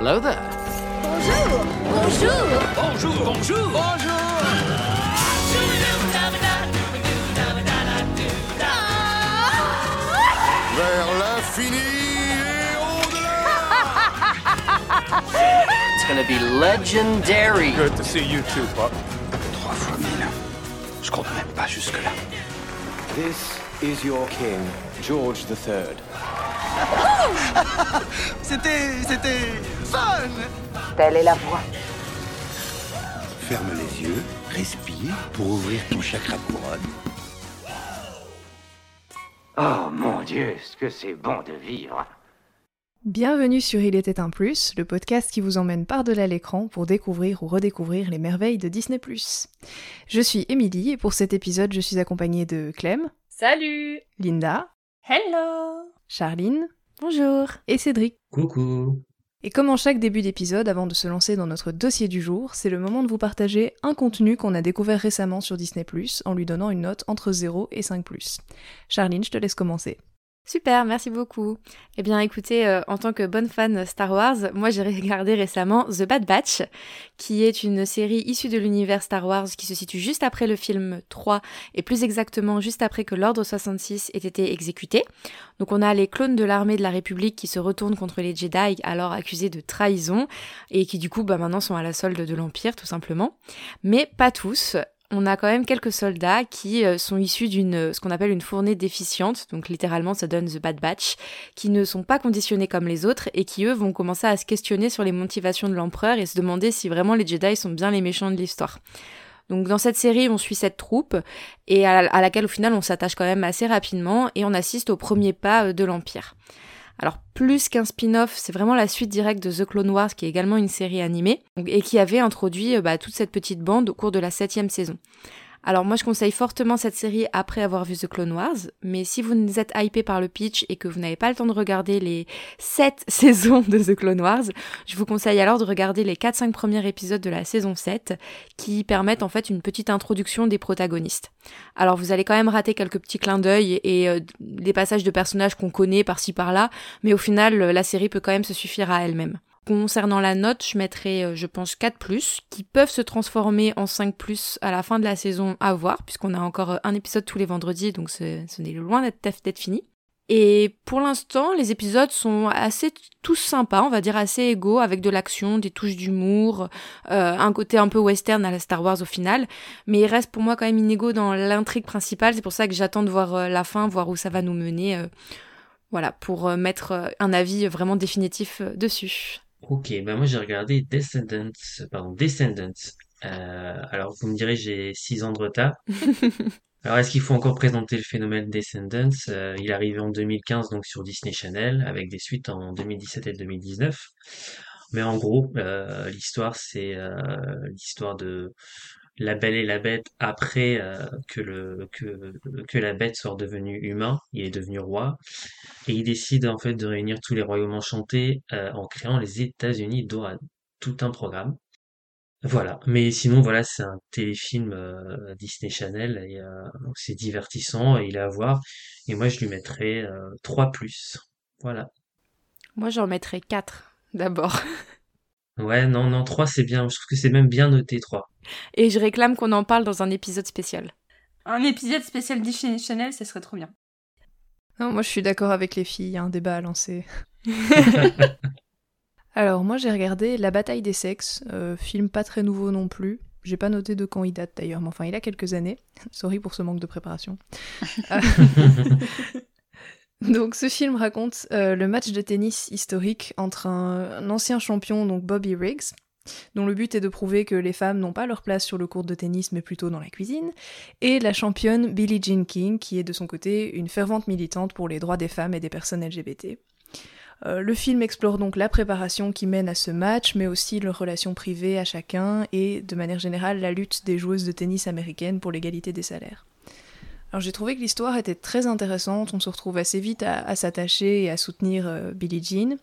Hello there. Bonjour Bonjour Bonjour, bonjour. Bonjour. Vers l'infini et au-delà It's gonna be legendary. Good to see you too, Pop. Trois fois mille. Je compte même pas jusque-là. This is your king, George III. C'était. c'était. Telle est la voie. Ferme les yeux, respire pour ouvrir ton chakra couronne. Oh mon Dieu, ce que c'est bon de vivre. Bienvenue sur Il était un plus, le podcast qui vous emmène par-delà l'écran pour découvrir ou redécouvrir les merveilles de Disney+. Je suis Émilie et pour cet épisode, je suis accompagnée de Clem, Salut Linda, Hello Charline Bonjour et Cédric. Coucou. Et comme en chaque début d'épisode, avant de se lancer dans notre dossier du jour, c'est le moment de vous partager un contenu qu'on a découvert récemment sur Disney+, en lui donnant une note entre 0 et 5+. Charline, je te laisse commencer. Super, merci beaucoup. Eh bien écoutez, euh, en tant que bonne fan Star Wars, moi j'ai regardé récemment The Bad Batch, qui est une série issue de l'univers Star Wars qui se situe juste après le film 3 et plus exactement juste après que l'Ordre 66 ait été exécuté. Donc on a les clones de l'armée de la République qui se retournent contre les Jedi alors accusés de trahison et qui du coup bah, maintenant sont à la solde de l'Empire tout simplement. Mais pas tous on a quand même quelques soldats qui euh, sont issus d'une ce qu'on appelle une fournée déficiente, donc littéralement ça donne the bad batch, qui ne sont pas conditionnés comme les autres et qui eux vont commencer à se questionner sur les motivations de l'empereur et se demander si vraiment les Jedi sont bien les méchants de l'histoire. Donc dans cette série, on suit cette troupe et à, laquelle au final on s'attache quand même assez rapidement et on assiste au premier pas euh, de l'empire. Alors plus qu'un spin-off, c'est vraiment la suite directe de The Clone Wars, qui est également une série animée, et qui avait introduit bah, toute cette petite bande au cours de la septième saison. Alors moi je conseille fortement cette série après avoir vu The Clone Wars, mais si vous êtes hypé par le pitch et que vous n'avez pas le temps de regarder les 7 saisons de The Clone Wars, je vous conseille alors de regarder les 4-5 premiers épisodes de la saison 7 qui permettent en fait une petite introduction des protagonistes. Alors vous allez quand même rater quelques petits clins d'œil et euh, des passages de personnages qu'on connaît par-ci par-là, mais au final la série peut quand même se suffire à elle-même. Concernant la note, je mettrais, je pense, 4+, qui peuvent se transformer en 5+, à la fin de la saison à voir, puisqu'on a encore un épisode tous les vendredis, donc ce, n'est loin d'être fini. Et pour l'instant, les épisodes sont assez tous sympas, on va dire assez égaux, avec de l'action, des touches d'humour, euh, un côté un peu western à la Star Wars au final, mais il reste pour moi quand même inégaux dans l'intrigue principale, c'est pour ça que j'attends de voir la fin, voir où ça va nous mener, euh, voilà, pour mettre un avis vraiment définitif dessus. Ok, bah moi j'ai regardé Descendants, pardon, Descendants. Euh, alors vous me direz j'ai 6 ans de retard. alors est-ce qu'il faut encore présenter le phénomène Descendants? Euh, Il est arrivé en 2015 donc sur Disney Channel avec des suites en 2017 et 2019. Mais en gros, euh, l'histoire c'est l'histoire de la Belle et la Bête après que le que que la Bête soit devenue humain, il est devenu roi et il décide en fait de réunir tous les royaumes enchantés en créant les États-Unis d'Oran. Tout un programme. Voilà. Mais sinon voilà, c'est un téléfilm Disney Channel c'est divertissant et il est à voir. Et moi je lui mettrais 3 plus. Voilà. Moi j'en mettrais 4 d'abord. Ouais, non, non, 3 c'est bien. Je trouve que c'est même bien noté 3. Et je réclame qu'on en parle dans un épisode spécial. Un épisode spécial Disney Channel, ça serait trop bien. Non, moi je suis d'accord avec les filles, il y a un débat à lancer. Alors moi j'ai regardé La bataille des sexes, euh, film pas très nouveau non plus. J'ai pas noté de quand il date d'ailleurs, mais enfin il a quelques années. Sorry pour ce manque de préparation. Donc ce film raconte euh, le match de tennis historique entre un, ancien champion, donc Bobby Riggs, dont le but est de prouver que les femmes n'ont pas leur place sur le court de tennis mais plutôt dans la cuisine, et la championne Billie Jean King, qui est de son côté une fervente militante pour les droits des femmes et des personnes LGBT. Euh, le film explore donc la préparation qui mène à ce match, mais aussi leurs relations privées à chacun et, de manière générale, la lutte des joueuses de tennis américaines pour l'égalité des salaires. Alors j'ai trouvé que l'histoire était très intéressante, on se retrouve assez vite à, s'attacher et à soutenir euh, Billie Jean.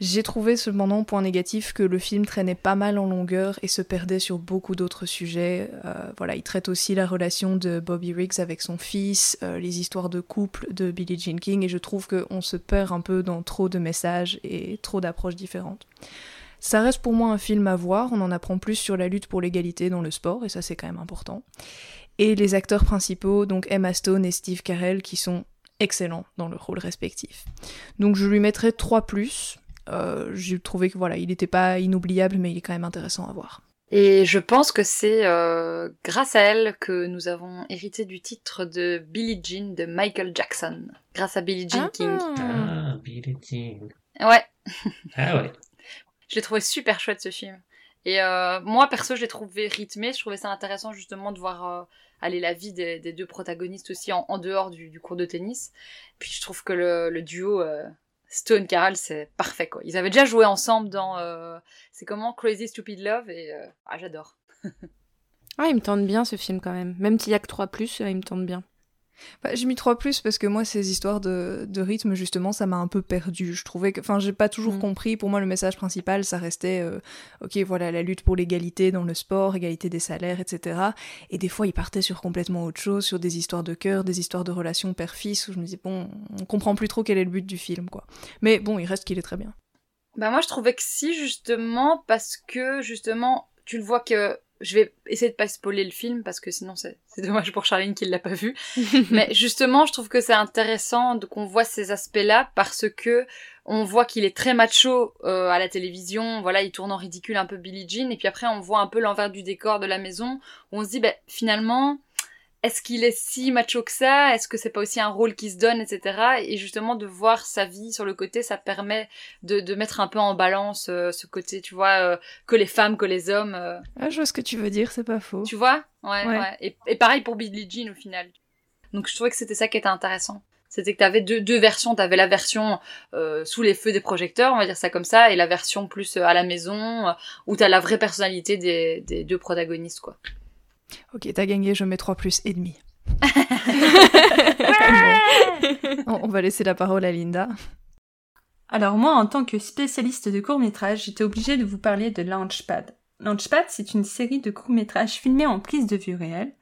J'ai trouvé cependant point négatif que le film traînait pas mal en longueur et se perdait sur beaucoup d'autres sujets. Euh, voilà, il traite aussi la relation de Bobby Riggs avec son fils, euh, les histoires de couple de Billie Jean King, et je trouve qu'on se perd un peu dans trop de messages et trop d'approches différentes. Ça reste pour moi un film à voir, on en apprend plus sur la lutte pour l'égalité dans le sport, et ça c'est quand même important. Et les acteurs principaux, donc Emma Stone et Steve Carell, qui sont excellents dans leur rôle respectif. Donc je lui mettrai 3 plus, euh, j'ai trouvé que voilà, il n'était pas inoubliable, mais il est quand même intéressant à voir. Et je pense que c'est euh, grâce à elle que nous avon hérité du titre de Billie Jean de Michael Jackson. Grâce à Billie Jean King. Ah, Billie Jean. Ouais. Ah ouais. Je l'ai trouvé super chouette ce film. Et euh, moi perso, je l'ai trouvé rythmé. Je trouvais ça intéressant justement de voir euh, aller la vie des, des deux protagonistes aussi en, en dehors du, du, cours de tennis. Puis je trouve que le, le duo euh, Stone Carell c'est parfait quoi. Ils avaient déjà joué ensemble dans c'est comment? Crazy Stupid Love et ah j'adore. ah il me tente bien ce film quand même. Même s'il y a que 3 plus, il me tente bien. Bah, j'ai mis 3 plus parce que moi, ces histoires de, de rythme, justement, ça m'a un peu perdu. Je trouvais que. Enfin, j'ai pas toujours Mm. compris. Pour moi, le message principal, ça restait euh, ok, voilà, la lutte pour l'égalité dans le sport, égalité des salaires, etc. Et des fois, il partait sur complètement autre chose, sur des histoires de cœur, des histoires de relations père-fils, où je me disais, bon, on comprend plus trop quel est le but du film, quoi. Mais bon, il reste qu'il est très bien. Bah, moi, je trouvais que si, justement, parce que, justement, tu le vois que je vais essayer de pas spoiler le film parce que sinon c'est dommage pour Charline qui l'a pas vu. Mais justement, je trouve que c'est intéressant qu'on voit ces aspects-là parce que on voit qu'il est très macho euh, à la télévision. Voilà, il tourne en ridicule un peu Billie Jean et puis après on voit un peu l'envers du décor de la maison où on se dit ben finalement est-ce qu'il est si macho que ça? Est-ce que c'est pas aussi un rôle qui se donne, etc. Et justement de voir sa vie sur le côté, ça permet de, de mettre un peu en balance euh, ce côté, tu vois, euh, que les femmes, que les hommes. euh, Ah, je vois ce que tu veux dire, c'est pas faux. tu vois? Ouais, Ouais. ouais. Et, et pareil pour Billie Jean au final. Donc je trouvais que c'était ça qui était intéressant. C'était que t'avais deux, deux versions. T'avais la version euh, sous les feux des projecteurs, on va dire ça comme ça, et la version plus euh, à la maison, euh, où t'as la vraie personnalité des, des deux protagonistes, quoi. Ok, t'as gagné, je mets 3 plus et demi. Bon. On on va laisser la parole à Linda. Alors moi, en tant que spécialiste de court-métrage, j'étais obligée de vous parler de Launchpad. Launchpad, c'est une série de courts-métrages filmés en prise de vue réelle.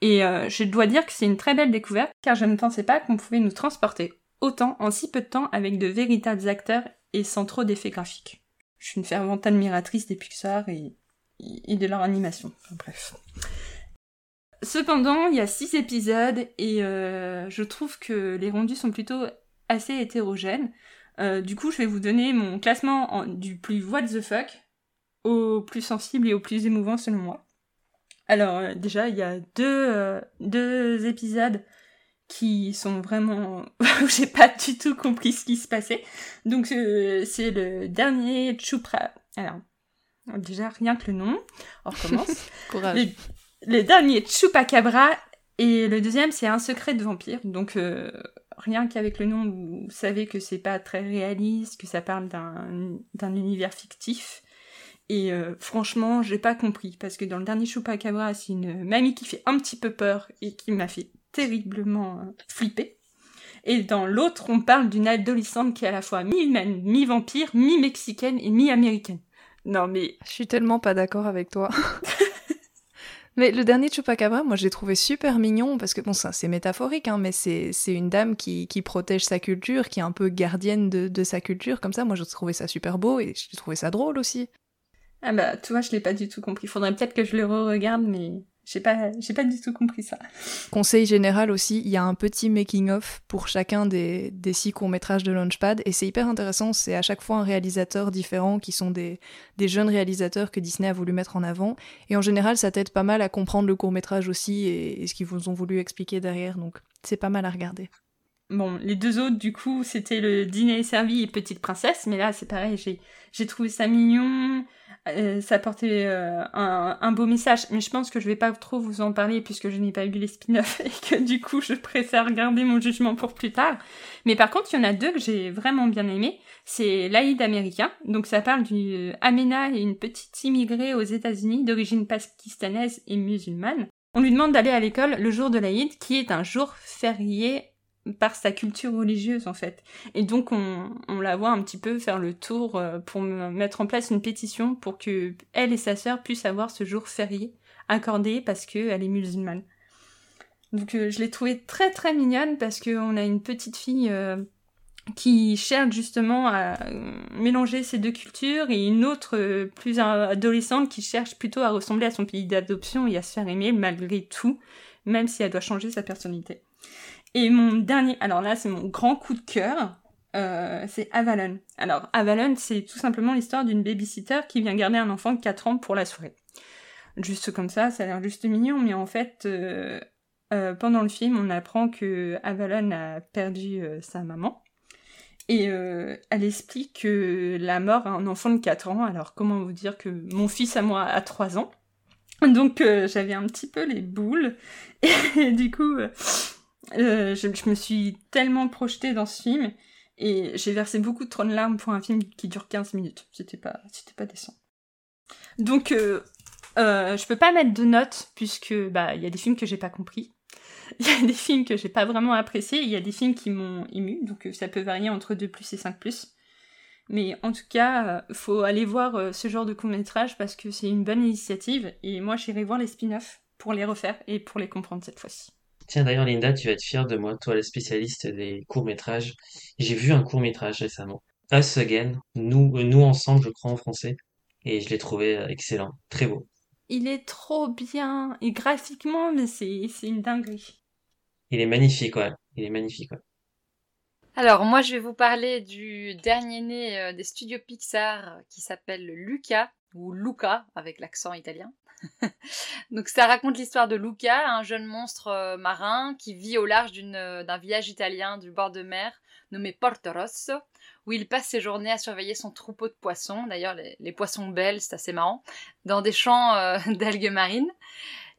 Et euh, je dois dire que c'est une très belle découverte, car je ne pensais pas qu'on pouvait nous transporter autant en si peu de temps avec de véritables acteurs et sans trop d'effets graphiques. Je suis une fervente admiratrice des Pixar et, et de leur animation. Enfin, bref. Cependant, il y a six épisodes et euh, je trouve que les rendus sont plutôt assez hétérogènes. Euh, du coup, je vais vous donner mon classement en- du plus what the fuck au plus sensible et au plus émouvant selon moi. Alors euh, déjà, il y a deux, deux épisodes qui sont vraiment où j'ai pas du tout compris ce qui se passait. Donc c'est le dernier Chupra. Alors déjà rien que le nom, on recommence. Courage. Le dernier Chupacabra et le deuxième c'est Un secret de vampire. Donc euh, rien qu'avec le nom vous savez que c'est pas très réaliste, que ça parle d'un univers fictif. Et euh, franchement, j'ai pas compris parce que dans le dernier Chupacabra, c'est une mamie qui fait un petit peu peur et qui m'a fait terriblement euh, flipper. Et dans l'autre, on parle d'une adolescente qui est à la fois mi-humaine, mi-vampire, mi-mexicaine et mi-américaine. Non mais Je suis tellement pas d'accord avec toi. mais le dernier Chupacabra, moi, je l'ai trouvé super mignon parce que, bon, c'est métaphorique, hein, mais c'est c'est une dame qui, qui protège sa culture, qui est un peu gardienne de, de sa culture, comme ça. Moi, j'ai trouvé ça super beau et j'ai trouvé ça drôle aussi. Ah bah, tu vois, je l'ai pas du tout compris. Faudrait peut-être que je le re-regarde, mais j'ai pas, j'ai pas du tout compris ça. Conseil général aussi, il y a un petit making-of pour chacun des, des six courts-métrages de Launchpad, et c'est hyper intéressant, c'est à chaque fois un réalisateur différent, qui sont des, des jeunes réalisateurs que Disney a voulu mettre en avant, et en général ça t'aide pas mal à comprendre le court-métrage aussi, et, et ce qu'ils vous ont voulu expliquer derrière, donc c'est pas mal à regarder. Bon, les deux autres, du coup, c'était le dîner servi et petite princesse, mais là, c'est pareil, j'ai, j'ai trouvé ça mignon, ça portait euh, un, beau message, mais je pense que je vais pas trop vous en parler puisque je n'ai pas eu les spin-offs et que du coup, je préfère garder mon jugement pour plus tard. Mais par contre, il y en a deux que j'ai vraiment bien aimé. C'est l'Aïd américain, donc ça parle du Amena et une petite immigrée aux États-Unis d'origine pakistanaise et musulmane. On lui demande d'aller à l'école le jour de l'Aïd, qui est un jour férié par sa culture religieuse en fait. Et donc on, la voit un petit peu faire le tour euh, pour mettre en place une pétition pour que elle et sa sœur puissent avoir ce jour férié accordé parce qu'elle est musulmane. Donc euh, je l'ai trouvée très très mignonne parce qu'on a une petite fille euh, qui cherche justement à mélanger ces deux cultures et une autre plus adolescente qui cherche plutôt à ressembler à son pays d'adoption et à se faire aimer malgré tout, même si elle doit changer sa personnalité. Et mon dernier, alors là c'est mon grand coup de cœur, euh, c'est Avalon. Alors Avalon c'est tout simplement l'histoire d'une babysitter qui vient garder un enfant de 4 ans pour la soirée. Juste comme ça, ça a l'air juste mignon, mais en fait, euh, euh, pendant le film, on apprend que Avalon a perdu sa maman. Et elle explique que la mort a un enfant de 4 ans. Alors comment vous dire que mon fils à moi a 3 ans? Donc j'avais un petit peu les boules. Et du coup, euh, je, me suis tellement projetée dans ce film et j'ai versé beaucoup trop de larmes pour un film qui dure 15 minutes. C'était pas, c'était pas décent. Donc, euh, euh, je peux pas mettre de notes puisque bah il y a des films que j'ai pas compris. Il y a des films que j'ai pas vraiment appréciés, il y a des films qui m'ont ému, donc ça peut varier entre 2 plus et 5 plus. Mais en tout cas, faut aller voir ce genre de court métrage parce que c'est une bonne initiative et moi j'irai voir les spin-offs pour les refaire et pour les comprendre cette fois-ci. Tiens, d'ailleurs, Linda, tu vas être fière de moi, toi, la spécialiste des courts-métrages. J'ai vu un court-métrage récemment. Us Again, nous, euh, nous ensemble, je crois, en français. Et je l'ai trouvé euh, excellent, très beau. Il est trop bien. Et graphiquement, mais c'est, une dinguerie. Il est magnifique, ouais. Il est magnifique, ouais. Alors, moi, je vais vous parler du dernier né euh, des studios Pixar qui s'appelle Luca, ou Luca, avec l'accent italien. Donc ça raconte l'histoire de Luca, un jeune monstre euh, marin qui vit au large euh, d'un village italien du bord de mer nommé Porto Rosso, où il passe ses journées à surveiller son troupeau de poissons, d'ailleurs les, poissons belles, c'est assez marrant, dans des champs euh, d'algues marines.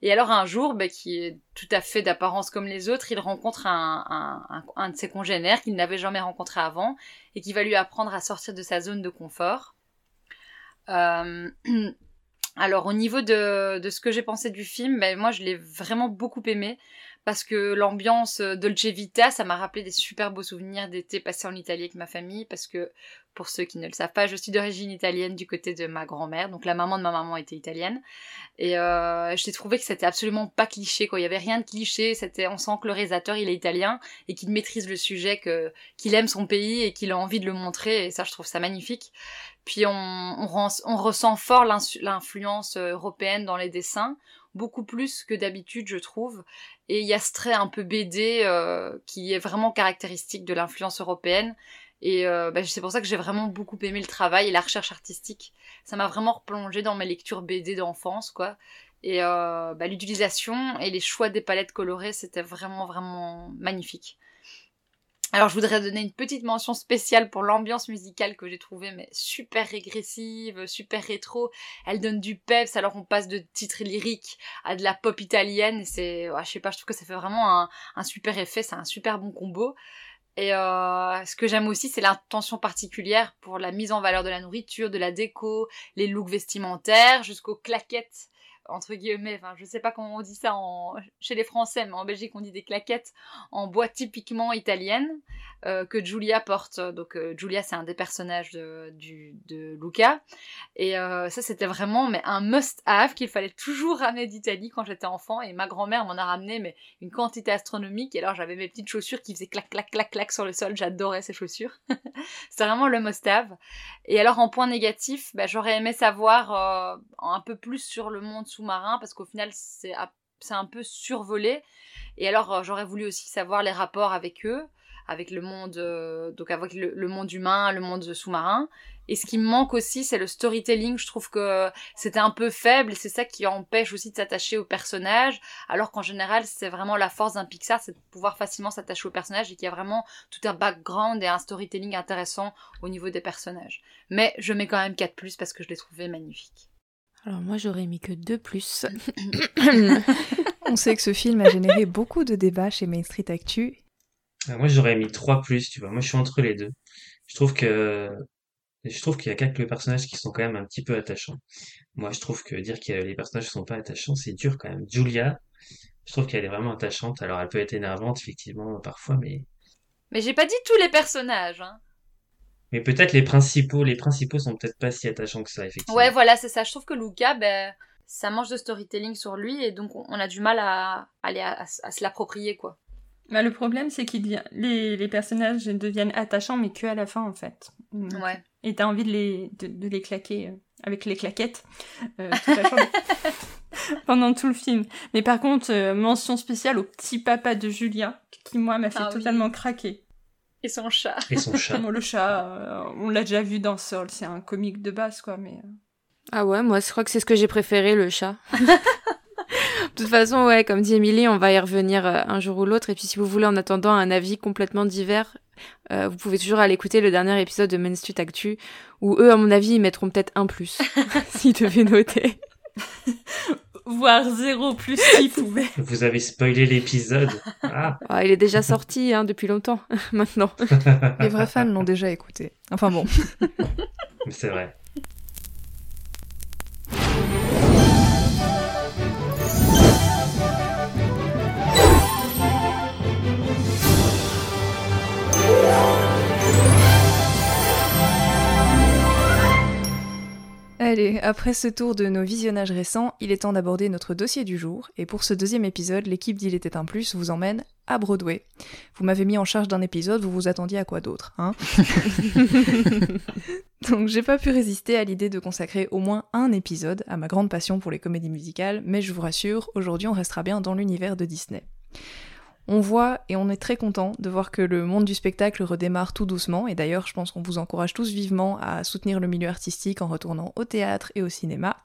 Et alors un jour, bah, qui est tout à fait d'apparence comme les autres, il rencontre un, un de ses congénères qu'il n'avait jamais rencontré avant et qui va lui apprendre à sortir de sa zone de confort. Alors au niveau de, de ce que j'ai pensé du film, ben, moi je l'ai vraiment beaucoup aimé parce que l'ambiance euh, Dolce Vita, ça m'a rappelé des super beaux souvenirs d'été passés en Italie avec ma famille, parce que pour ceux qui ne le savent pas, je suis d'origine italienne du côté de ma grand-mère, donc la maman de ma maman était italienne, et euh, j'ai trouvé que c'était absolument pas cliché, quoi. Il y avait rien de cliché, c'était, on sent que le réalisateur il est italien et qu'il maîtrise le sujet, que qu'il aime son pays et qu'il a envie de le montrer, et ça je trouve ça magnifique. Puis on ressent fort l'influence euh, européenne dans les dessins beaucoup plus que d'habitude, je trouve. Et il y a ce trait un peu BD euh, qui est vraiment caractéristique de l'influence européenne. Et euh, bah, c'est pour ça que j'ai vraiment beaucoup aimé le travail et la recherche artistique. Ça m'a vraiment replongé dans mes lectures BD d'enfance, quoi. Et euh, bah, l'utilisation et les choix des palettes colorées, c'était vraiment, vraiment magnifique. Alors je voudrais donner une petite mention spéciale pour l'ambiance musicale que j'ai trouvée mais super régressive, super rétro. Elle donne du peps alors on passe de titres lyriques à de la pop italienne. C'est, je sais pas, je trouve que ça fait vraiment un, super effet, c'est un super bon combo. Et euh, ce que j'aime aussi, c'est l'intention particulière pour la mise en valeur de la nourriture, de la déco, les looks vestimentaires, jusqu'aux claquettes entre guillemets, enfin je sais pas comment on dit ça chez les Français, mais en Belgique on dit des claquettes en bois typiquement italienne euh, que Julia porte. Donc euh, Julia c'est un des personnages de, de Luca. Et euh, ça c'était vraiment mais un must-have qu'il fallait toujours ramener d'Italie quand j'étais enfant. Et ma grand-mère m'en a ramené mais une quantité astronomique. Et alors j'avais mes petites chaussures qui faisaient clac clac clac clac sur le sol. J'adorais ces chaussures. c'est vraiment le must-have. Et alors en point négatif, bah, j'aurais aimé savoir un peu plus sur le monde sous-marin parce qu'au final c'est un peu survolé. Et alors j'aurais voulu aussi savoir les rapports avec eux, avec le monde, euh, donc avec le, monde humain, le monde sous-marin. Et ce qui me manque aussi, c'est le storytelling. Je trouve que c'était un peu faible et c'est ça qui empêche aussi de s'attacher aux personnages. Alors qu'en général, c'est vraiment la force d'un Pixar, c'est de pouvoir facilement s'attacher aux personnages et qu'il y a vraiment tout un background et un storytelling intéressant au niveau des personnages. Mais je mets quand même 4 plus parce que je l'ai trouvé magnifique. Alors moi j'aurais mis que deux plus. On sait que ce film a généré beaucoup de débats chez Main Street Actu. Euh, moi j'aurais mis 3 plus, tu vois. Moi je suis entre les deux. Je trouve que je trouve qu'il y a quelques personnages qui sont quand même un petit peu attachants. Moi je trouve que dire que les personnages ne sont pas attachants, c'est dur quand même. Julia, je trouve qu'elle est vraiment attachante. Alors elle peut être énervante effectivement parfois, mais Mais j'ai pas dit tous les personnages. Hein. Mais peut-être les principaux, les principaux sont peut-être pas si attachants que ça, effectivement. Ouais, voilà, c'est ça. Je trouve que Luca, ben, ça mange de storytelling sur lui et donc on a du mal à, aller à, se l'approprier, quoi. Bah, le problème, c'est que les, les personnages deviennent attachants, mais que à la fin, en fait. Ouais. Et t'as envie de les, de, les claquer euh, avec les claquettes euh, pendant tout le film. Mais par contre, euh, mention spéciale au petit papa de Julien, qui moi m'a fait ah totalement craquer. Et son chat. Et son chat. le chat, on l'a déjà vu dans Soul, c'est un comique de base, quoi, mais... Ah ouais, moi je crois que c'est ce que j'ai préféré, le chat. de toute façon, ouais, comme dit Émilie, on va y revenir un jour ou l'autre. Et puis si vous voulez en attendant un avis complètement divers, euh, vous pouvez toujours aller écouter le dernier épisode de Main Street Actu, où eux, à mon avis, ils mettront peut-être un plus, s'ils devaient noter. Voire zéro plus s'ils pouvaient. Vous avez spoilé l'épisode. Ah. ah. il est déjà sorti hein, depuis longtemps, maintenant. Les vrais fans l'ont déjà écouté. Enfin bon. C'est vrai. Allez, après ce tour de nos visionnages récents, il est temps d'aborder notre dossier du jour, et pour ce deuxième épisode, l'équipe d'Il était un plus vous emmène à Broadway. Vous m'avez mis en charge d'un épisode, vous vous attendiez à quoi d'autre, hein Donc j'ai pas pu résister à l'idée de consacrer au moins un épisode à ma grande passion pour les comédies musicales, mais je vous rassure, aujourd'hui on restera bien dans l'univers de Disney. On voit et on est très content de voir que le monde du spectacle redémarre tout doucement, et d'ailleurs je pense qu'on vous encourage tous vivement à soutenir le milieu artistique en retournant au théâtre et au cinéma.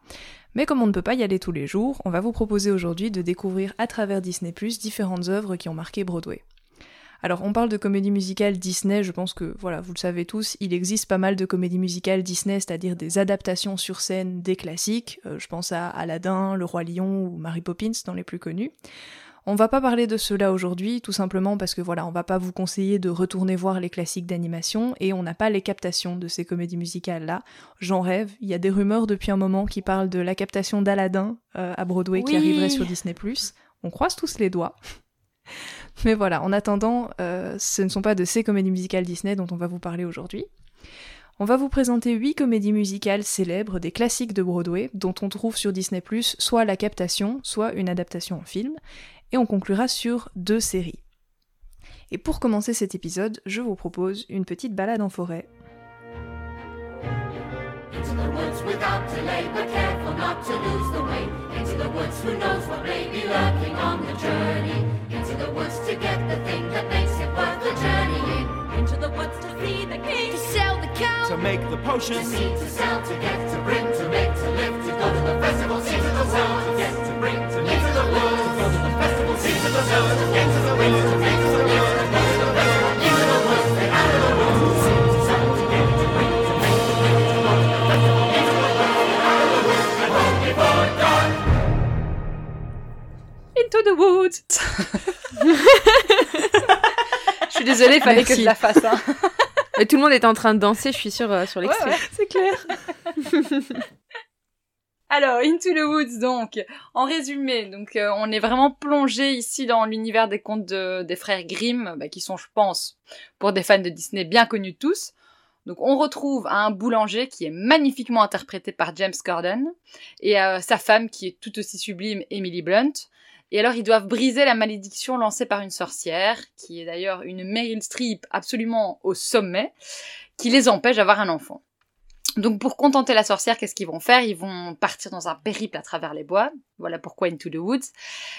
Mais comme on ne peut pas y aller tous les jours, on va vous proposer aujourd'hui de découvrir à travers Disney ⁇ différentes œuvres qui ont marqué Broadway. Alors on parle de comédie musicale Disney, je pense que voilà, vous le savez tous, il existe pas mal de comédies musicales Disney, c'est-à-dire des adaptations sur scène des classiques, euh, je pense à Aladdin, Le Roi Lion ou Mary Poppins dans les plus connus. On va pas parler de cela aujourd'hui, tout simplement parce que voilà, on va pas vous conseiller de retourner voir les classiques d'animation et on n'a pas les captations de ces comédies musicales-là. J'en rêve, il y a des rumeurs depuis un moment qui parlent de la captation d'Aladin euh, à Broadway qui arriverait sur Disney+. On croise tous les doigts. Mais voilà, en attendant, euh, ce ne sont pas de ces comédies musicales Disney dont on va vous parler aujourd'hui. On va vous présenter 8 comédies musicales célèbres des classiques de Broadway dont on trouve sur Disney ⁇ soit la captation, soit une adaptation en film, et on conclura sur deux séries. Et pour commencer cet épisode, je vous propose une petite balade en forêt. Into the woods without delay, but careful not to lose the way. Into the woods, who knows what may be lurking on the journey? Into the woods to get the thing that makes it worth the journey in. Into the woods to see the king, to sell the cow, to make the potion, to see, to sell, to get, to bring, to make, to live, to go to the Into the woods. je suis désolée, il fallait que je la fasse. Hein. Mais tout le monde est en train de danser, je suis sûre, euh, sur l'extrait. c'est clair. Alors, Into the Woods, donc, en résumé, donc euh, on est vraiment plongé ici dans l'univers des contes des frères Grimm, bah, qui sont, je pense, pour des fans de Disney bien connus tous. Donc, on retrouve un boulanger qui est magnifiquement interprété par James Corden et euh, sa femme qui est tout aussi sublime, Emily Blunt. Et alors, ils doivent briser la malédiction lancée par une sorcière, qui est d'ailleurs une Meryl Streep absolument au sommet, qui les empêche d'avoir un enfant. Donc pour contenter la sorcière, qu'est-ce qu'ils vont faire? Ils vont partir dans un périple à travers les bois. Voilà pourquoi Into the Woods.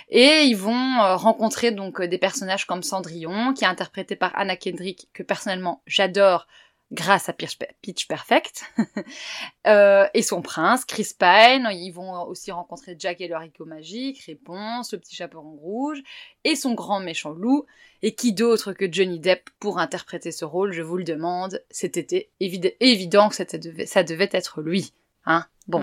Et ils vont euh, rencontrer donc euh, des personnages comme Cendrillon, qui est interprété par Anna Kendrick, que personnellement j'adore grâce à Pitch Perfect, euh, et son prince, Chris Pine. Ils vont aussi rencontrer Jack et le haricot magique, Réponse, le petit chaperon rouge, et son grand méchant loup. Et qui d'autre que Johnny Depp pour interpréter ce rôle, je vous le demande. C'était évident que ça devait être lui. Hein bon.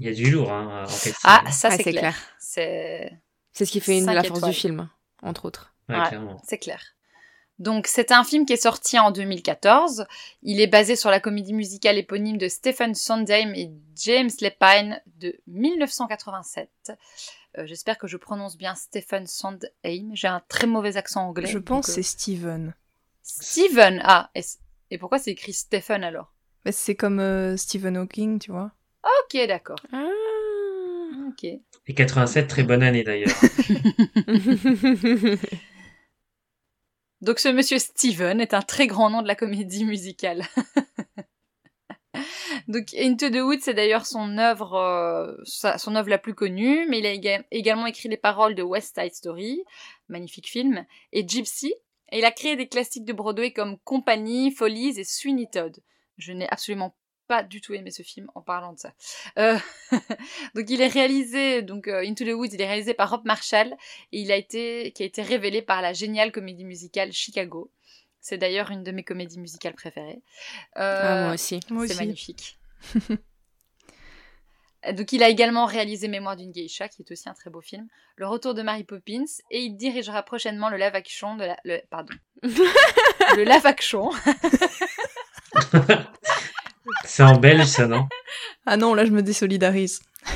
Il y a du lourd, hein, en fait. Ah, ça c'est clair. C'est ce qui fait une de la force du film, entre autres. Ouais, c'est clair. Donc c'est un film qui est sorti en 2014. Il est basé sur la comédie musicale éponyme de Stephen Sondheim et James Lepine de 1987. Euh, j'espère que je prononce bien Stephen Sondheim. J'ai un très mauvais accent anglais. Je pense que euh, c'est Steven. Steven. Ah, et, et pourquoi c'est écrit Stephen alors? Bah, c'est comme euh, Stephen Hawking, tu vois. Ok, d'accord. Ah. Ok. Et 87, très bonne année d'ailleurs. Donc ce monsieur Steven est un très grand nom de la comédie musicale. Donc Into the Woods, c'est d'ailleurs son œuvre, euh, son œuvre la plus connue, mais il a éga- également écrit les paroles de West Side Story, magnifique film, et Gypsy. Et il a créé des classiques de Broadway comme Compagnie, Follies et Sweeney Todd. Je n'ai absolument pas du tout aimé ce film en parlant de ça. Euh, donc il est réalisé, donc euh, Into the Woods, il est réalisé par Rob Marshall et il a été, qui a été révélé par la géniale comédie musicale Chicago. C'est d'ailleurs une de mes comédies musicales préférées. Euh, Ah, moi aussi. Moi c'est magnifique. Donc il a également réalisé Mémoire d'une geisha, qui est aussi un très beau film, Le Retour de Mary Poppins, et il dirigera prochainement le live action de la... Le, pardon. le live action. C'est en belge, ça, non? Ah non, là je me désolidarise.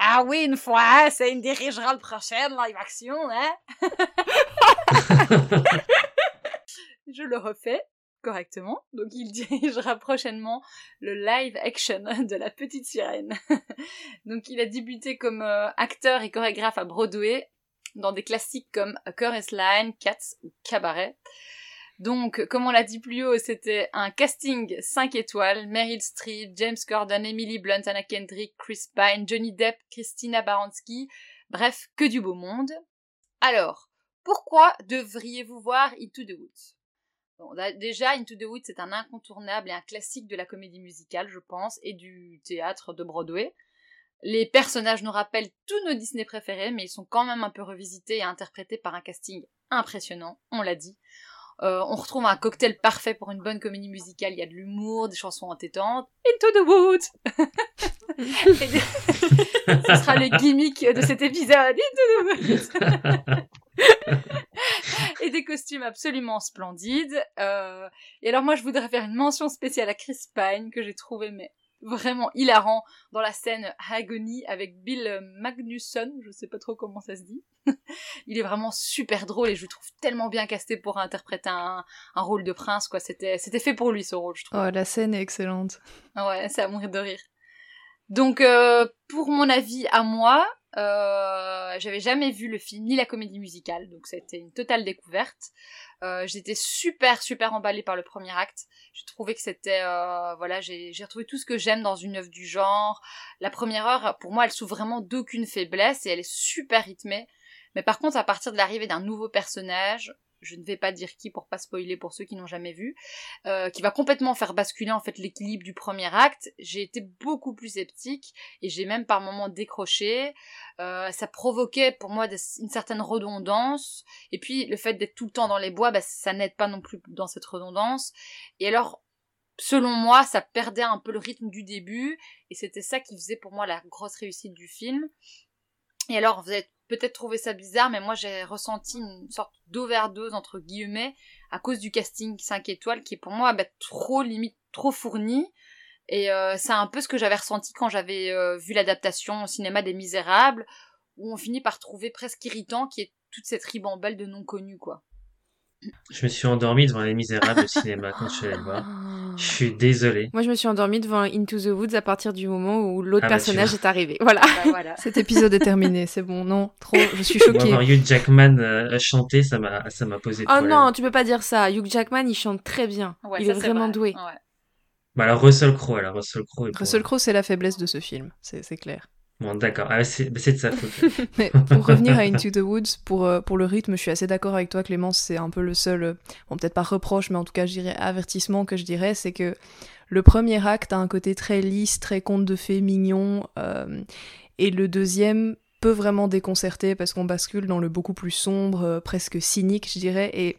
Ah oui, une fois, c'est une dirigera le prochain live action, hein? Je le refais correctement. Donc il dirigera prochainement le live action de La Petite Sirène. Donc il a débuté comme euh, acteur et chorégraphe à Broadway dans des classiques comme A Chorus Line, Cats ou Cabaret. Donc, comme on l'a dit plus haut, c'était un casting 5 étoiles. Meryl Streep, James Corden, Emily Blunt, Anna Kendrick, Chris Pine, Johnny Depp, Christina Baranski. Bref, que du beau monde. Alors, pourquoi devriez-vous voir Into the Woods? Déjà, Into the Woods, c'est un incontournable et un classique de la comédie musicale, je pense, et du théâtre de Broadway. Les personnages nous rappellent tous nos Disney préférés, mais ils sont quand même un peu revisités et interprétés par un casting impressionnant, on l'a dit. Euh, on retrouve un cocktail parfait pour une bonne comédie musicale. Il y a de l'humour, des chansons entêtantes. Into the Woods Ce sera le gimmick de cet épisode. Into the Woods Et des costumes absolument splendides. Euh, Et alors moi, je voudrais faire une mention spéciale à Chris Pine, que j'ai trouvé mais vraiment hilarant dans la scène Agony avec Bill Magnusson, je sais pas trop comment ça se dit. il est vraiment super drôle et je le trouve tellement bien casté pour interpréter un, un rôle de prince, quoi. C'était, c'était fait pour lui, ce rôle, je trouve. Oh, la scène est excellente. Ouais, c'est à mourir de rire. Donc, euh, pour mon avis à moi, euh, j'avais jamais vu le film ni la comédie musicale, donc c'était une totale découverte. Euh, J'étais super super emballée par le premier acte. Je trouvais que c'était euh, voilà, j'ai j'ai retrouvé tout ce que j'aime dans une œuvre du genre. La première heure, pour moi, elle souffre vraiment d'aucune faiblesse et elle est super rythmée. Mais par contre, à partir de l'arrivée d'un nouveau personnage, je ne vais pas dire qui pour pas spoiler pour ceux qui n'ont jamais vu, euh, qui va complètement faire basculer en fait l'équilibre du premier acte. J'ai été beaucoup plus sceptique et j'ai même par moments décroché. Euh, ça provoquait pour moi une certaine redondance. Et puis le fait d'être tout le temps dans les bois, bah, ça n'aide pas non plus dans cette redondance. Et alors, selon moi, ça perdait un peu le rythme du début et c'était ça qui faisait pour moi la grosse réussite du film. Et alors, vous avez peut-être trouvé ça bizarre, mais moi j'ai ressenti une sorte d'overdose entre guillemets à cause du casting 5 étoiles qui est pour moi bah, trop limite trop fourni. Et euh, c'est un peu ce que j'avais ressenti quand j'avais euh, vu l'adaptation au cinéma des Misérables, où on finit par trouver presque irritant qui est toute cette ribambelle de non connus quoi. Je me suis endormi devant Les Misérables au cinéma quand je suis allé le voir. Je suis désolé. Moi, je me suis endormie devant Into the Woods à partir du moment où l'autre Ah bah, personnage est arrivé. Voilà. Bah, voilà. Cet épisode est terminé, c'est bon. Non, trop, je suis Moi, choquée. voir Hugh Jackman euh, chanter, ça m'a, ça m'a posé Oh problème. non, tu peux pas dire ça. Hugh Jackman, il chante très bien. Ouais, il est vraiment vrai. doué. Ouais. Bah alors Russell Crowe, alors Russell Crowe est pour- Russell Crowe, c'est la faiblesse de ce film, c'est c'est clair. Bon, d'accord. Ah, c'est, de sa faute. Pour revenir à Into the Woods, pour, euh, pour le rythme, je suis assez d'accord avec toi, Clémence. C'est un peu le seul, euh, bon, peut-être pas reproche, mais en tout cas, je dirais avertissement que je dirais, c'est que le premier acte a un côté très lisse, très conte de fées, mignon, euh, et le deuxième peut vraiment déconcerter parce qu'on bascule dans le beaucoup plus sombre, presque cynique, je dirais, et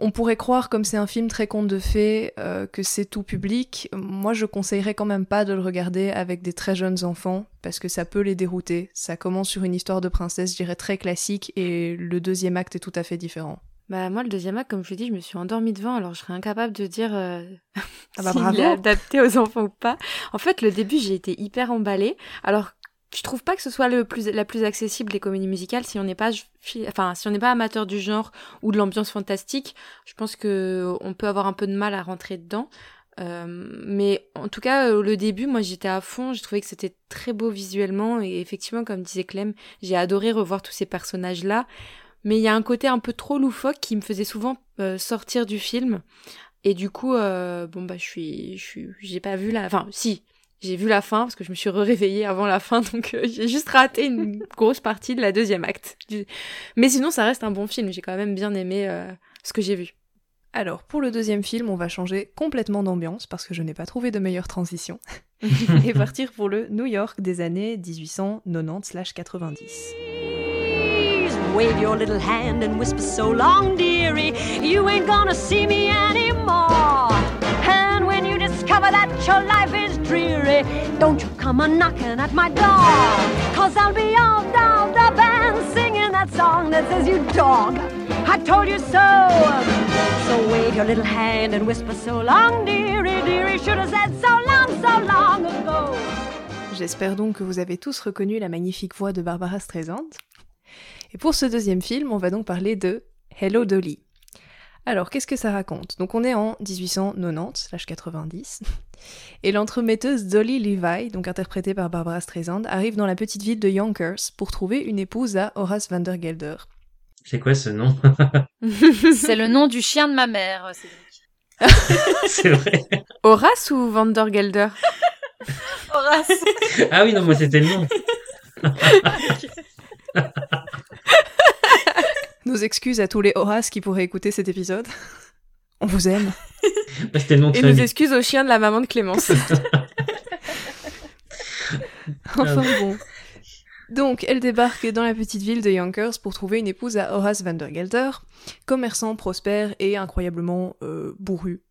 on pourrait croire, comme c'est un film très conte de fées, euh, que c'est tout public. Moi, je conseillerais quand même pas de le regarder avec des très jeunes enfants, parce que ça peut les dérouter. Ça commence sur une histoire de princesse, je dirais, très classique, et le deuxième acte est tout à fait différent. Bah moi, le deuxième acte, comme je l'ai dit, je me suis endormie devant, alors je serais incapable de dire euh, Ah bah s'il est adapté aux enfants ou pas. En fait, le début, j'ai été hyper emballée, alors je trouve pas que ce soit le plus, la plus accessible des comédies musicales si on n'est pas, enfin, si on n'est pas amateur du genre ou de l'ambiance fantastique? Je pense que on peut avoir un peu de mal à rentrer dedans. Euh, mais en tout cas, le début, moi j'étais à fond, j'ai trouvé que c'était très beau visuellement et effectivement, comme disait Clem, j'ai adoré revoir tous ces personnages-là. Mais il y a un côté un peu trop loufoque qui me faisait souvent euh, sortir du film. Et du coup, euh, bon bah je suis, je suis, j'ai pas vu la, enfin si, j'ai vu la fin parce que je me suis réveillée avant la fin, donc euh, j'ai juste raté une grosse partie de la deuxième acte. Mais sinon, ça reste un bon film. J'ai quand même bien aimé euh, ce que j'ai vu. Alors, pour le deuxième film, on va changer complètement d'ambiance parce que je n'ai pas trouvé de meilleure transition. et partir pour le New York des années 1890-90. Wave your little hand and whisper so long, dearie, you ain't gonna see me anymore. And when you discover that your life is dreary, don't you come a knocking at my door. Cause I'll be all down the band singing that song that says you dog. I told you so. So wave your little hand and whisper so long, dearie, dearie, should have said so long, so long ago. J'espère donc que vous avez tous reconnu la magnifique voix de Barbara Streisand. Et pour ce deuxième film, on va donc parler de Hello Dolly. Alors, qu'est-ce que ça raconte? Donc, on est en 1890, l'âge 90, et l'entremetteuse Dolly Levi, donc interprétée par Barbara Streisand, arrive dans la petite ville de Yonkers pour trouver une épouse à Horace Vandergelder. C'est quoi ce nom? C'est le nom du chien de ma mère, C'est vrai. Horace ou Vandergelder Horace. Ah oui, non, moi c'était le nom. Nos excuses à tous les Horace qui pourraient écouter cet épisode. On vous aime. Bah, Et nos famille. excuses au chien de la maman de Clémence. Enfin bon. Donc, elle débarque dans la petite ville de Yonkers pour trouver une épouse à Horace Vandergelder, commerçant prospère et incroyablement euh, bourru.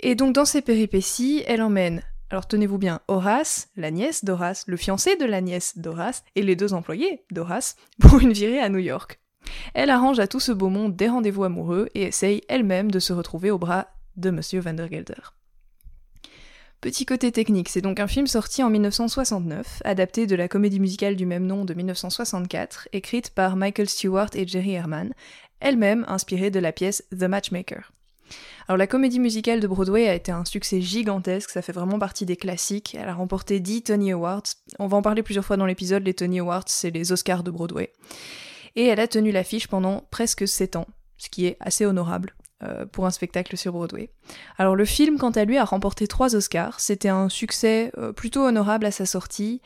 Et donc, dans ses péripéties, elle emmène, alors tenez-vous bien, Horace, la nièce d'Horace, le fiancé de la nièce d'Horace et les deux employés d'Horace pour une virée à New York. Elle arrange à tout ce beau monde des rendez-vous amoureux et essaye elle-même de se retrouver au bras de Monsieur Vandergelder. Petit côté technique, c'est donc un film sorti en 1969, adapté de la comédie musicale du même nom de 1964, écrite par Michael Stewart et Jerry Herman, elle-même inspirée de la pièce The Matchmaker. Alors la comédie musicale de Broadway a été un succès gigantesque, ça fait vraiment partie des classiques, elle a remporté 10 Tony Awards, on va en parler plusieurs fois dans l'épisode, les Tony Awards c'est les Oscars de Broadway. Et elle a tenu l'affiche pendant presque 7 ans, ce qui est assez honorable euh, pour un spectacle sur Broadway. Alors le film, quant à lui, a remporté trois Oscars. C'était un succès euh, plutôt honorable à sa sortie,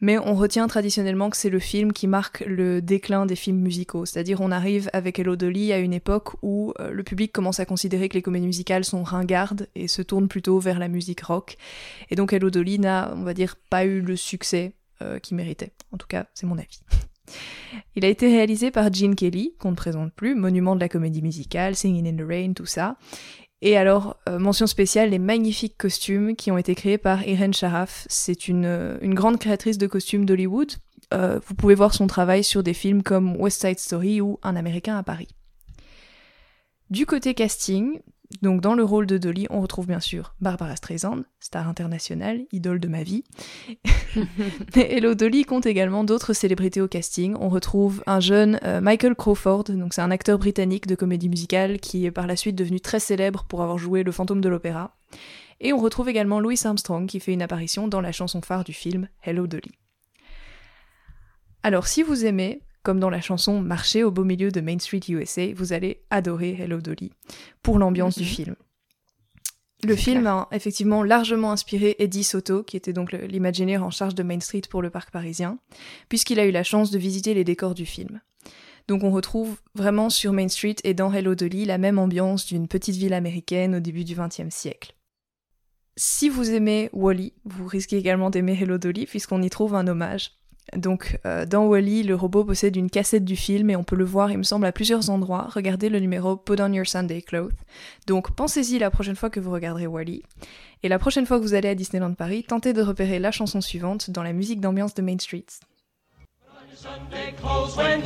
mais on retient traditionnellement que c'est le film qui marque le déclin des films musicaux. C'est-à-dire on arrive avec Hello Dolly à une époque où euh, le public commence à considérer que les comédies musicales sont ringardes et se tourne plutôt vers la musique rock. Et donc Hello Dolly n'a, on va dire, pas eu le succès euh, qu'il méritait. En tout cas, c'est mon avis. Il a été réalisé par Gene Kelly, qu'on ne présente plus, monument de la comédie musicale, Singing in the Rain, tout ça. Et alors, euh, mention spéciale, les magnifiques costumes qui ont été créés par Irene Sharaf. C'est une, euh, grande créatrice de costumes d'Hollywood. Euh, vous pouvez voir son travail sur des films comme West Side Story ou Un Américain à Paris. Du côté casting, donc dans le rôle de Dolly, on retrouve bien sûr Barbara Streisand, star internationale, idole de ma vie. Hello Dolly compte également d'autres célébrités au casting. On retrouve un jeune euh, Michael Crawford, donc c'est un acteur britannique de comédie musicale qui est par la suite devenu très célèbre pour avoir joué le fantôme de l'opéra. Et on retrouve également Louis Armstrong qui fait une apparition dans la chanson phare du film Hello Dolly. Alors si vous aimez, comme dans la chanson Marcher au beau milieu de Main Street USA, vous allez adorer Hello Dolly pour l'ambiance du film. Le film a effectivement largement inspiré Eddie Soto, qui était donc l'imaginaire en charge de Main Street pour le parc parisien, puisqu'il a eu la chance de visiter les décors du film. Donc on retrouve vraiment sur Main Street et dans Hello Dolly la même ambiance d'une petite ville américaine au début du XXe siècle. Si vous aimez Wally, vous risquez également d'aimer Hello Dolly, puisqu'on y trouve un hommage. Donc, euh, dans Wally, le robot possède une cassette du film et on peut le voir, il me semble, à plusieurs endroits. Regardez le numéro Put on Your Sunday Clothes. Donc, pensez-y la prochaine fois que vous regarderez Wally. Et la prochaine fois que vous allez à Disneyland Paris, tentez de repérer la chanson suivante dans la musique d'ambiance de Main Street. Sunday clothes when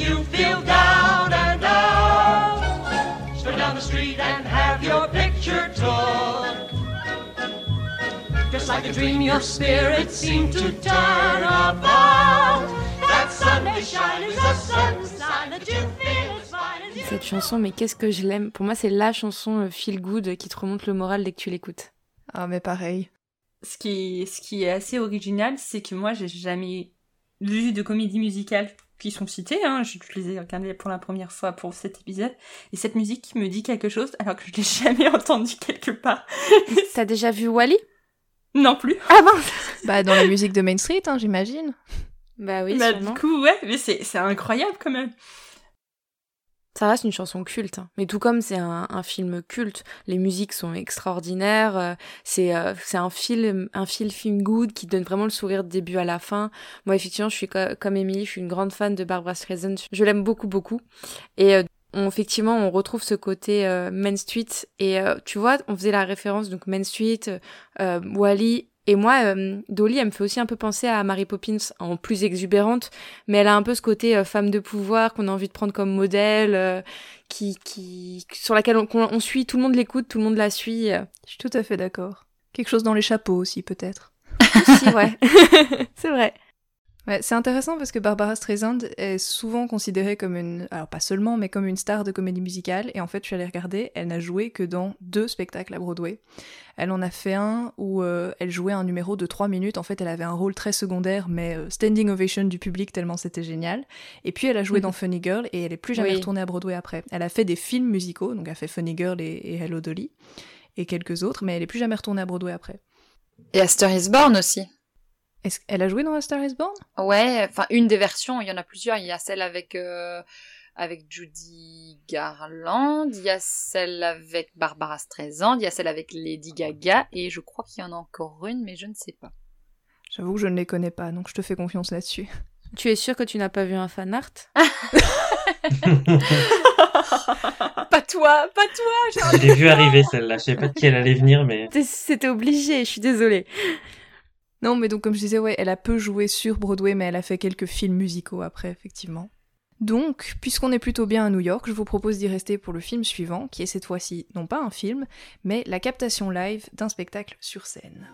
Just like a dream, your spirit seemed to turn about. That Sunday shine is a certain sign that you feel as fine as you Cette chanson, mais qu'est-ce que je l'aime? Pour moi, c'est la chanson euh, feel good qui te remonte le moral dès que tu l'écoutes. Ah, mais pareil. Ce qui, ce qui est assez original, c'est que moi, j'ai jamais vu de comédie musicale qui sont citées. Hein. Je les ai regardées pour la première fois pour cet épisode. Et cette musique me dit quelque chose alors que je l'ai jamais entendue quelque part. T'as déjà vu Wally Non plus. Ah bon Bah, dans la musique de Main Street, hein, j'imagine. Bah oui, Bah, sûrement. du coup, ouais, mais c'est c'est incroyable quand même. Ça reste une chanson culte, hein. mais tout comme c'est un, un film culte, les musiques sont extraordinaires, euh, c'est euh, c'est un film un film film good qui donne vraiment le sourire de début à la fin. Moi effectivement, je suis co- comme Emily, je suis une grande fan de Barbara Streisand, je l'aime beaucoup beaucoup et euh, on, effectivement, on retrouve ce côté euh, Main Street et euh, tu vois, on faisait la référence donc Main Street, euh, euh, Wally et moi, euh, Dolly, elle me fait aussi un peu penser à Mary Poppins en plus exubérante, mais elle a un peu ce côté euh, femme de pouvoir qu'on a envie de prendre comme modèle, euh, qui, qui, sur laquelle on, on suit, tout le monde l'écoute, tout le monde la suit. Je suis tout à fait d'accord. Quelque chose dans les chapeaux aussi, peut-être. Aussi, ouais. c'est vrai. Ouais, c'est intéressant parce que Barbara Streisand est souvent considérée comme une, alors pas seulement, mais comme une star de comédie musicale. Et en fait, je suis allée regarder, elle n'a joué que dans deux spectacles à Broadway. Elle en a fait un où euh, elle jouait un numéro de trois minutes. En fait, elle avait un rôle très secondaire, mais euh, standing ovation du public tellement c'était génial. Et puis, elle a joué dans Funny Girl et elle est plus jamais Oui. retournée à Broadway après. Elle a fait des films musicaux, donc elle a fait Funny Girl et, et Hello Dolly et quelques autres, mais elle est plus jamais retournée à Broadway après. Et A Star is Born aussi. Est-ce qu'elle a joué dans A Star Is Born? Ouais, enfin une des versions, il y en a plusieurs. Il y a celle avec euh, avec Judy Garland, il y a celle avec Barbara Streisand, il y a celle avec Lady Gaga, et je crois qu'il y en a encore une, mais je ne sais pas. J'avoue que je ne les connais pas, donc je te fais confiance là-dessus. Tu es sûr que tu n'as pas vu un fan art? Pas toi, pas toi. Je l'ai vu arriver celle-là. Je savais pas de qui elle allait venir, mais C'était obligé, je suis désolée. Non, mais donc comme je disais, ouais, elle a peu joué sur Broadway, mais elle a fait quelques films musicaux après, effectivement. Donc, puisqu'on est plutôt bien à New York, je vous propose d'y rester pour le film suivant, qui est cette fois-ci non pas un film, mais la captation live d'un spectacle sur scène.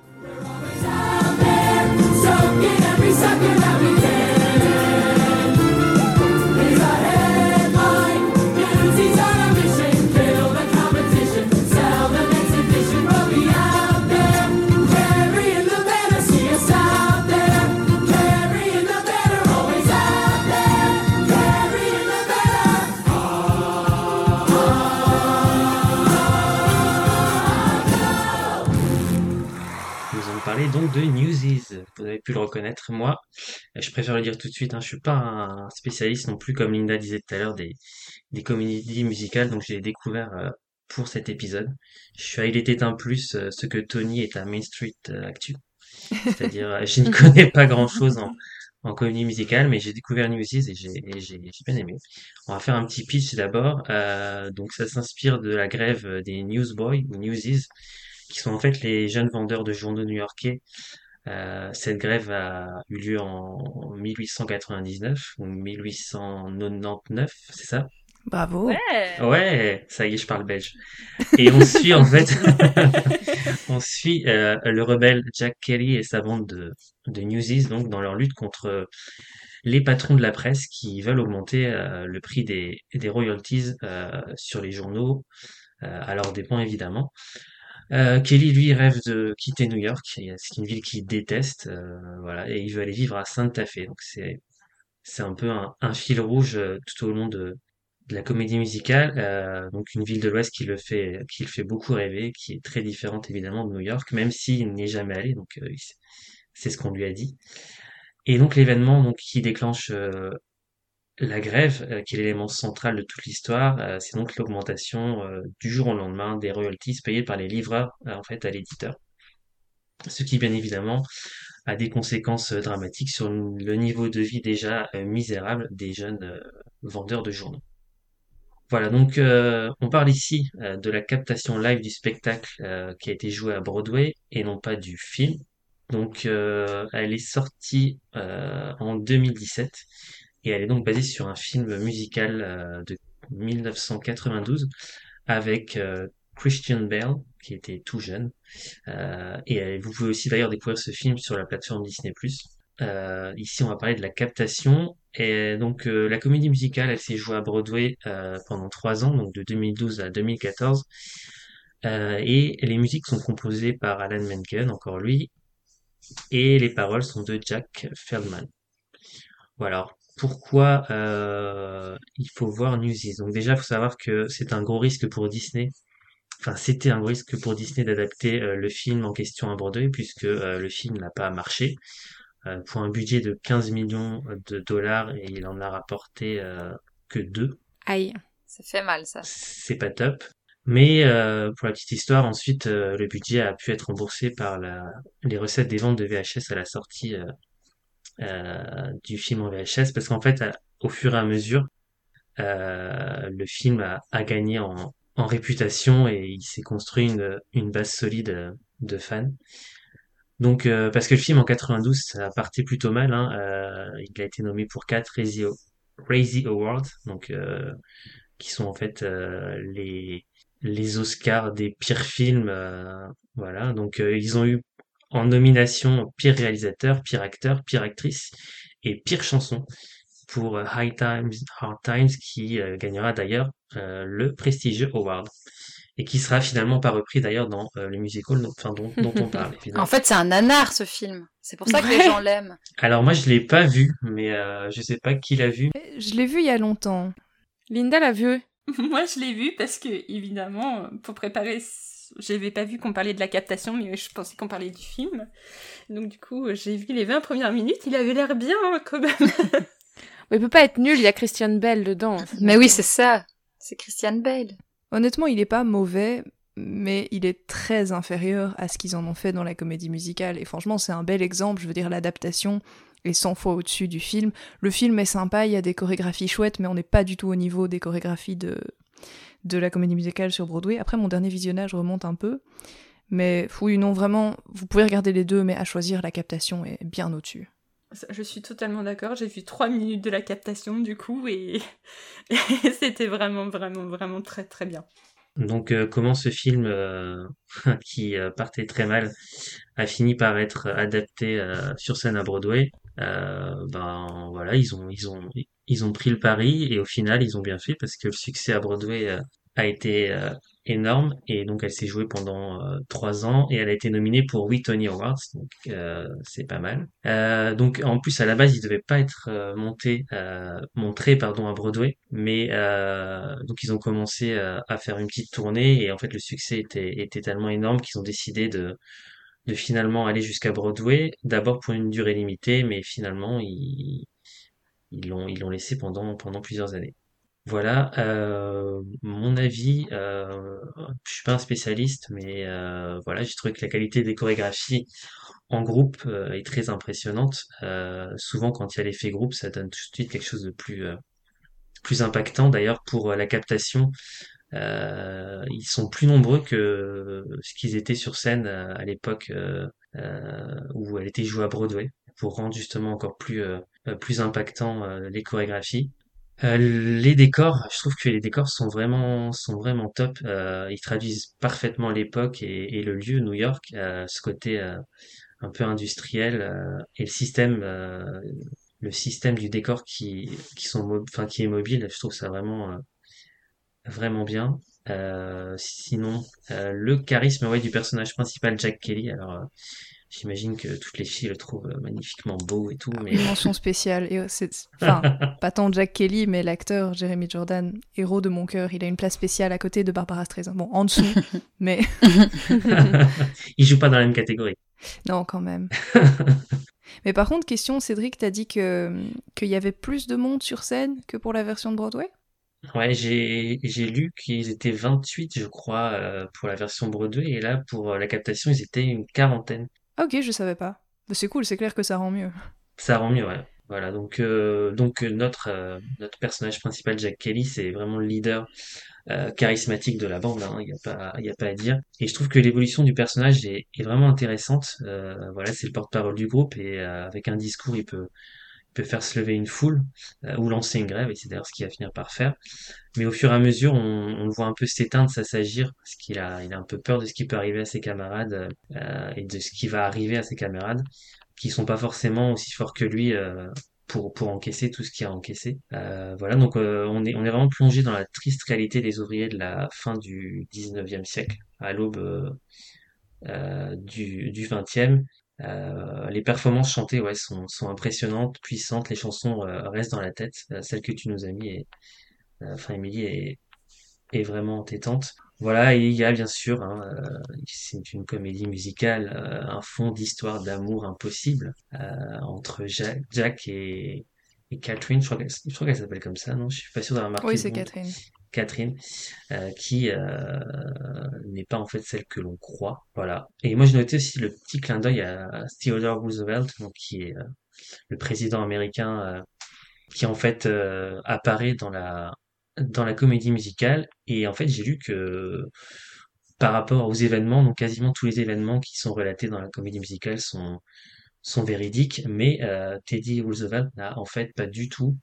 De Newsies. Vous avez pu le reconnaître. Moi, je préfère le dire tout de suite, hein, je suis pas un spécialiste non plus, comme Linda disait tout à l'heure, des, des comédies musicales, donc j'ai découvert euh, pour cet épisode. Je suis à Il était un plus euh, ce que Tony est à Main Street euh, Actu. C'est-à-dire, euh, je ne connais pas grand-chose en, en comédie musicale, mais j'ai découvert Newsies et j'ai bien aimé. On va faire un petit pitch d'abord. Euh, donc ça s'inspire de la grève des Newsboys ou Newsies, qui sont en fait les jeunes vendeurs de journaux new-yorkais. Euh, cette grève a eu lieu en 1899 ou 1899, c'est ça? Bravo Ouais, ça y est, je parle belge. Et on suit en fait, on suit euh, le rebelle Jack Kelly et sa bande de, de Newsies donc dans leur lutte contre les patrons de la presse qui veulent augmenter euh, le prix des, des royalties euh, sur les journaux, euh, à leurs dépens évidemment. Euh, Kelly, lui, rêve de quitter New York. C'est une ville qu'il déteste, euh, voilà, et il veut aller vivre à Santa Fe. Donc c'est c'est un peu un, fil rouge euh, tout au long de, la comédie musicale. Euh, donc une ville de l'Ouest qui le fait qui le fait beaucoup rêver, qui est très différente évidemment de New York, même s'il n'y est jamais allé. Donc euh, c'est ce qu'on lui a dit. Et donc l'événement donc qui déclenche la grève, euh, qui est l'élément central de toute l'histoire, euh, c'est donc l'augmentation euh, du jour au lendemain des royalties payées par les livreurs en fait à l'éditeur. Ce qui bien évidemment a des conséquences dramatiques sur le niveau de vie déjà misérable des jeunes vendeurs de journaux. Voilà, donc on parle ici de la captation live du spectacle qui a été joué à Broadway et non pas du film. Donc elle est sortie en 2017 et elle est donc basée sur un film musical euh, de 1992 avec euh, Christian Bale, qui était tout jeune. Euh, et vous pouvez aussi d'ailleurs découvrir ce film sur la plateforme Disney+. Ici, on va parler de la captation. Et donc, la comédie musicale, elle s'est jouée à Broadway pendant trois ans, donc de 2012 à 2014. Euh, et les musiques sont composées par Alan Menken, encore lui, et les paroles sont de Jack Feldman. Voilà. Pourquoi euh, il faut voir Newsies Donc déjà, il faut savoir que c'est un gros risque pour Disney. Enfin, c'était un gros risque pour Disney d'adapter euh, le film en question à Broadway, puisque euh, le film n'a pas marché. Pour un budget de 15 millions de dollars, et il en a rapporté euh, que 2. Aïe. Ça fait mal, ça. C'est pas top. Mais euh, pour la petite histoire, ensuite, euh, le budget a pu être remboursé par la, les recettes des ventes de VHS à la sortie euh, euh, du film en VHS, parce qu'en fait, à- au fur et à mesure, euh, le film a, gagné en, réputation et il s'est construit une, base solide euh, de fans. Donc, euh, parce que le film en 92, ça partait plutôt mal, hein, euh, il a été nommé pour quatre Razzie, Razzie Awards, donc euh, qui sont en fait euh, les les Oscars des pires films, euh, voilà. Donc euh, ils ont eu en nomination pire réalisateur, pire acteur, pire actrice et pire chanson pour euh, High Times, Hard Times, qui euh, gagnera d'ailleurs euh, le prestigieux award et qui sera finalement pas repris d'ailleurs dans euh, le musical dont, enfin, dont, dont on parle. évidemment. En fait, c'est un nanar, ce film. C'est pour ça que les gens l'aiment. Alors moi je l'ai pas vu, mais euh, je sais pas qui l'a vu. Je l'ai vu il y a longtemps. Linda l'a vu. Moi, je l'ai vu parce que, évidemment, pour préparer, j'avais pas vu qu'on parlait de la captation, mais je pensais qu'on parlait du film. Donc, du coup, j'ai vu les 20 premières minutes. Il avait l'air bien, hein, quand même. Mais il peut pas être nul, il y a Christian Bell dedans. Mais oui, c'est ça. C'est Christian Bale. Honnêtement, il est pas mauvais, mais il est très inférieur à ce qu'ils en ont fait dans la comédie musicale. Et franchement, c'est un bel exemple. Je veux dire, l'adaptation est 100 fois au-dessus du film. Le film est sympa, il y a des chorégraphies chouettes, mais on n'est pas du tout au niveau des chorégraphies de, de la comédie musicale sur Broadway. Après, mon dernier visionnage remonte un peu. Mais oui, non, vraiment, vous pouvez regarder les deux, mais à choisir, la captation est bien au-dessus. Je suis totalement d'accord. J'ai vu 3 minutes de la captation, du coup, et, et c'était vraiment, vraiment, vraiment très, très bien. Donc euh, comment ce film euh, qui euh, partait très mal a fini par être adapté euh, sur scène à Broadway? Euh, Ben voilà, ils ont ils ont ils ont pris le pari et au final ils ont bien fait parce que le succès à Broadway euh, a été euh, énorme et donc elle s'est jouée pendant euh, trois ans et elle a été nominée pour huit Tony Awards donc euh, c'est pas mal. Euh, donc en plus à la base il devait pas être monté montré pardon à Broadway mais donc ils ont commencé à faire une petite tournée et en fait le succès était était tellement énorme qu'ils ont décidé de de finalement aller jusqu'à Broadway d'abord pour une durée limitée mais finalement ils ils l'ont ils l'ont laissé pendant pendant plusieurs années. Voilà, euh, mon avis, euh, je suis pas un spécialiste, mais euh, voilà, j'ai trouvé que la qualité des chorégraphies en groupe euh, est très impressionnante. Souvent, quand il y a l'effet groupe, ça donne tout de suite quelque chose de plus plus impactant. D'ailleurs, pour la captation, ils sont plus nombreux que ce qu'ils étaient sur scène à l'époque où elle était jouée à Broadway, pour rendre justement encore plus plus impactant euh, les chorégraphies. Euh, les décors, je trouve que les décors sont vraiment sont vraiment top. Euh, ils traduisent parfaitement l'époque et, et le lieu, New York, euh, ce côté euh, un peu industriel euh, et le système euh, le système du décor qui qui sont enfin qui est mobile. Je trouve ça vraiment euh, vraiment bien. Euh, sinon, euh, le charisme ouais, du personnage principal, Jack Kelly. Alors, euh, j'imagine que toutes les filles le trouvent euh, magnifiquement beau et tout, mais Une mention spéciale. Et c'est, enfin, pas tant Jack Kelly, mais l'acteur Jeremy Jordan, héros de mon cœur. Il a une place spéciale à côté de Barbara Streisand. Bon, en dessous, mais il joue pas dans la même catégorie. non, quand même. mais par contre, question, Cédric, t'as dit que qu'il y avait plus de monde sur scène que pour la version de Broadway? Ouais, j'ai j'ai lu qu'ils étaient 28, je crois, euh, pour la version Broadway, et là, pour euh, la captation, ils étaient une quarantaine. Ok, je savais pas. Bah, c'est cool, c'est clair que ça rend mieux. Ça rend mieux, ouais. Voilà, donc euh, euh, notre euh, notre personnage principal, Jack Kelly, c'est vraiment le leader charismatique de la bande, hein, il y a pas à dire. Et je trouve que l'évolution du personnage est, est vraiment intéressante. Voilà, c'est le porte-parole du groupe et avec un discours, il peut peut faire se lever une foule euh, ou lancer une grève, et c'est d'ailleurs ce qu'il va finir par faire. Mais au fur et à mesure, on, on le voit un peu s'éteindre, s'assagir, parce qu'il a, il a un peu peur de ce qui peut arriver à ses camarades euh, et de ce qui va arriver à ses camarades, qui sont pas forcément aussi forts que lui euh, pour, pour encaisser tout ce qu'il a encaissé. Euh, voilà, donc euh, on est, on est vraiment plongé dans la triste réalité des ouvriers de la fin du 19e siècle, à l'aube euh, euh, du, du 20e. Euh, les performances chantées ouais, sont, sont impressionnantes, puissantes, les chansons euh, restent dans la tête. Euh, celle que tu nous as mis, est, enfin Émilie, est, est vraiment entêtante. Voilà, et il y a bien sûr, hein, euh, c'est une comédie musicale, euh, un fond d'histoire d'amour impossible euh, entre Jack, Jack et, et Catherine. Je crois qu'elle s'appelle comme ça, non? Je suis pas sûr d'avoir marqué Oui, c'est. Catherine. Catherine, euh, qui euh, n'est pas en fait celle que l'on croit. Voilà. Et moi, j'ai noté aussi le petit clin d'œil à Theodore Roosevelt, qui est euh, le président américain, qui en fait apparaît dans la dans la comédie musicale. Et en fait, j'ai lu que par rapport aux événements, donc quasiment tous les événements qui sont relatés dans la comédie musicale sont sont véridiques, mais euh, Teddy Roosevelt n'a en fait pas du tout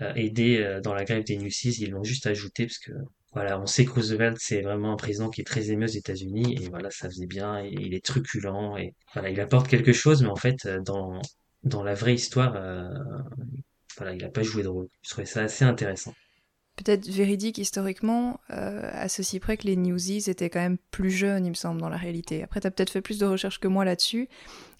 euh, aidé euh, dans la grève des Newsies, ils l'ont juste ajouté parce que voilà, on sait que Roosevelt c'est vraiment un président qui est très aimé aux États-Unis et voilà, ça faisait bien, il est truculent et voilà, il apporte quelque chose, mais en fait dans dans la vraie histoire, voilà, il a pas joué de rôle. Je trouvais ça assez intéressant. Peut-être véridique historiquement, euh, à ceci près que les Newsies étaient quand même plus jeunes, il me semble, dans la réalité. Après, t'as peut-être fait plus de recherches que moi là-dessus,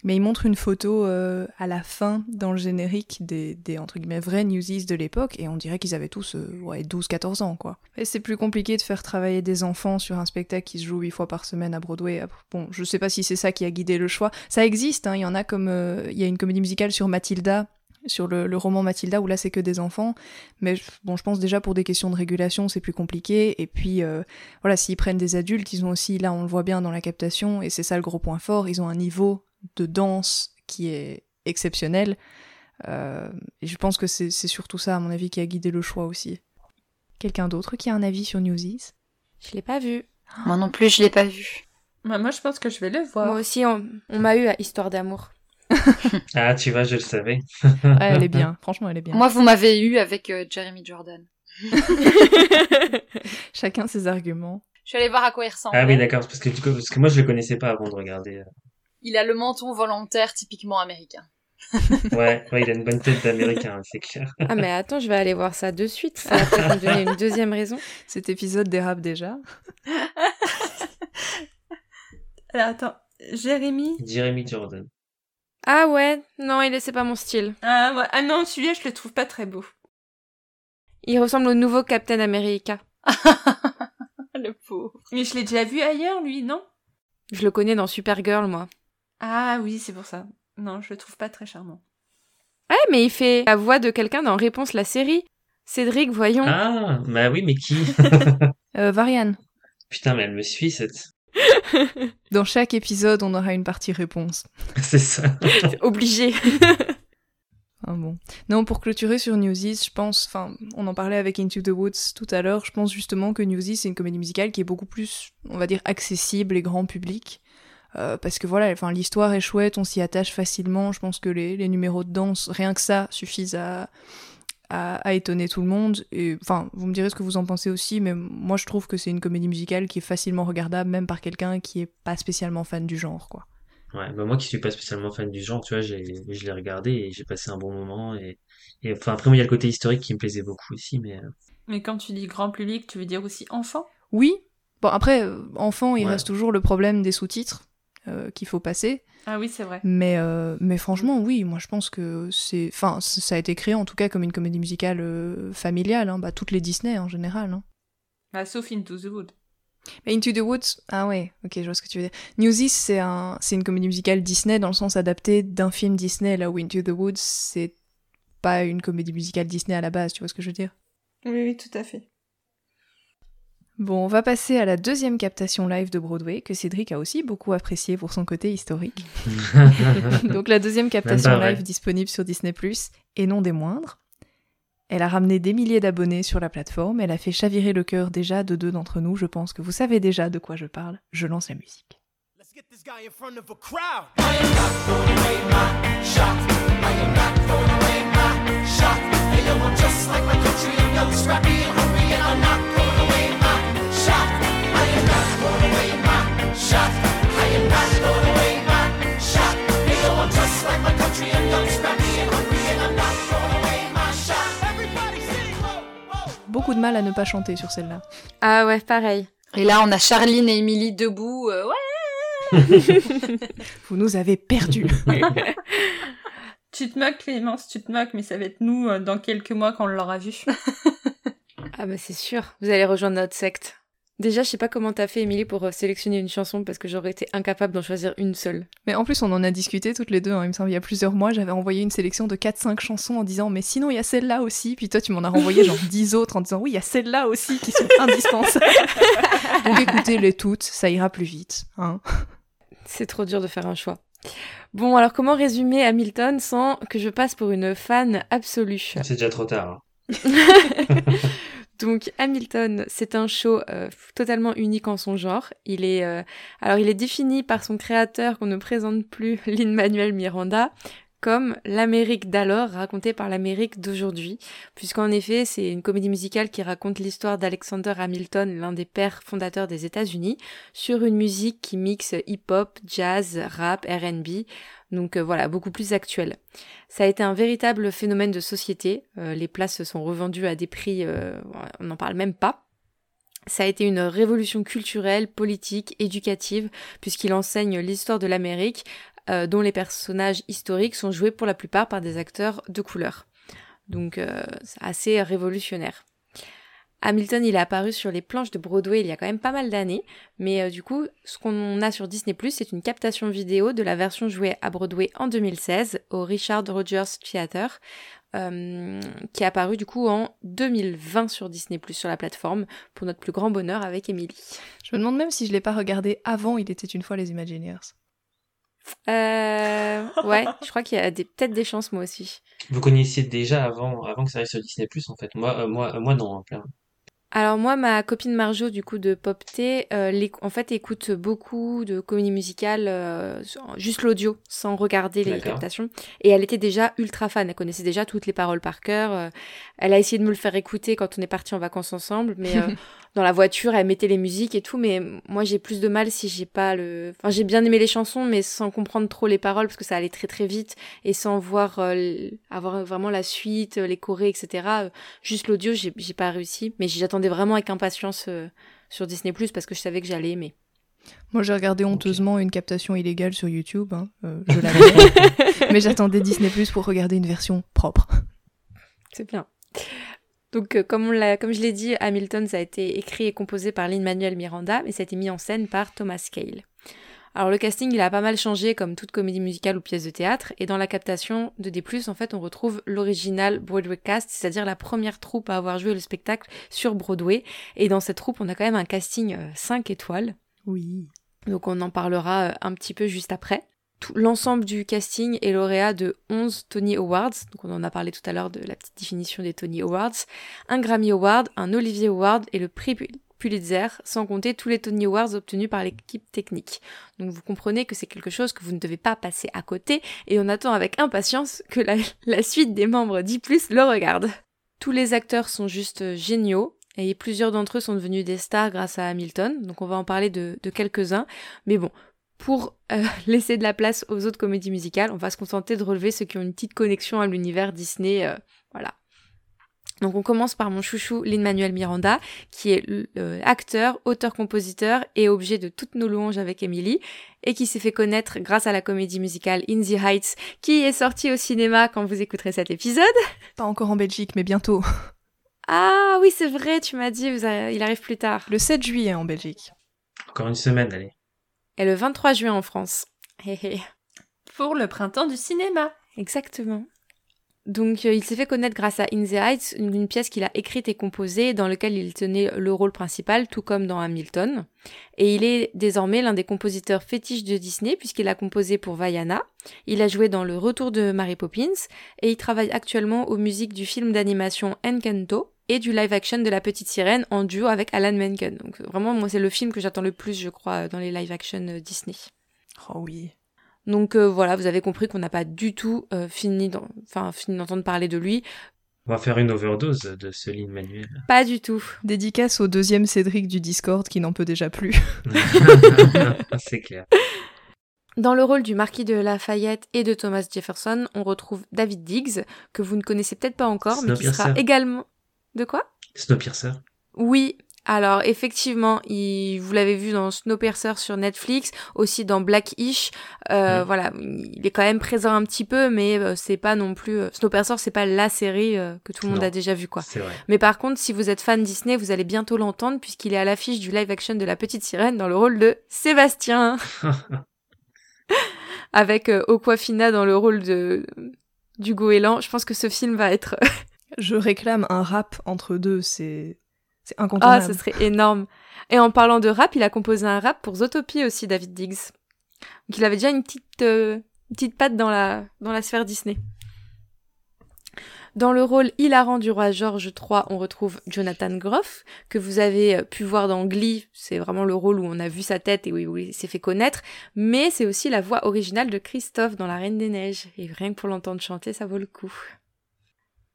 mais il montre une photo euh, à la fin, dans le générique, des, des entre guillemets, vrais Newsies de l'époque, et on dirait qu'ils avaient tous euh, ouais, 12-14 ans, quoi. Et c'est plus compliqué de faire travailler des enfants sur un spectacle qui se joue 8 fois par semaine à Broadway. Bon, je sais pas si c'est ça qui a guidé le choix. Ça existe, hein, il y en a comme... Il y a une comédie musicale sur Mathilda, sur le, le roman Mathilda où là c'est que des enfants mais je- bon je pense déjà pour des questions de régulation c'est plus compliqué et puis euh, voilà s'ils prennent des adultes ils ont aussi là on le voit bien dans la captation et c'est ça le gros point fort ils ont un niveau de danse qui est exceptionnel Euh, et je pense que c'est c'est surtout ça à mon avis qui a guidé le choix aussi quelqu'un d'autre qui a un avis sur Newsies? Je l'ai pas vu. Moi non plus, je l'ai pas vu. Bah, moi, je pense que je vais le voir. Moi aussi, on, on m'a eu à Histoire d'amour. Ah, tu vois, je le savais. ouais, elle est bien franchement elle est bien Moi, vous m'avez eu avec euh, Jeremy Jordan. chacun ses arguments Je suis allée voir à quoi il ressemble. Ah oui, d'accord, parce que du coup, parce que moi je le connaissais pas avant de regarder. euh. Il a le menton volontaire typiquement américain. Ouais, ouais, il a une bonne tête d'américain, c'est clair. Ah mais attends, je vais aller voir ça de suite. Ça va peut-être me donner une deuxième raison. cet épisode dérape déjà Alors, attends, Jérémy. Jeremy Jordan. Ah ouais, non, il est c'est pas mon style. Ah, ouais. ah non, celui-là, je le trouve pas très beau. Il ressemble au nouveau Captain America. le pauvre. Mais je l'ai déjà vu ailleurs, lui, non? Je le connais dans Supergirl, moi. Ah oui, c'est pour ça. Non, je le trouve pas très charmant. Ouais, mais il fait la voix de quelqu'un dans Réponse la série. Cédric, voyons. Ah, bah oui, mais qui? Euh, Varian Putain, mais elle me suit cette. dans chaque épisode on aura une partie réponse C'est ça. Obligé. Ah bon. Non, pour clôturer sur Newsies, je pense, enfin, on en parlait avec Into the Woods tout à l'heure, je pense justement que Newsies, c'est une comédie musicale qui est beaucoup plus, on va dire, accessible et grand public. Euh, parce que voilà, enfin, l'histoire est chouette, on s'y attache facilement, je pense que les, les numéros de danse, rien que ça, suffisent à, à, à étonner tout le monde. Et enfin, vous me direz ce que vous en pensez aussi, mais moi je trouve que c'est une comédie musicale qui est facilement regardable, même par quelqu'un qui est pas spécialement fan du genre, quoi. Ouais, bah moi qui suis pas spécialement fan du genre, tu vois, j'ai, je l'ai regardé et j'ai passé un bon moment et, et enfin après moi il y a le côté historique qui me plaisait beaucoup aussi, mais euh, Mais quand tu dis grand public, tu veux dire aussi enfant? Oui. Bon, après, euh, enfant, il Ouais. reste toujours le problème des sous-titres euh, qu'il faut passer. Ah oui, c'est vrai. Mais, euh, mais franchement, oui, moi je pense que c'est. Enfin, ça a été créé en tout cas comme une comédie musicale euh, familiale, hein, bah, toutes les Disney en général. Hein. Bah, sauf Into the Wood. Mais Into the Woods, ah ouais, ok, je vois ce que tu veux dire. Newsies, c'est un, c'est une comédie musicale Disney dans le sens adapté d'un film Disney, là où Into the Woods, c'est pas une comédie musicale Disney à la base, tu vois ce que je veux dire? Oui, oui, tout à fait. Bon, on va passer à la deuxième captation live de Broadway que Cédric a aussi beaucoup appréciée pour son côté historique. Donc la deuxième captation live disponible sur Disney ⁇ et non des moindres. Elle a ramené des milliers d'abonnés sur la plateforme, elle a fait chavirer le cœur déjà de deux d'entre nous, je pense que vous savez déjà de quoi je parle, je lance la musique. Beaucoup de mal à ne pas chanter sur celle-là. Ah ouais, pareil. Et là, on a Charline et Émilie debout. Euh, ouais Vous nous avez perdus. tu te moques, Clémence, tu te moques, mais ça va être nous euh, dans quelques mois quand on l'aura vu. ah bah c'est sûr, vous allez rejoindre notre secte. Déjà, je sais pas comment t'as fait, Émilie, pour euh, sélectionner une chanson parce que j'aurais été incapable d'en choisir une seule. Mais en plus, on en a discuté toutes les deux, hein, il me semble, il y a plusieurs mois. J'avais envoyé une sélection de 4-5 chansons en disant, mais sinon, il y a celle-là aussi. Puis toi, tu m'en as renvoyé genre 10 autres en disant, oui, il y a celle-là aussi qui sont indispensables. Donc écoutez-les toutes, ça ira plus vite. Hein. C'est trop dur de faire un choix. Bon, alors comment résumer Hamilton sans que je passe pour une fan absolue? C'est déjà trop tard. hein. Donc Hamilton, c'est un show euh, totalement unique en son genre. Il est euh, alors il est défini par son créateur qu'on ne présente plus, Lin-Manuel Miranda, comme l'Amérique d'alors racontée par l'Amérique d'aujourd'hui, puisqu'en effet c'est une comédie musicale qui raconte l'histoire d'Alexander Hamilton, l'un des pères fondateurs des États-Unis, sur une musique qui mixe hip-hop, jazz, rap, R&B, donc euh, voilà, beaucoup plus actuel. Ça a été un véritable phénomène de société. Euh, les places se sont revendues à des prix, euh, on n'en parle même pas. Ça a été une révolution culturelle, politique, éducative, puisqu'il enseigne l'histoire de l'Amérique, dont les personnages historiques sont joués pour la plupart par des acteurs de couleur. Donc c'est assez révolutionnaire. Hamilton, il est apparu sur les planches de Broadway il y a quand même pas mal d'années, mais euh, du coup, ce qu'on a sur Disney+, c'est une captation vidéo de la version jouée à Broadway en 2016 au Richard Rogers Theatre, euh, qui est apparu du coup en 2020 sur Disney+, sur la plateforme, pour notre plus grand bonheur avec Emily. Je me demande même si je l'ai pas regardé avant Il était une fois les Imagineers. Euh, ouais, je crois qu'il y a des- peut-être des chances moi aussi. Vous connaissiez déjà avant, avant que ça arrive sur Disney+, en fait. Moi, euh, moi, euh, moi non, en plein. Alors moi, ma copine Marjo, du coup, de Pop T, euh, en fait, écoute beaucoup de comédies musicales, euh, juste l'audio, sans regarder les captations. Et elle était déjà ultra fan, elle connaissait déjà toutes les paroles par cœur. euh, elle a essayé de me le faire écouter quand on est parti en vacances ensemble, mais euh, dans la voiture, elle mettait les musiques et tout. Mais moi, j'ai plus de mal si j'ai pas le... Enfin, j'ai bien aimé les chansons, mais sans comprendre trop les paroles, parce que ça allait très très vite, et sans voir, euh, avoir vraiment la suite, les chorés, etc. Juste l'audio, j'ai pas réussi, mais j'attendais vraiment avec impatience euh, sur Disney Plus parce que je savais que j'allais aimer. Moi, j'ai regardé honteusement une captation illégale sur YouTube. hein, euh, je l'avais. mais j'attendais Disney Plus pour regarder une version propre. C'est bien. Donc, euh, comme, on l'a- comme je l'ai dit, Hamilton, ça a été écrit et composé par Lin-Manuel Miranda, mais ça a été mis en scène par Thomas Cale. Alors, le casting, il a pas mal changé, comme toute comédie musicale ou pièce de théâtre, et dans la captation de D+, en fait, on retrouve l'original Broadway cast, c'est-à-dire la première troupe à avoir joué le spectacle sur Broadway, et dans cette troupe, on a quand même un casting 5 étoiles. Oui. Donc on en parlera euh, un petit peu juste après. Tout L'ensemble du casting est lauréat de 11 Tony Awards, donc on en a parlé tout à l'heure de la petite définition des Tony Awards, un Grammy Award, un Olivier Award et le prix Pulitzer, sans compter tous les Tony Awards obtenus par l'équipe technique. Donc vous comprenez que c'est quelque chose que vous ne devez pas passer à côté et on attend avec impatience que la, suite des membres d'I+, le regarde. Tous les acteurs sont juste euh, géniaux et plusieurs d'entre eux sont devenus des stars grâce à Hamilton, donc on va en parler de, de quelques-uns. Mais bon, pour euh, laisser de la place aux autres comédies musicales, on va se contenter de relever ceux qui ont une petite connexion à l'univers Disney. euh, voilà. Donc on commence par mon chouchou Lin-Manuel Miranda, qui est euh, acteur, auteur-compositeur et objet de toutes nos louanges avec Emily, et qui s'est fait connaître grâce à la comédie musicale In the Heights, qui est sortie au cinéma quand vous écouterez cet épisode. Pas encore en Belgique, mais bientôt. Ah oui, c'est vrai, tu m'as dit, vous a- il arrive plus tard. Le 7 juillet en Belgique. Encore une semaine, allez. Et le 23 juin en France. Hé hé. Pour le printemps du cinéma. Exactement. Donc euh, il s'est fait connaître grâce à In the Heights, une, pièce qu'il a écrite et composée dans laquelle il tenait le rôle principal, tout comme dans Hamilton. Et il est désormais l'un des compositeurs fétiches de Disney puisqu'il a composé pour Vaiana. Il a joué dans Le Retour de Mary Poppins et il travaille actuellement aux musiques du film d'animation Encanto et du live action de La Petite Sirène en duo avec Alan Menken. Donc vraiment moi c'est le film que j'attends le plus je crois dans les live action euh, Disney. Oh oui. Donc euh, voilà, vous avez compris qu'on n'a pas du tout euh, fini d'en- enfin, fini d'entendre parler de lui. On va faire une overdose de ce Lin Manuel. Pas du tout. Dédicace au deuxième Cédric du Discord qui n'en peut déjà plus. C'est clair. Dans le rôle du marquis de Lafayette et de Thomas Jefferson, on retrouve David Diggs, que vous ne connaissez peut-être pas encore, mais qui sera également... De quoi? Snowpiercer. Oui, alors effectivement, il, vous l'avez vu dans Snowpiercer sur Netflix, aussi dans Blackish. Euh, Mm. Voilà, il est quand même présent un petit peu, mais euh, c'est pas non plus euh, Snowpiercer, c'est pas la série euh, que tout le monde Non, a déjà vu quoi. C'est vrai. Mais par contre, si vous êtes fan Disney, vous allez bientôt l'entendre puisqu'il est à l'affiche du live action de La Petite Sirène dans le rôle de Sébastien, avec euh, Aquafina dans le rôle de du goéland. Je pense que ce film va être Je réclame un rap entre deux, c'est c'est ah, ce serait énorme. Et en parlant de rap, il a composé un rap pour Zootopie aussi, David Diggs. Donc il avait déjà une petite, euh, une petite patte dans la, dans la sphère Disney. Dans le rôle hilarant du roi George III, on retrouve Jonathan Groff, que vous avez euh, pu voir dans Glee. C'est vraiment le rôle où on a vu sa tête et où il s'est fait connaître. Mais c'est aussi la voix originale de Christophe dans La Reine des Neiges. Et rien que pour l'entendre chanter, ça vaut le coup.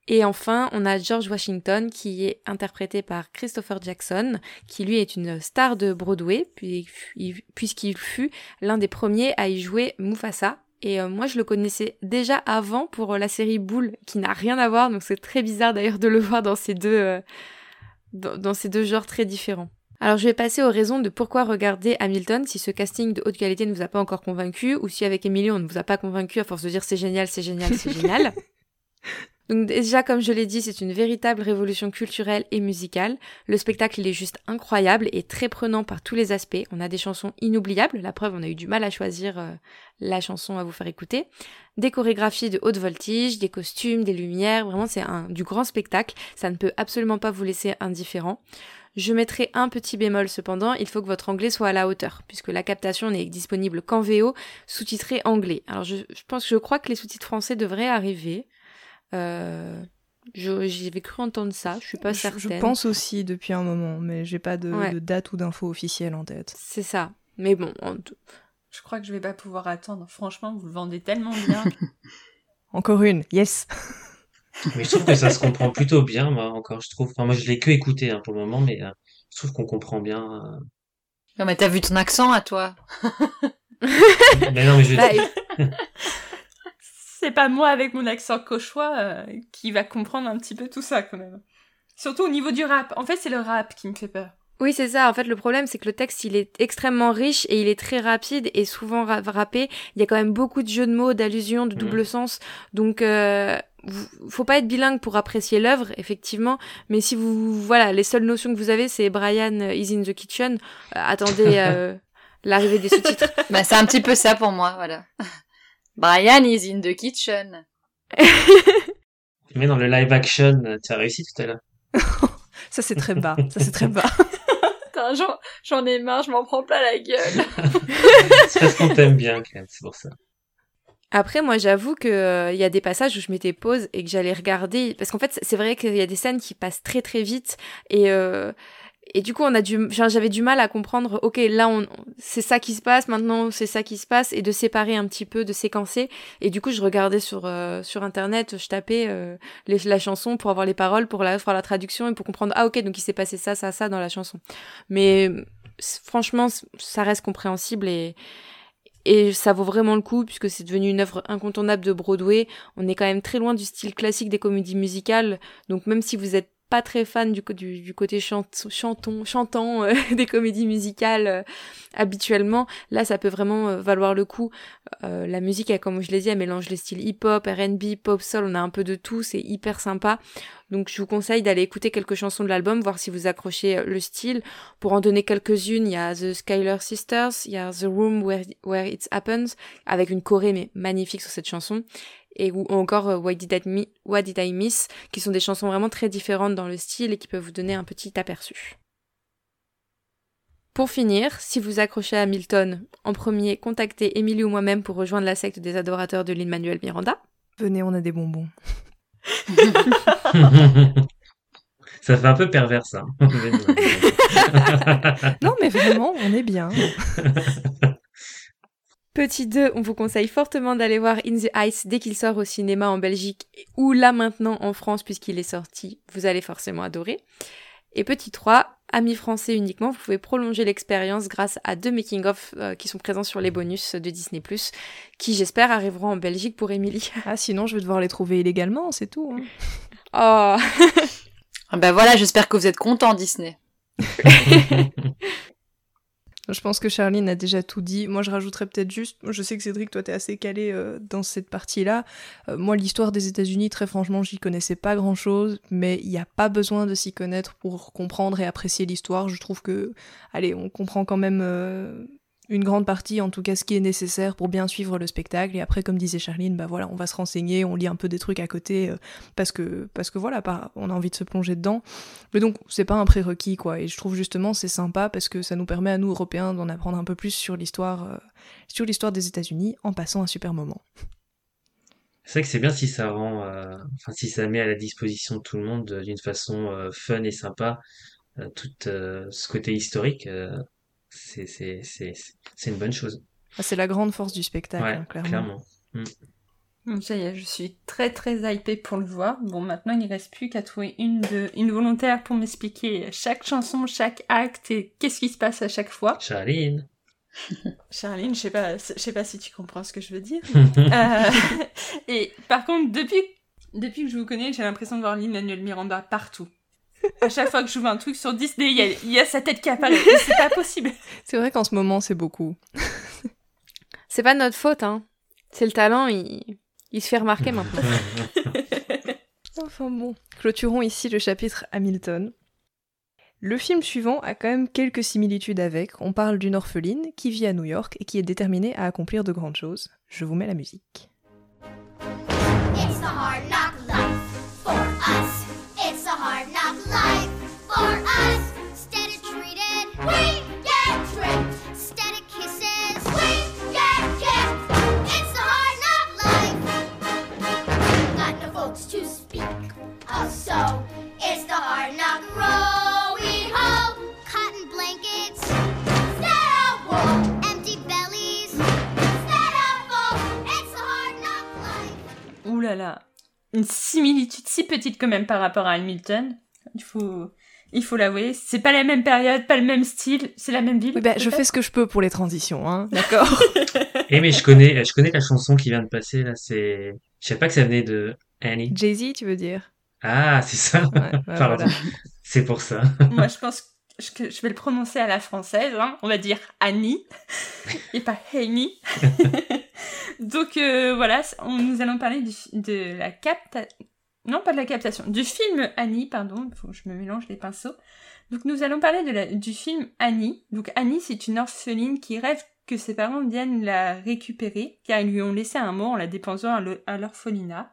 Et enfin, on a George Washington qui est interprété par Christopher Jackson, qui lui est une star de Broadway, puis- il- puisqu'il fut l'un des premiers à y jouer Mufasa. Et euh, moi, je le connaissais déjà avant pour euh, la série Bull, qui n'a rien à voir, donc c'est très bizarre d'ailleurs de le voir dans ces deux, euh, dans ces deux genres très différents. Alors je vais passer aux raisons de pourquoi regarder Hamilton si ce casting de haute qualité ne vous a pas encore convaincu ou si avec Emily on ne vous a pas convaincu à force de dire c'est génial, c'est génial, c'est génial. Donc déjà, comme je l'ai dit, c'est une véritable révolution culturelle et musicale. Le spectacle, il est juste incroyable et très prenant par tous les aspects. On a des chansons inoubliables, la preuve, on a eu du mal à choisir euh, la chanson à vous faire écouter. Des chorégraphies de haute voltige, des costumes, des lumières, vraiment c'est un du grand spectacle. Ça ne peut absolument pas vous laisser indifférent. Je mettrai un petit bémol cependant, il faut que votre anglais soit à la hauteur, puisque la captation n'est disponible qu'en VO, sous-titré anglais. Alors je, je pense, je crois que les sous-titres français devraient arriver. Euh, je- J'avais cru entendre ça, je suis pas Je- certaine. Je pense aussi depuis un moment, mais j'ai pas de, Ouais. de date ou d'infos officielles en tête. C'est ça. Mais bon, en- Je crois que je vais pas pouvoir attendre. Franchement, vous le vendez tellement bien. Encore une, yes Mais je trouve que ça se comprend plutôt bien, moi, encore, je trouve. Enfin, moi, je l'ai que écouté hein, pour le moment, mais euh, je trouve qu'on comprend bien. euh. Non, mais t'as vu ton accent à toi. Mais non, mais je Bah, c'est pas moi avec mon accent cauchois euh, qui va comprendre un petit peu tout ça quand même. Surtout au niveau du rap. En fait, c'est le rap qui me fait peur. Oui, c'est ça. En fait, le problème, c'est que le texte, il est extrêmement riche et il est très rapide et souvent ra- rappé. Il y a quand même beaucoup de jeux de mots, d'allusions, de double sens. Donc, euh, faut pas être bilingue pour apprécier l'œuvre, effectivement. Mais si vous, voilà, les seules notions que vous avez, c'est Brian euh, is in the kitchen. euh, attendez euh, l'arrivée des sous-titres. Bah, c'est un petit peu ça pour moi, voilà. Brian is in the kitchen. Mais dans le live action, euh, tu as réussi tout à l'heure. Ça c'est très bas, ça c'est très bas. J'en- ai marre, je m'en prends pas la gueule. C'est parce qu'on t'aime bien, quand même, c'est pour ça. Après, moi, j'avoue que euh, il y a des passages où je m'étais pause et que j'allais regarder parce qu'en fait, c'est- c'est vrai qu'il y a des scènes qui passent très très vite et euh, et du coup, on a du, j'avais du mal à comprendre. Ok, là, on, c'est ça qui se passe. Maintenant, c'est ça qui se passe et de séparer un petit peu, de séquencer. Et du coup, je regardais sur euh, sur internet, je tapais euh, la chanson pour avoir les paroles, pour la faire la traduction et pour comprendre. Ah, ok, donc il s'est passé ça, ça, ça dans la chanson. Mais franchement, ça reste compréhensible et et ça vaut vraiment le coup puisque c'est devenu une œuvre incontournable de Broadway. On est quand même très loin du style classique des comédies musicales. Donc même si vous êtes pas très fan du, côté chant, chanton, chantant euh, des comédies musicales euh, habituellement, là ça peut vraiment euh, valoir le coup. La musique, elle, comme je l'ai dit, elle mélange les styles hip-hop, R&B, pop, soul, on a un peu de tout, c'est hyper sympa. Donc je vous conseille d'aller écouter quelques chansons de l'album, voir si vous accrochez le style. Pour en donner quelques-unes, il y a The Skylar Sisters, il y a The Room Where, Where It Happens, avec une choré mais magnifique sur cette chanson. Et ou encore euh, What Did, I Mi- What Did I Miss, qui sont des chansons vraiment très différentes dans le style et qui peuvent vous donner un petit aperçu. Pour finir, si vous accrochez à Hamilton, en premier, contactez Émilie ou moi-même pour rejoindre la secte des adorateurs de Lin-Manuel Miranda. Venez, on a des bonbons. ça fait un peu pervers, ça. non, mais vraiment, on est bien. Petit 2, on vous conseille fortement d'aller voir In the Ice dès qu'il sort au cinéma en Belgique ou là maintenant en France puisqu'il est sorti. Vous allez forcément adorer. Et petit 3, amis français uniquement, vous pouvez prolonger l'expérience grâce à deux making-of euh, qui sont présents sur les bonus de Disney+, qui j'espère arriveront en Belgique pour Émilie. Ah, sinon je vais devoir les trouver illégalement, c'est tout. hein. Oh Ah bah voilà, j'espère que vous êtes content Disney. Je pense que Charline a déjà tout dit. Moi, je rajouterais peut-être juste, je sais que Cédric, toi, t'es assez calé euh, dans cette partie-là. Euh, moi, l'histoire des États-Unis, très franchement, j'y connaissais pas grand-chose, mais il n'y a pas besoin de s'y connaître pour comprendre et apprécier l'histoire. Je trouve que, allez, on comprend quand même euh, une grande partie, en tout cas, ce qui est nécessaire pour bien suivre le spectacle. Et après, comme disait Charline, bah voilà, on va se renseigner, on lit un peu des trucs à côté, euh, parce que, parce que voilà, on a envie de se plonger dedans. Mais donc, c'est pas un prérequis, quoi. Et je trouve justement c'est sympa parce que ça nous permet à nous, Européens, d'en apprendre un peu plus sur l'histoire, euh, sur l'histoire des États-Unis en passant un super moment. C'est vrai que c'est bien si ça rend, euh, enfin si ça met à la disposition de tout le monde d'une façon fun et sympa tout ce côté historique, c'est c'est c'est c'est une bonne chose. Ah, c'est la grande force du spectacle, Ouais, hein, clairement. clairement. Mm. Ça y est, je suis très très hypée pour le voir. Bon, maintenant il ne reste plus qu'à trouver une, de, une volontaire pour m'expliquer chaque chanson, chaque acte et qu'est-ce qui se passe à chaque fois. Charline. Charline, je sais pas, je sais pas si tu comprends ce que je veux dire. Euh, et par contre, depuis, depuis que je vous connais, j'ai l'impression de voir Lin-Manuel Miranda partout. À chaque fois que je vois un truc sur Disney, il y a, il y a sa tête qui apparaît. C'est pas possible. C'est vrai qu'en ce moment, c'est beaucoup. C'est pas de notre faute, hein. C'est le talent, il, il se fait remarquer maintenant. Enfin bon, clôturons ici le chapitre Hamilton. Le film suivant a quand même quelques similitudes avec. On parle d'une orpheline qui vit à New York et qui est déterminée à accomplir de grandes choses. Je vous mets la musique. It's a hard Ouh là là. Une similitude si petite quand même par rapport à Hamilton. Il faut, il faut l'avouer. C'est pas la même période, pas le même style, c'est la même ville. Oui, bah, je fais ce que je peux pour les transitions, hein, d'accord Eh mais je connais, je connais la chanson qui vient de passer là. C'est, je sais pas que ça venait de Annie. Jay-Z, tu veux dire? Ah, c'est ça. ouais, Pardon. voilà. C'est pour ça. Moi, je pense que je vais le prononcer à la française. hein. On va dire Annie et pas Annie. Donc euh, voilà, on, nous allons parler du, de la captation. Non, pas de la captation. Du film Annie, pardon. Je me mélange les pinceaux. Donc nous allons parler du film Annie. Donc Annie, c'est une orpheline qui rêve que ses parents viennent la récupérer, car ils lui ont laissé un mot en la dépensant à l'orphelinat.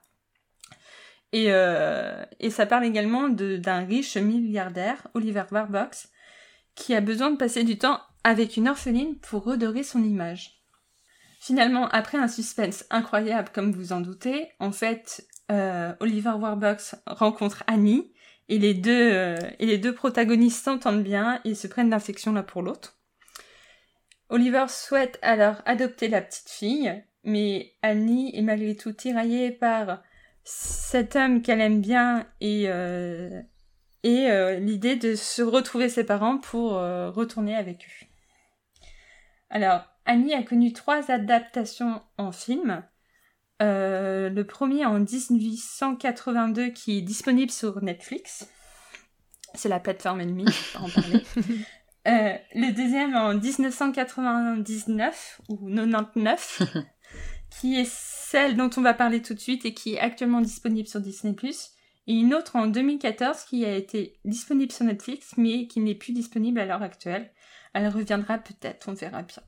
Et, euh, et ça parle également d'un riche milliardaire, Oliver Warbox, qui a besoin de passer du temps avec une orpheline pour redorer son image. Finalement, après un suspense incroyable, comme vous en doutez, en fait, euh, Oliver Warbox rencontre Annie, et les deux, euh, et les deux protagonistes s'entendent bien et se prennent l'affection l'un pour l'autre. Oliver souhaite alors adopter la petite fille, mais Annie est malgré tout tiraillée par cet homme qu'elle aime bien et, euh, l'idée de se retrouver ses parents pour retourner avec eux. Alors, Annie a connu trois adaptations en film. Euh, le premier en 1882 qui est disponible sur Netflix. C'est la plateforme ennemie, je en parler. Euh, le deuxième en 1999 ou 99 qui est celle dont on va parler tout de suite et qui est actuellement disponible sur Disney+. Et une autre en 2014 qui a été disponible sur Netflix mais qui n'est plus disponible à l'heure actuelle. Elle reviendra peut-être, on verra bien.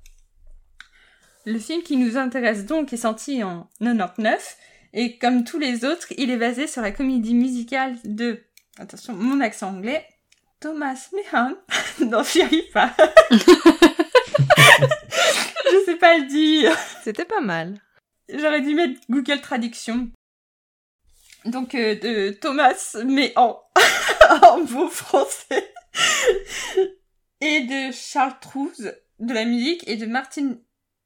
Le film qui nous intéresse donc est sorti en 99 et comme tous les autres, il est basé sur la comédie musicale de, attention, mon accent anglais, Thomas Meehan dans Fury pas. Je sais pas le dire. C'était pas mal. J'aurais dû mettre Google Traduction. Donc euh, de Thomas Meehan en beau français. Et de Charles Trouze de la musique et de Martin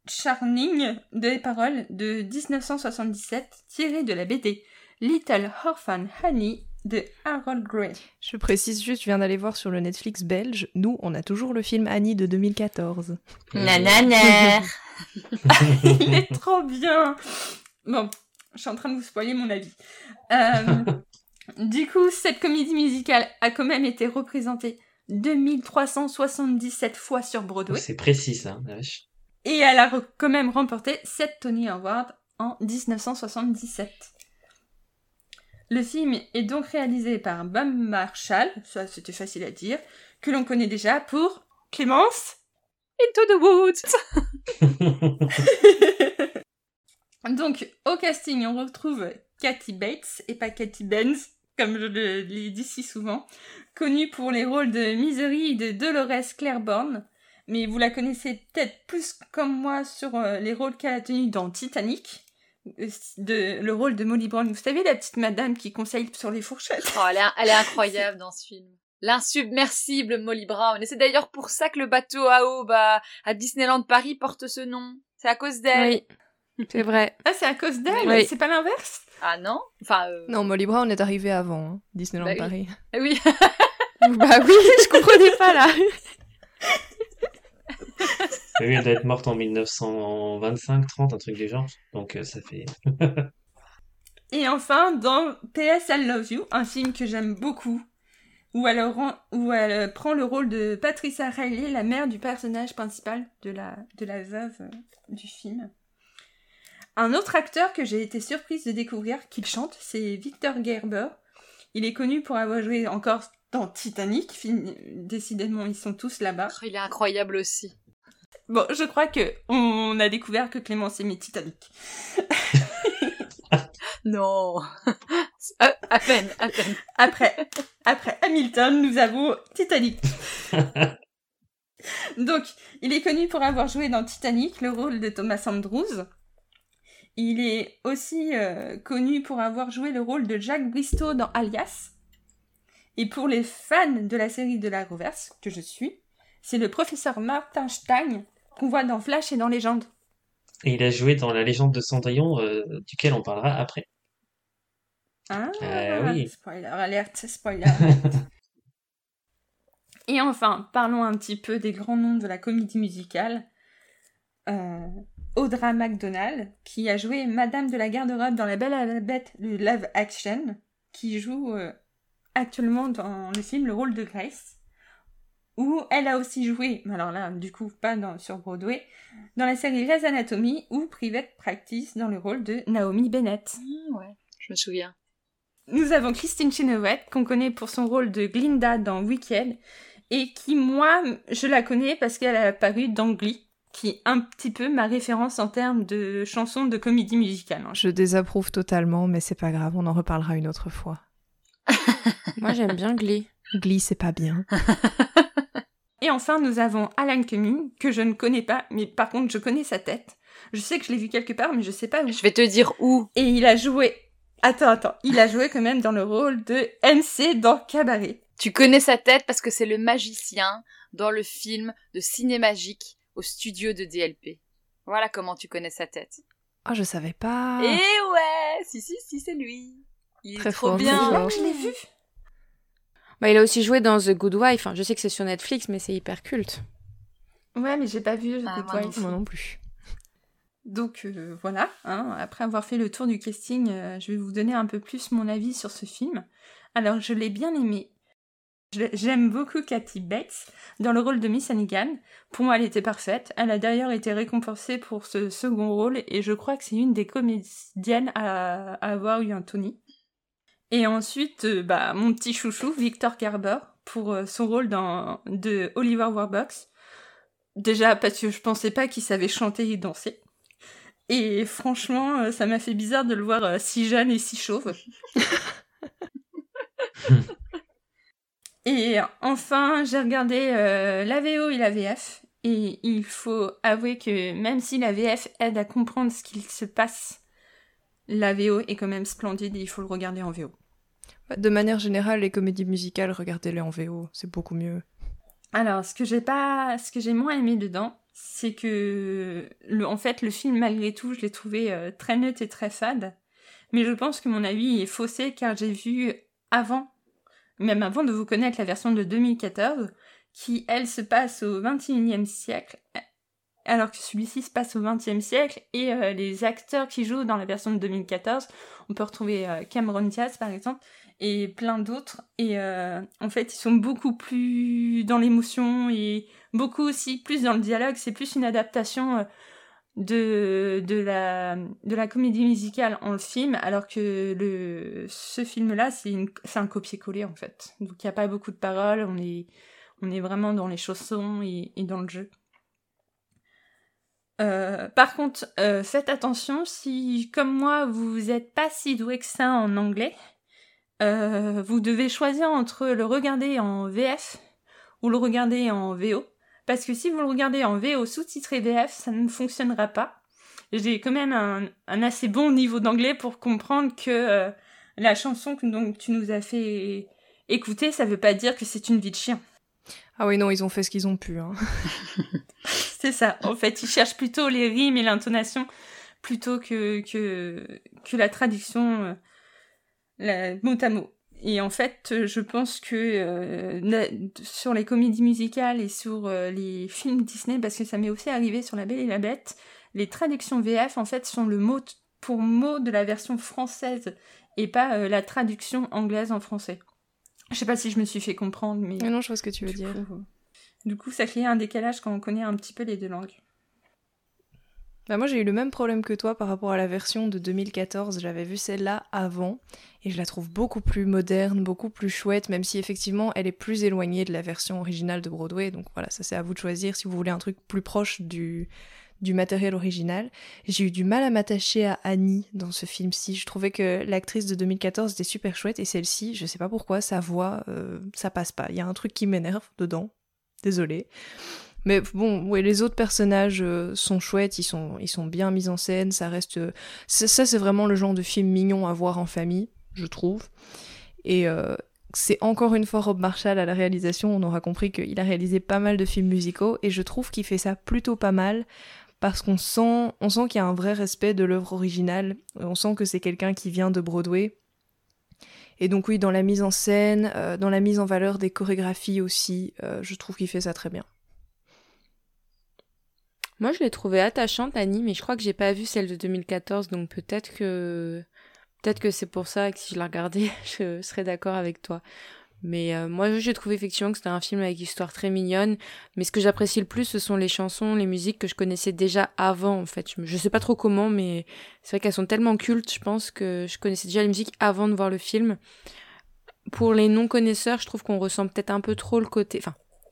Charning des paroles de 1977 tiré de la BD Little Orphan Honey de Harold Gray. Je précise juste, je viens d'aller voir sur le Netflix belge. Nous, on a toujours le film Annie de 2014. Nanana. Il est trop bien. Bon, je suis en train de vous spoiler mon avis. Euh, Du coup, cette comédie musicale a quand même été représentée 2377 fois sur Broadway. C'est précis ça, la vache. Et elle a quand même remporté 7 Tony Awards en 1977. Le film est donc réalisé par Bob Marshall, ça c'était facile à dire, que l'on connaît déjà pour Clémence Into the Woods Donc, au casting, on retrouve Kathy Bates, et pas Kathy Benz, comme je l'ai dit si souvent, connue pour les rôles de Misery et de Dolores Claiborne, mais vous la connaissez peut-être plus comme moi sur euh, les rôles qu'elle a tenus dans Titanic, euh, de, le rôle de Molly Brown. Vous savez, la petite madame qui conseille sur les fourchettes Oh, elle est, elle est incroyable dans ce film. L'insubmersible Molly Brown. Et c'est d'ailleurs pour ça que le bateau à aube à, à Disneyland Paris porte ce nom. C'est à cause d'elle. Oui, c'est vrai. Ah, c'est à cause d'elle Oui. C'est pas l'inverse? Ah non? Enfin, euh, Non, Molly Brown est arrivée avant hein, Disneyland Bah oui. Paris. eh oui. bah oui, je comprenais pas là. Oui, elle doit être morte en 1925, 30, un truc du genre. Donc euh, ça fait. Et enfin, dans PS I Love You, un film que j'aime beaucoup, où elle, rend- où elle prend le rôle de Patricia Riley, la mère du personnage principal de la, de la veuve euh, du film. Un autre acteur que j'ai été surprise de découvrir qu'il chante, c'est Victor Gerber. Il est connu pour avoir joué encore dans Titanic. Film- Décidément, ils sont tous là-bas. Il est incroyable aussi. Bon, je crois que on a découvert que Clémence aimait Titanic. Non. à, à peine, à peine. Après, après Hamilton, nous avons Titanic. Donc, il est connu pour avoir joué dans Titanic le rôle de Thomas Andrews. Il est aussi euh, connu pour avoir joué le rôle de Jack Bristow dans Alias. Et pour les fans de la série de la Reverse, que je suis, c'est le professeur Martin Stein qu'on voit dans Flash et dans Légende. Et il a joué dans La légende de Cendrillon, euh, duquel on parlera après. Ah, Euh, oui. spoiler alerte, spoiler alerte. Et enfin, parlons un petit peu des grands noms de la comédie musicale. Euh, Audra McDonald, qui a joué Madame de la garde-robe dans La Belle à la Bête de live action, qui joue euh, actuellement dans le film le rôle de Grace. Où elle a aussi joué, mais alors là, du coup, pas dans, sur Broadway, dans la série Grey's Anatomy ou Private Practice dans le rôle de Naomi Bennett. ouais, je me souviens. Nous avons Christine Chenoweth, qu'on connaît pour son rôle de Glinda dans Wicked, et qui, moi, je la connais parce qu'elle a apparu dans Glee, qui est un petit peu ma référence en termes de chansons de comédie musicale. hein. Je désapprouve totalement, mais c'est pas grave, on en reparlera une autre fois. Moi, j'aime bien Glee. Glee, c'est pas bien. Et enfin, nous avons Alan Cumming, que je ne connais pas, mais par contre, je connais sa tête. Je sais que je l'ai vu quelque part, mais je sais pas où. Je vais te dire où. Et il a joué... Attends, attends. Il a joué quand même dans le rôle de MC dans Cabaret. Tu connais sa tête parce que c'est le magicien dans le film de Cinémagique au studio de DLP. Voilà comment tu connais sa tête. Ah, je savais pas. Et ouais, si si si, c'est lui. Il est trop fort, bien. fort. Je l'ai vu. Bah, il a aussi joué dans The Good Wife. Enfin, je sais que c'est sur Netflix, mais c'est hyper culte. Ouais, mais j'ai pas vu The Ah, Good moi non Wife. Moi non plus. Donc euh, voilà, hein, après avoir fait le tour du casting, euh, je vais vous donner un peu plus mon avis sur ce film. Alors je l'ai bien aimé. J'aime beaucoup Kathy Bates dans le rôle de Miss Hannigan. Pour moi, elle était parfaite. Elle a d'ailleurs été récompensée pour ce second rôle et je crois que c'est une des comédiennes à, à avoir eu un Tony. Et ensuite, euh, bah, mon petit chouchou, Victor Garber, pour euh, son rôle dans, de Oliver Warbucks. Déjà parce que je pensais pas qu'il savait chanter et danser. Et franchement, euh, ça m'a fait bizarre de le voir si jeune et si chauve. et enfin, j'ai regardé euh, la VO et la VF. Et il faut avouer que même si la VF aide à comprendre ce qu'il se passe, la VO est quand même splendide et il faut le regarder en VO. De manière générale, les comédies musicales, regardez-les en VO, c'est beaucoup mieux. Alors, ce que j'ai pas, ce que j'ai moins aimé dedans, c'est que, le, en fait, le film, malgré tout, je l'ai trouvé euh, très neutre et très fade. Mais je pense que mon avis est faussé car j'ai vu avant, même avant de vous connaître la version de 2014, qui, elle, se passe au 21e siècle. alors que celui-ci se passe au XXe siècle. Et euh, les acteurs qui jouent dans la version de 2014, on peut retrouver euh, Cameron Diaz par exemple, et plein d'autres. Et euh, en fait, ils sont beaucoup plus dans l'émotion et beaucoup aussi plus dans le dialogue. C'est plus une adaptation euh, de, de, la, de la comédie musicale en film, alors que le, ce film-là, c'est un copier-coller en fait. Donc il n'y a pas beaucoup de paroles, on est, on est vraiment dans les chaussons et, dans le jeu. Euh, par contre, faites attention si, comme moi, vous n'êtes pas si doué que ça en anglais, euh, vous devez choisir entre le regarder en VF ou le regarder en VO. Parce que si vous le regardez en VO sous-titré VF, ça ne fonctionnera pas. J'ai quand même un, un assez bon niveau d'anglais pour comprendre que euh, la chanson que donc, tu nous as fait écouter, ça veut pas dire que c'est une vie de chien. Ah oui, non, ils ont fait ce qu'ils ont pu. Hein. C'est ça. En fait, ils cherchent plutôt les rimes et l'intonation plutôt que, que, que la traduction euh, la, mot à mot. Et en fait, je pense que euh, sur les comédies musicales et sur euh, les films Disney, parce que ça m'est aussi arrivé sur La Belle et la Bête, les traductions VF en fait sont le mot pour mot de la version française et pas euh, la traduction anglaise en français. Je sais pas si je me suis fait comprendre, mais. Mais non, je vois ce que tu veux du dire. coup, du coup, ça crée un décalage quand on connaît un petit peu les deux langues. Bah moi j'ai eu le même problème que toi par rapport à la version de 2014, j'avais vu celle-là avant et je la trouve beaucoup plus moderne, beaucoup plus chouette, même si effectivement elle est plus éloignée de la version originale de Broadway, donc voilà, ça c'est à vous de choisir si vous voulez un truc plus proche du, du matériel original. J'ai eu du mal à m'attacher à Annie dans ce film-ci, je trouvais que l'actrice de 2014 était super chouette et celle-ci, je sais pas pourquoi, sa voix, euh, ça passe pas, il y a un truc qui m'énerve dedans, désolée. Mais bon, ouais, les autres personnages euh, sont chouettes, ils sont, ils sont bien mis en scène, ça reste... euh, ça, c'est vraiment le genre de film mignon à voir en famille, je trouve. Et euh, c'est encore une fois Rob Marshall à la réalisation, on aura compris qu'il a réalisé pas mal de films musicaux, et je trouve qu'il fait ça plutôt pas mal, parce qu'on sent, on sent qu'il y a un vrai respect de l'œuvre originale, on sent que c'est quelqu'un qui vient de Broadway, et donc oui, dans la mise en scène, dans la mise en valeur des chorégraphies aussi, je trouve qu'il fait ça très bien. Moi, je l'ai trouvée attachante, Annie, mais je crois que j'ai pas vu celle de 2014, donc peut-être que peut-être que c'est pour ça que si je la regardais, je serais d'accord avec toi. Mais euh, moi, j'ai trouvé effectivement que c'était un film avec une histoire très mignonne. Mais ce que j'apprécie le plus, ce sont les chansons, les musiques que je connaissais déjà avant, en fait. Je, sais pas trop comment, mais c'est vrai qu'elles sont tellement cultes, je pense que je connaissais déjà les musiques avant de voir le film. Pour les non-connaisseurs, je trouve qu'on ressent peut-être un peu trop le côté...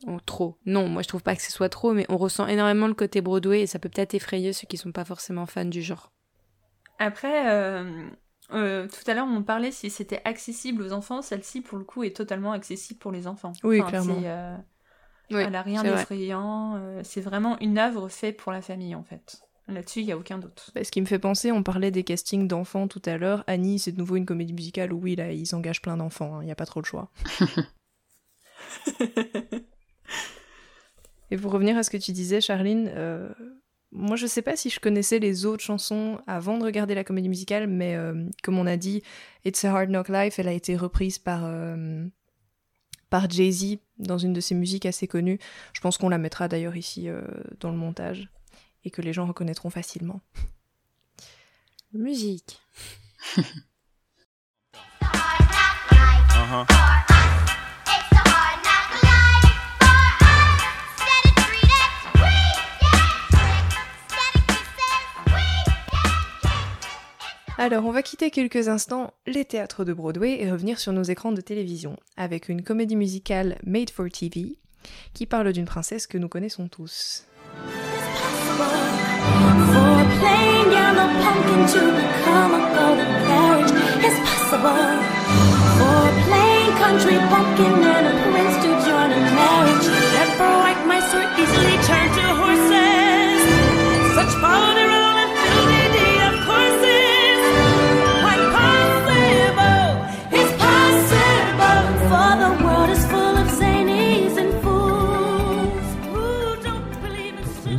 Oh, trop. Non, moi je trouve pas que ce soit trop, mais on ressent énormément le côté Broadway et ça peut peut-être effrayer ceux qui sont pas forcément fans du genre. Après, euh, euh, tout à l'heure, on parlait si c'était accessible aux enfants. Celle-ci, pour le coup, est totalement accessible pour les enfants. Oui, clairement. c'est, euh, Oui, elle a rien vrai. d'effrayant. c'est vraiment une œuvre faite pour la famille, en fait. Là-dessus, il n'y a aucun doute. Bah, ce qui me fait penser, on parlait des castings d'enfants tout à l'heure. Annie, c'est de nouveau une comédie musicale où oui, là, ils engagent plein d'enfants, il n'y a pas trop le choix. Et pour revenir à ce que tu disais, Charline, euh, moi je sais pas si je connaissais les autres chansons avant de regarder la comédie musicale, mais euh, comme on a dit, It's a Hard Knock Life, elle a été reprise par, euh, par Jay-Z dans une de ses musiques assez connues. Je pense qu'on la mettra d'ailleurs ici euh, dans le montage et que les gens reconnaîtront facilement. Musique. Uh-huh. Alors, on va quitter quelques instants les théâtres de Broadway et revenir sur nos écrans de télévision avec une comédie musicale Made for TV qui parle d'une princesse que nous connaissons tous.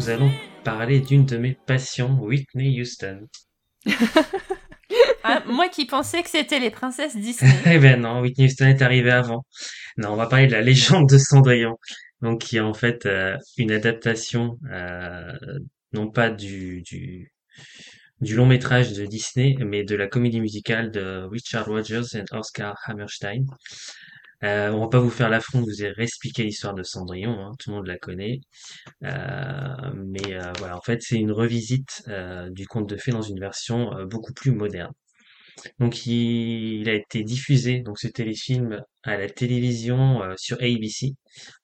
Nous allons parler d'une de mes passions, Whitney Houston. Ah, moi qui pensais que c'était les princesses Disney. Eh ben non, Whitney Houston est arrivée avant. Non, on va parler de la légende de Cendrillon. donc qui est en fait euh, une adaptation euh, non pas du, du du long métrage de Disney, mais de la comédie musicale de Richard Rodgers et Oscar Hammerstein. Euh, on va pas vous faire l'affront de vous réexpliquer l'histoire de Cendrillon, hein, tout le monde la connaît. Euh, mais euh, voilà, en fait, c'est une revisite euh, du conte de fées dans une version beaucoup plus moderne. Donc, il, a été diffusé, donc ce téléfilm, à la télévision sur ABC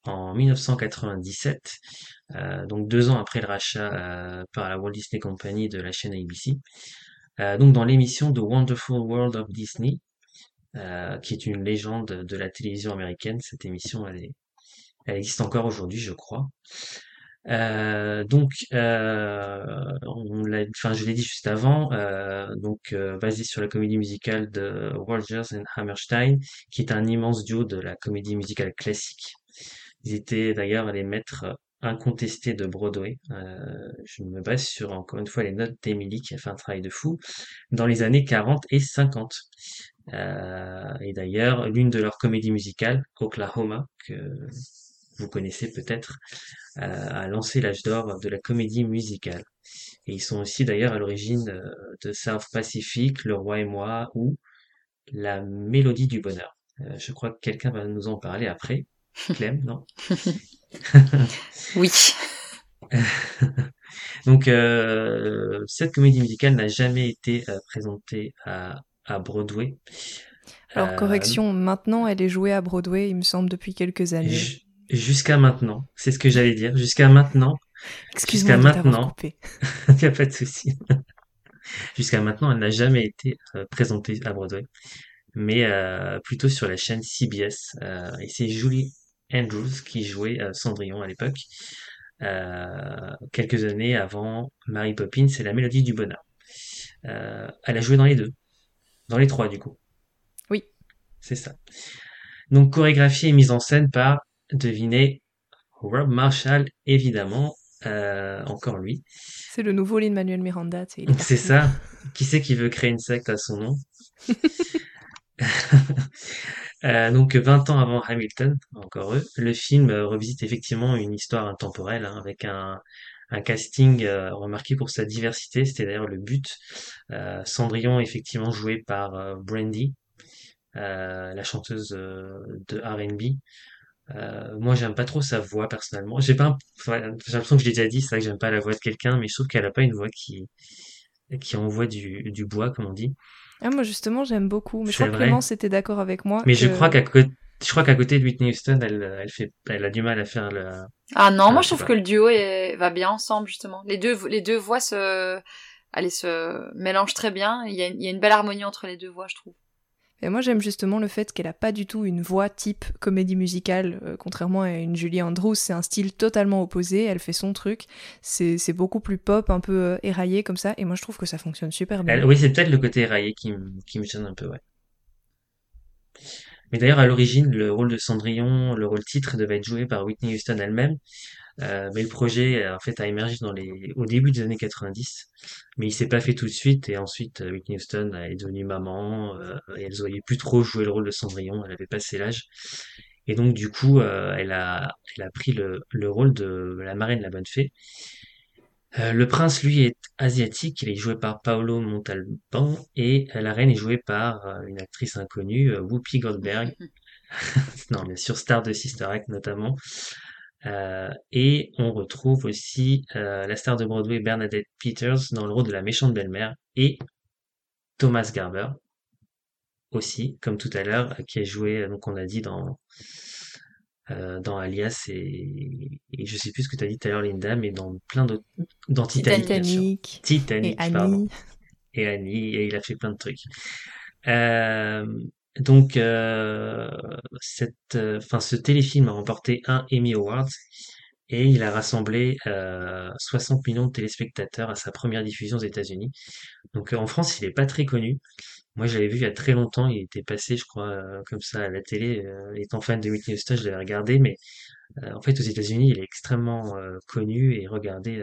en 1997, euh, donc deux ans après le rachat par la Walt Disney Company de la chaîne ABC. Donc, dans l'émission The Wonderful World of Disney, euh, qui est une légende de la télévision américaine. Cette émission, elle, est, elle existe encore aujourd'hui, je crois. Euh, donc, euh, on l'a, enfin, je l'ai dit juste avant, euh, donc basé sur la comédie musicale de Rogers and Hammerstein, qui est un immense duo de la comédie musicale classique. Ils étaient d'ailleurs les maîtres incontestés de Broadway. Euh, je me base sur encore une fois les notes d'Emily qui a fait un travail de fou dans les années 40 et 50. Euh, et d'ailleurs, l'une de leurs comédies musicales, Oklahoma, que vous connaissez peut-être, euh, a lancé l'âge d'or de la comédie musicale. Et ils sont aussi d'ailleurs à l'origine euh, de South Pacific, Le Roi et moi, ou La Mélodie du Bonheur. Je crois que quelqu'un va nous en parler après. Clem, non? Oui. Donc euh, cette comédie musicale n'a jamais été présentée à, à Broadway. Alors, Euh, correction, maintenant elle est jouée à Broadway, il me semble, depuis quelques années. Ju- Jusqu'à maintenant, c'est ce que j'allais dire. Jusqu'à maintenant, Excuse-moi jusqu'à maintenant, il n'y a pas de souci. Jusqu'à maintenant, elle n'a jamais été euh, présentée à Broadway, mais euh, plutôt sur la chaîne CBS. euh, et c'est Julie Andrews qui jouait euh, Cendrillon à l'époque, quelques années avant Mary Poppins et la Mélodie du Bonheur. Elle a joué dans les deux, dans les trois du coup. Oui. C'est ça. Donc chorégraphie et mise en scène par, devinez, Rob Marshall, évidemment, euh, encore lui. C'est le nouveau Miranda, sais, il est C'est ça. Qui c'est qui veut créer une secte à son nom? Euh, donc 20 ans avant Hamilton, encore eux, le film revisite effectivement une histoire intemporelle hein, avec un, un casting euh, remarqué pour sa diversité. C'était d'ailleurs le but. Euh, Cendrillon effectivement joué par euh, Brandy, la chanteuse de R&B. Euh, moi, j'aime pas trop sa voix personnellement. J'ai pas, un- enfin, j'ai l'impression que je l'ai déjà dit, c'est vrai que j'aime pas la voix de quelqu'un, mais je trouve qu'elle a pas une voix qui qui envoie du, du bois, comme on dit. Ah, moi justement, j'aime beaucoup. Mais je crois que. Clémence était d'accord avec moi. Mais je crois qu'à côté, je crois qu'à côté de Whitney Houston, elle, elle fait, elle a du mal à faire le. Ah non, Ah, moi je trouve pas. que le duo est... va bien ensemble justement. Les deux, les deux voix se, allez, se mélangent très bien. Il y, a, il y a une belle harmonie entre les deux voix, je trouve. Et moi, j'aime justement le fait qu'elle a pas du tout une voix type comédie musicale, euh, contrairement à une Julie Andrews. C'est un style totalement opposé. Elle fait son truc. C'est c'est beaucoup plus pop, un peu euh, éraillé comme ça. Et moi, je trouve que ça fonctionne super bien. Elle- oui, c'est peut-être le côté éraillé qui, me- qui me gêne un peu, ouais. Mais d'ailleurs, à l'origine, le rôle de Cendrillon, le rôle titre devait être joué par Whitney Houston elle-même. Euh, mais le projet, euh, en fait, a émergé au début des années 90. Mais il s'est pas fait tout de suite. Et ensuite, euh, Whitney Houston est devenue maman. et elle voyait plus trop jouer le rôle de Cendrillon. Elle avait passé l'âge. Et donc, du coup, elle a, pris le rôle de la marraine la bonne fée. Euh, le prince, lui, est asiatique. Il est joué par Paolo Montalban. Et euh, la reine est jouée par euh, une actrice inconnue, Whoopi Goldberg. non, bien sûr, star de Sister Act notamment. Et on retrouve aussi la star de Broadway Bernadette Peters dans le rôle de la méchante belle-mère et Thomas Garber aussi, comme tout à l'heure, qui a joué, donc on a dit dans euh, dans Alias et, et je sais plus ce que tu as dit tout à l'heure Linda, mais dans plein d'autres, dans Titanic. Titanic. Titanic, Et Annie. pardon. Et Annie, et il a fait plein de trucs. Euh, donc, euh, cette, euh, enfin, ce téléfilm a remporté un Emmy Award et il a rassemblé euh, 60 millions de téléspectateurs à sa première diffusion aux États-Unis. Donc, euh, en France, il est pas très connu. Moi, je l'avais vu il y a très longtemps. Il était passé, je crois, euh, comme ça à la télé. Euh, étant fan de Whitney Houston, je l'avais regardé, mais euh, en fait, aux États-Unis, il est extrêmement euh, connu et regardé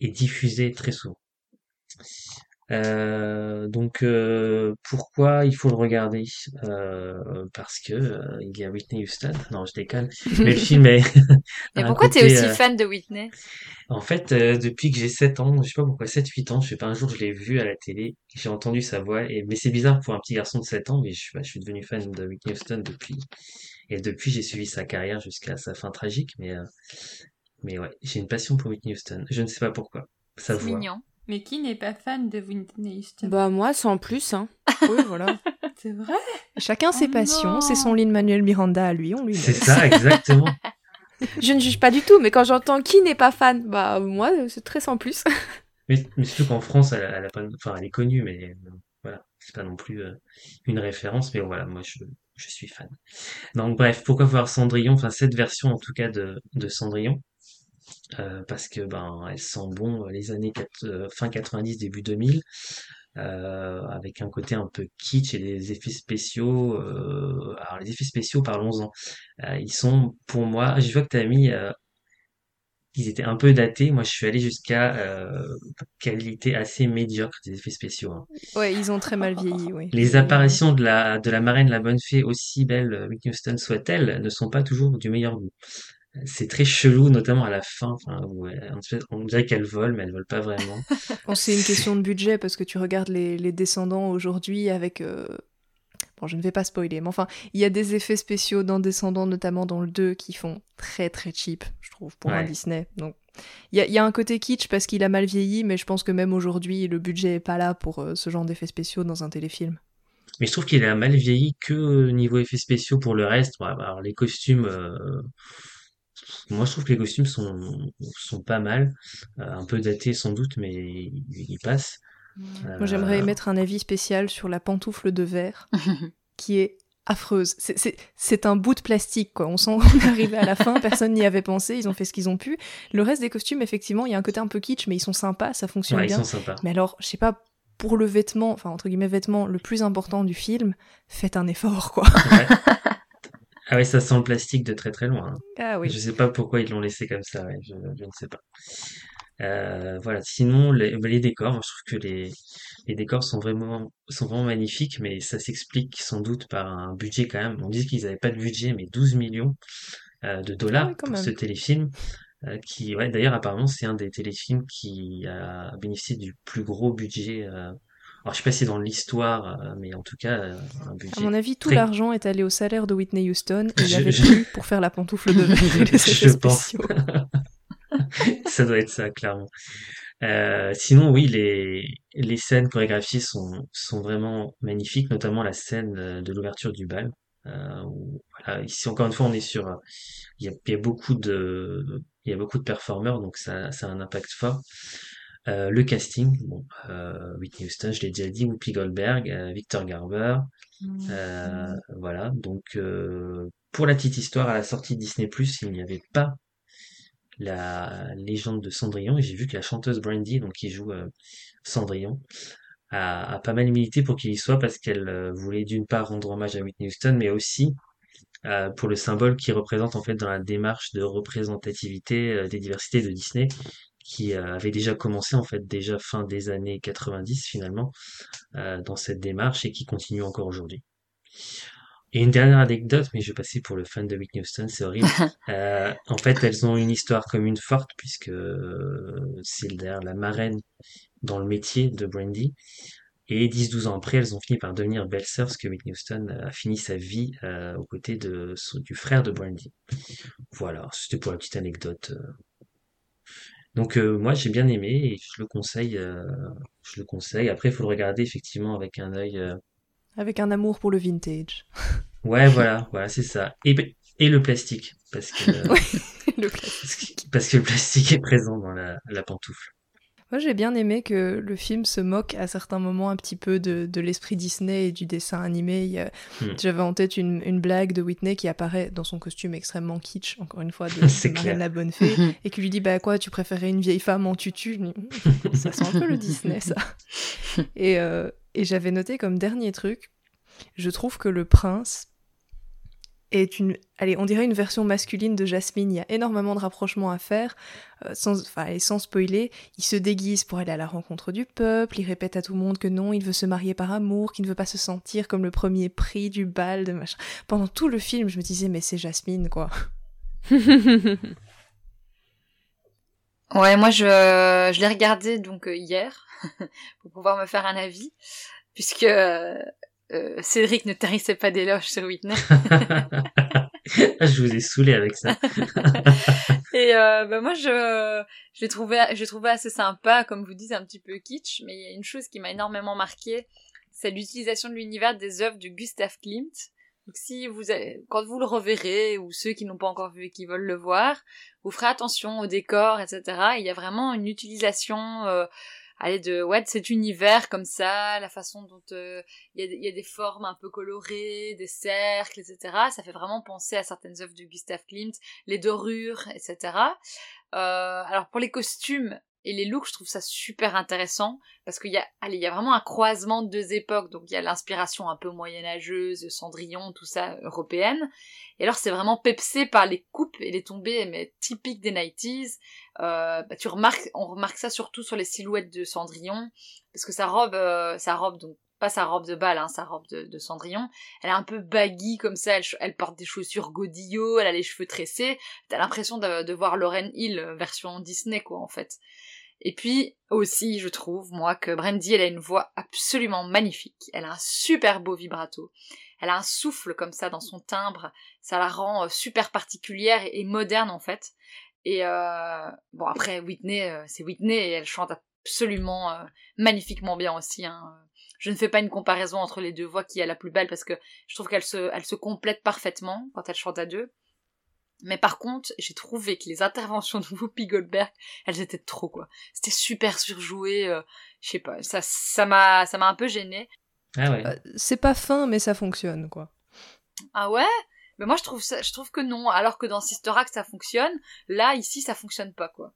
et diffusé très souvent. Euh, donc euh, pourquoi il faut le regarder? Euh, Parce que il y a Whitney Houston. Non, je déconne. Mais le film est. Mais pourquoi t'es aussi fan de Whitney? En fait, depuis que j'ai 7 ans, je sais pas pourquoi, 7-8 ans, je sais pas, un jour je l'ai vu à la télé, j'ai entendu sa voix, et mais c'est bizarre pour un petit garçon de 7 ans, mais je, suis- bah, je suis devenu fan de Whitney Houston depuis. Et depuis, j'ai suivi sa carrière jusqu'à sa fin tragique, mais, mais ouais, j'ai une passion pour Whitney Houston. Je ne sais pas pourquoi. Voix. mignon. Mais qui n'est pas fan de Whitney Houston? Bah moi, sans plus. Hein. Oui, voilà. C'est vrai? Chacun ses Oh passions, c'est son Lin-Manuel Miranda à lui, on lui C'est ça, exactement. Je ne juge pas du tout, mais quand j'entends qui n'est pas fan, bah moi, c'est très sans plus. Mais, mais surtout qu'en France, elle, a- elle a pas, enfin, elle est connue, mais euh, voilà, c'est pas non plus euh, une référence, mais voilà, moi je, je suis fan. Donc bref, pourquoi voir Cendrillon, enfin cette version en tout cas de, de Cendrillon, euh, parce que ben elle sent bon euh, les années euh, fin 90, début 2000, euh, avec un côté un peu kitsch et des effets spéciaux. alors les effets spéciaux, parlons-en. Ils sont pour moi, je vois que tu as mis ils étaient un peu datés. Moi, je suis allé jusqu'à euh, qualité assez médiocre des effets spéciaux. hein. Ouais, ils ont très mal vieilli, oui. Les apparitions de la, de la marraine, la bonne fée, aussi belle Whitney Houston soit-elle, ne sont pas toujours du meilleur goût. C'est très chelou, notamment à la fin, enfin, fait, on dirait qu'elle vole, mais elle vole pas vraiment. Bon, c'est une question de budget parce que tu regardes les, les descendants aujourd'hui avec. euh, Bon, je ne vais pas spoiler, mais enfin, il y a des effets spéciaux dans Descendants, notamment dans le 2, qui font très très cheap, je trouve, pour un. Disney. Donc, il y a, il y a un côté kitsch parce qu'il a mal vieilli, mais je pense que même aujourd'hui, le budget est pas là pour euh, ce genre d'effets spéciaux dans un téléfilm. Mais je trouve qu'il a mal vieilli que niveau effets spéciaux pour le reste. Bon, alors les costumes, euh, moi je trouve que les costumes sont, sont pas mal, Euh, un peu datés sans doute, mais ils, ils passent. Moi, j'aimerais Euh, émettre un avis spécial sur la pantoufle de verre, qui est affreuse. C'est- un bout de plastique, quoi. On sent qu'on est arrivé à la fin, personne n'y avait pensé, ils ont fait ce qu'ils ont pu. Le reste des costumes, effectivement, il y a un côté un peu kitsch, mais ils sont sympas, ça fonctionne Ouais, ils bien. sont sympas. Mais alors, je sais pas, pour le vêtement, enfin, entre guillemets, vêtement le plus important du film, faites un effort, quoi. Ouais. Ah ouais, ça sent le plastique de très très loin. hein. Ah oui. Je sais pas pourquoi ils l'ont laissé comme ça, ouais, je, je ne sais pas. Euh, voilà. Sinon, les, bah, les décors, je trouve que les, les décors sont vraiment, sont vraiment magnifiques, mais ça s'explique sans doute par un budget quand même. On dit qu'ils n'avaient pas de budget, mais 12 millions euh, de dollars Ah oui, pour même. ce téléfilm. euh, qui, ouais, d'ailleurs, apparemment, c'est un des téléfilms qui a bénéficié du plus gros budget. Alors, je sais pas si c'est dans l'histoire, euh, mais en tout cas, euh, un budget. À mon avis, tout très- l'argent est allé au salaire de Whitney Houston et il y avait je- plus pour faire la pantoufle de Je pense. Ça doit être ça, clairement. Euh, sinon, oui, les, les scènes chorégraphiées sont, sont vraiment magnifiques, notamment la scène euh, de l'ouverture du bal. Euh, où, voilà, ici, encore une fois, on est sur, il y a, il y a beaucoup de, il y a beaucoup de performeurs, donc ça, ça a un impact fort. Euh, le casting, bon, euh, Whitney Houston, je l'ai déjà dit, Whoopi Goldberg, euh, Victor Garber, euh, voilà. Donc, euh, pour la petite histoire, à la sortie de Disney+, il n'y avait pas la légende de Cendrillon et j'ai vu que la chanteuse Brandy, donc qui joue Cendrillon, a, a pas mal milité pour qu'il y soit parce qu'elle voulait d'une part rendre hommage à Whitney Houston, mais aussi euh, pour le symbole qui représente en fait dans la démarche de représentativité euh, des diversités de Disney qui euh, avait déjà commencé en fait déjà fin des années 90 finalement euh, dans cette démarche et qui continue encore aujourd'hui. Et une dernière anecdote, mais je vais passer pour le fan de Whitney Houston, c'est horrible. Euh, en fait, elles ont une histoire commune forte puisque euh, c'est d'ailleurs la marraine dans le métier de Brandy. Et 10-12 ans après, elles ont fini par devenir belles sœurs parce que Whitney Houston a fini sa vie euh, aux côtés de, du frère de Brandy. Voilà, c'était pour la petite anecdote. Donc euh, moi j'ai bien aimé et je le conseille. euh, je le conseille. Après, il faut le regarder effectivement avec un œil. euh, Avec un amour pour le vintage. Ouais, voilà, voilà, c'est ça. Et, et le plastique, parce que, Oui, le plastique. parce que le plastique est présent dans la, la pantoufle. Moi, j'ai bien aimé que le film se moque à certains moments un petit peu de, de l'esprit Disney et du dessin animé. Hmm. J'avais en tête une, une blague de Whitney qui apparaît dans son costume extrêmement kitsch, encore une fois, de, de la Bonne Fée, et qui lui dit Bah quoi, tu préférais une vieille femme en tutu? Dis, Ça sent un peu le Disney, ça. Et, euh, et j'avais noté comme dernier truc, je trouve que le prince est une, allez, on dirait une version masculine de Jasmine. Il y a énormément de rapprochements à faire, euh, sans, enfin, et sans spoiler. Il se déguise pour aller à la rencontre du peuple. Il répète à tout le monde que non, il veut se marier par amour, qu'il ne veut pas se sentir comme le premier prix du bal de machin. Pendant tout le film, je me disais mais c'est Jasmine quoi. Ouais, moi je, je l'ai regardé donc euh, hier pour pouvoir me faire un avis, puisque euh, Cédric ne tarissait pas d'éloges sur Whitney. je vous ai saoulé avec ça. Et euh, bah, moi je, je l'ai trouvé, je l'ai trouvé assez sympa, comme vous dites, un petit peu kitsch, mais il y a une chose qui m'a énormément marqué, c'est l'utilisation de l'univers des œuvres de Gustav Klimt. Donc si vous avez, quand vous le reverrez, ou ceux qui n'ont pas encore vu et qui veulent le voir, vous ferez attention au décor, etc. Il y a vraiment une utilisation, euh, allez, de, ouais, de cet univers comme ça, la façon dont euh, il, y a, il y a des formes un peu colorées, des cercles, etc. Ça fait vraiment penser à certaines œuvres de Gustav Klimt, les dorures, etc. Euh, alors pour les costumes, et les looks, je trouve ça super intéressant parce qu'il y a, allez, il y a vraiment un croisement de deux époques. Donc il y a l'inspiration un peu moyenâgeuse, Cendrillon, tout ça européenne. Et alors c'est vraiment pepsé par les coupes et les tombées, mais typiques des 90s. Euh, bah, tu remarques, on remarque ça surtout sur les silhouettes de Cendrillon parce que sa robe, euh, sa robe donc pas sa robe de bal, hein, sa robe de, Cendrillon. Elle est un peu baggy comme ça, elle, elle, porte des chaussures godillot, elle a les cheveux tressés. T'as l'impression de, de, voir Lauren Hill euh, version Disney, quoi, en fait. Et puis aussi, je trouve, moi, que Brandy, elle a une voix absolument magnifique. Elle a un super beau vibrato. Elle a un souffle comme ça dans son timbre. Ça la rend euh, super particulière et, moderne, en fait. Et euh, bon, après, Whitney, euh, c'est Whitney et elle chante absolument euh, magnifiquement bien aussi. Hein. Je ne fais pas une comparaison entre les deux voix qui est la plus belle parce que je trouve qu'elles se, elles se complètent parfaitement quand elles chantent à deux. Mais par contre, j'ai trouvé que les interventions de Whoopi Goldberg, elles étaient trop quoi. C'était super surjoué, euh, je sais pas, ça ça m'a ça m'a un peu gêné. Ah ouais. Euh, c'est pas fin mais ça fonctionne quoi. Ah ouais? Mais moi je trouve ça je trouve que non, alors que dans Sister Act ça fonctionne, là ici ça fonctionne pas quoi.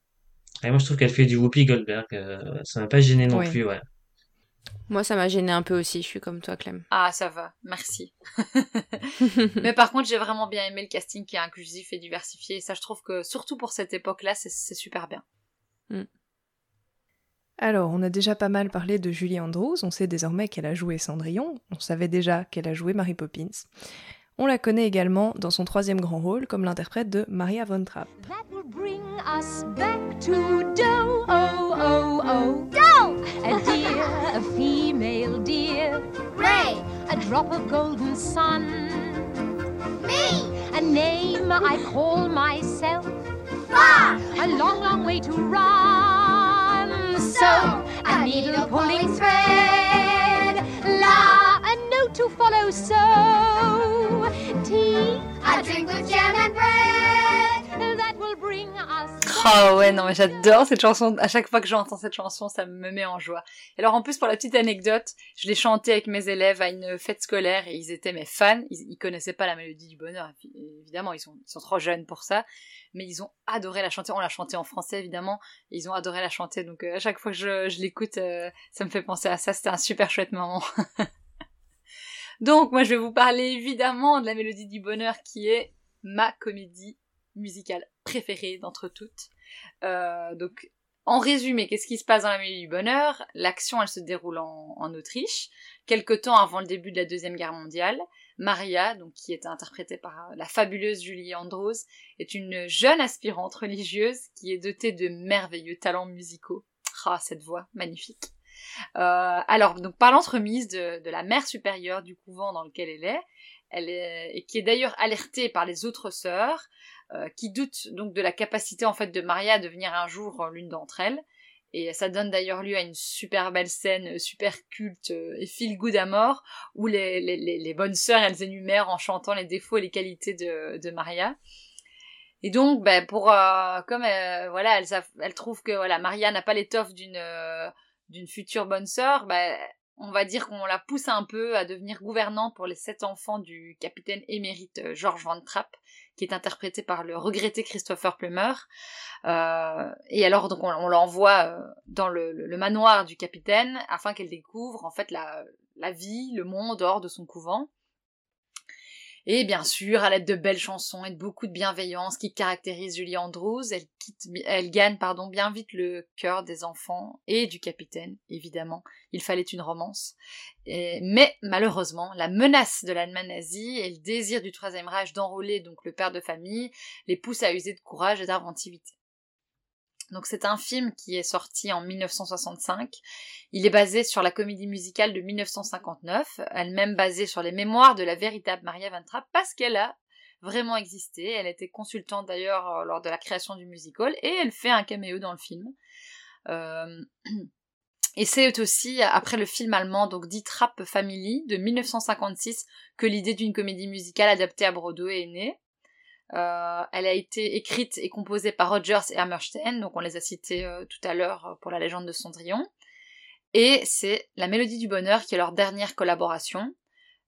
Et moi je trouve qu'elle fait du Whoopi Goldberg, euh, ça m'a pas gêné non Oui. plus, ouais. Moi, ça m'a gêné un peu aussi, je suis comme toi, Clem. Ah, ça va, merci. Mais par contre, j'ai vraiment bien aimé le casting qui est inclusif et diversifié. Et ça, je trouve que, surtout pour cette époque-là, c'est c'est super bien. Alors, on a déjà pas mal parlé de Julie Andrews, on sait désormais qu'elle a joué Cendrillon, on savait déjà qu'elle a joué Mary Poppins. On la connaît également dans son troisième grand rôle comme l'interprète de Maria von Trapp. That will bring us back to dough, oh, oh, oh. Dough! A deer, a female deer. Ray, A drop of golden sun. me, A name I call myself. far, A long, long way to run. So, a needle pulling thread. La, a note to follow. So, Oh ouais, non mais j'adore cette chanson. À chaque fois que j'entends cette chanson, ça me met en joie. Alors en plus, pour la petite anecdote, je l'ai chantée avec mes élèves à une fête scolaire et ils étaient mes fans. Ils, ils connaissaient pas la mélodie du bonheur, évidemment, ils sont, trop jeunes pour ça. Mais ils ont adoré la chanter. On l'a chantée en français, évidemment. Ils ont adoré la chanter. Donc euh, à chaque fois que je, je l'écoute, euh, ça me fait penser à ça. C'était un super chouette moment. Donc moi, je vais vous parler évidemment de la mélodie du bonheur qui est ma comédie musicale préférée d'entre toutes. Euh, donc, en résumé, qu'est-ce qui se passe dans la Mélodie du Bonheur? L'action, elle se déroule en, Autriche, quelque temps avant le début de la Deuxième Guerre mondiale. Maria, donc qui est interprétée par la fabuleuse Julie Andrews, est une jeune aspirante religieuse qui est dotée de merveilleux talents musicaux. Ah, cette voix magnifique. Euh, alors, donc par l'entremise de, la mère supérieure du couvent dans lequel elle est, elle est et qui est d'ailleurs alertée par les autres sœurs, euh, qui doutent donc de la capacité en fait de Maria à devenir un jour euh, l'une d'entre elles. Et ça donne d'ailleurs lieu à une super belle scène, super culte et feel good à mort, où les, bonnes sœurs elles énumèrent en chantant les défauts et les qualités de, Maria. Et donc, ben, pour comme voilà, elles, savent- elles trouvent que voilà, Maria n'a pas l'étoffe d'une d'une future bonne sœur, ben, on va dire qu'on la pousse un peu à devenir gouvernante pour les sept enfants du capitaine émérite euh, George Van Trapp, qui est interprété par le regretté Christopher Plummer. Euh, et alors donc on, l'envoie euh, dans le, manoir du capitaine afin qu'elle découvre en fait la vie, le monde hors de son couvent. Et bien sûr, à l'aide de belles chansons et de beaucoup de bienveillance qui caractérisent Julie Andrews, elle, gagne pardon, bien vite le cœur des enfants et du capitaine, évidemment. Il fallait une romance. Mais malheureusement, la menace de l'Allemagne nazie et le désir du Troisième Reich d'enrôler donc le père de famille les poussent à user de courage et d'inventivité. Donc c'est un film qui est sorti en 1965. Il est basé sur la comédie musicale de 1959, elle-même basée sur les mémoires de la véritable Maria Van Trapp parce qu'elle a vraiment existé. Elle était consultante d'ailleurs euh, lors de la création du musical et elle fait un caméo dans le film. Euh, Et c'est aussi après le film allemand donc dit Trapp Family de 1956 que l'idée d'une comédie musicale adaptée à Broadway est née. Euh, elle a été écrite et composée par Rogers et Hammerstein, donc on les a cités euh, tout à l'heure euh, pour la légende de Cendrillon. Et c'est La Mélodie du Bonheur qui est leur dernière collaboration.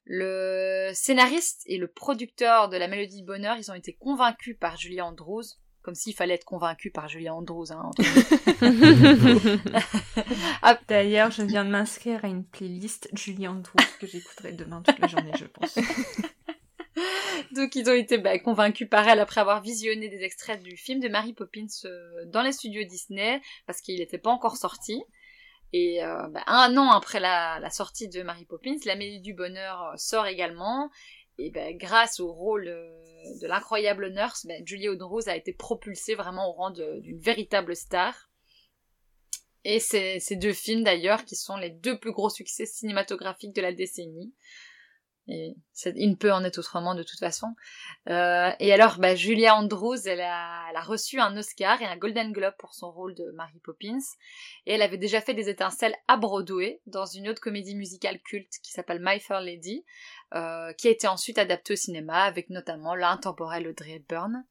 Le scénariste et le producteur de La Mélodie du Bonheur, ils ont été convaincus par Julia Andrews, comme s'il fallait être convaincu par Julia Andrews. Hein, entre nous. Ah, D'ailleurs, je viens de m'inscrire à une playlist Julie Andrews que j'écouterai demain toute la journée, je pense. Donc ils ont été bah, convaincus par elle après avoir visionné des extraits du film de Mary Poppins euh, dans les studios Disney parce qu'il n'était pas encore sorti. Et euh, bah, un an après la, sortie de Mary Poppins, La Mélodie du Bonheur euh, sort également. Et bah, grâce au rôle de l'incroyable nurse, Julie Andrews a été propulsée vraiment au rang d'une véritable star. Et ces deux films d'ailleurs qui sont les deux plus gros succès cinématographiques de la décennie. Et il ne peut en être autrement de toute façon. Euh, et alors, bah, Julia Andrews, elle a, elle a reçu un Oscar et un Golden Globe pour son rôle de Mary Poppins. Et elle avait déjà fait des étincelles à Broadway dans une autre comédie musicale culte qui s'appelle My Fair Lady, euh, qui a été ensuite adaptée au cinéma avec notamment l'intemporel Audrey Hepburn.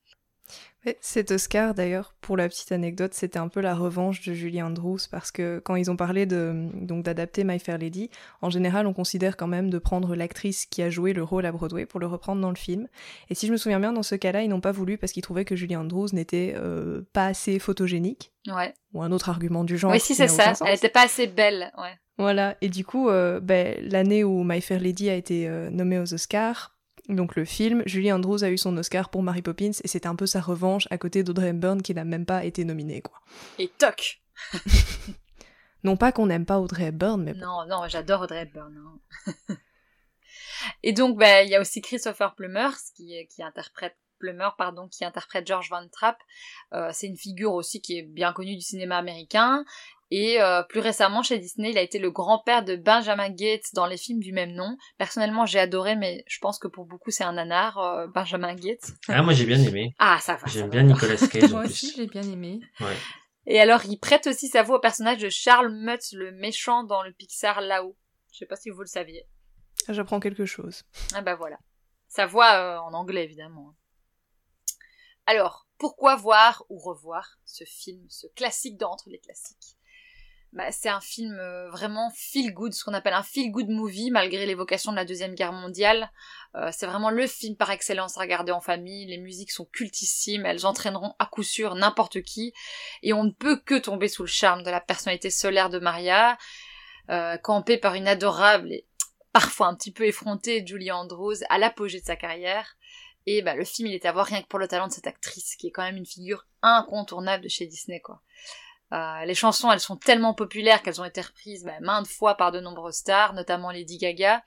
Cet Oscar, d'ailleurs, pour la petite anecdote, c'était un peu la revanche de Julie Andrews parce que quand ils ont parlé de donc d'adapter My Fair Lady, en général, on considère quand même de prendre l'actrice qui a joué le rôle à Broadway pour le reprendre dans le film. Et si je me souviens bien, dans ce cas-là, ils n'ont pas voulu parce qu'ils trouvaient que Julie Andrews n'était euh, pas assez photogénique Ouais. ou un autre argument du genre. oui, si c'est ça. Elle était pas assez belle, ouais. Voilà, et du coup, euh, ben, l'année où My Fair Lady a été euh, nommée aux Oscars, donc le film, Julie Andrews a eu son Oscar pour Mary Poppins, et c'était un peu sa revanche à côté d'Audrey Hepburn qui n'a même pas été nominée, quoi. Et toc Non pas qu'on n'aime pas Audrey Hepburn, mais. Non, non, j'adore Audrey Hepburn. hein. Et donc, bah, il y a aussi Christopher Plummer, qui, qui interprète Plummer, pardon, qui interprète George Van Trapp. Euh, c'est une figure aussi qui est bien connue du cinéma américain. Et euh, plus récemment, chez Disney, il a été le grand-père de Benjamin Gates dans les films du même nom. Personnellement, j'ai adoré, mais je pense que pour beaucoup, c'est un nanar, euh, Benjamin Gates. Ah, moi j'ai bien aimé. Ah, ça va. J'aime va. bien Nicolas Cage en Moi aussi, j'ai bien aimé. Ouais. Et alors, il prête aussi sa voix au personnage de Charles Mutz, le méchant dans le Pixar là-haut. Je sais pas si vous le saviez. J'apprends quelque chose. Ah bah voilà. Sa voix euh, en anglais évidemment. Alors, pourquoi voir ou revoir ce film, ce classique d'entre les classiques? Bah, C'est un film euh, vraiment feel good, ce qu'on appelle un feel good movie, malgré l'évocation de la Deuxième Guerre mondiale. Euh, c'est vraiment le film par excellence à regarder en famille. Les musiques sont cultissimes, elles entraîneront à coup sûr n'importe qui. Et on ne peut que tomber sous le charme de la personnalité solaire de Maria, euh, campée par une adorable et parfois un petit peu effrontée Julie Andrews à l'apogée de sa carrière. Et bah, le film, il est à voir rien que pour le talent de cette actrice, qui est quand même une figure incontournable de chez Disney, quoi. Euh, les chansons, elles sont tellement populaires qu'elles ont été reprises bah, maintes fois par de nombreuses stars, notamment Lady Gaga.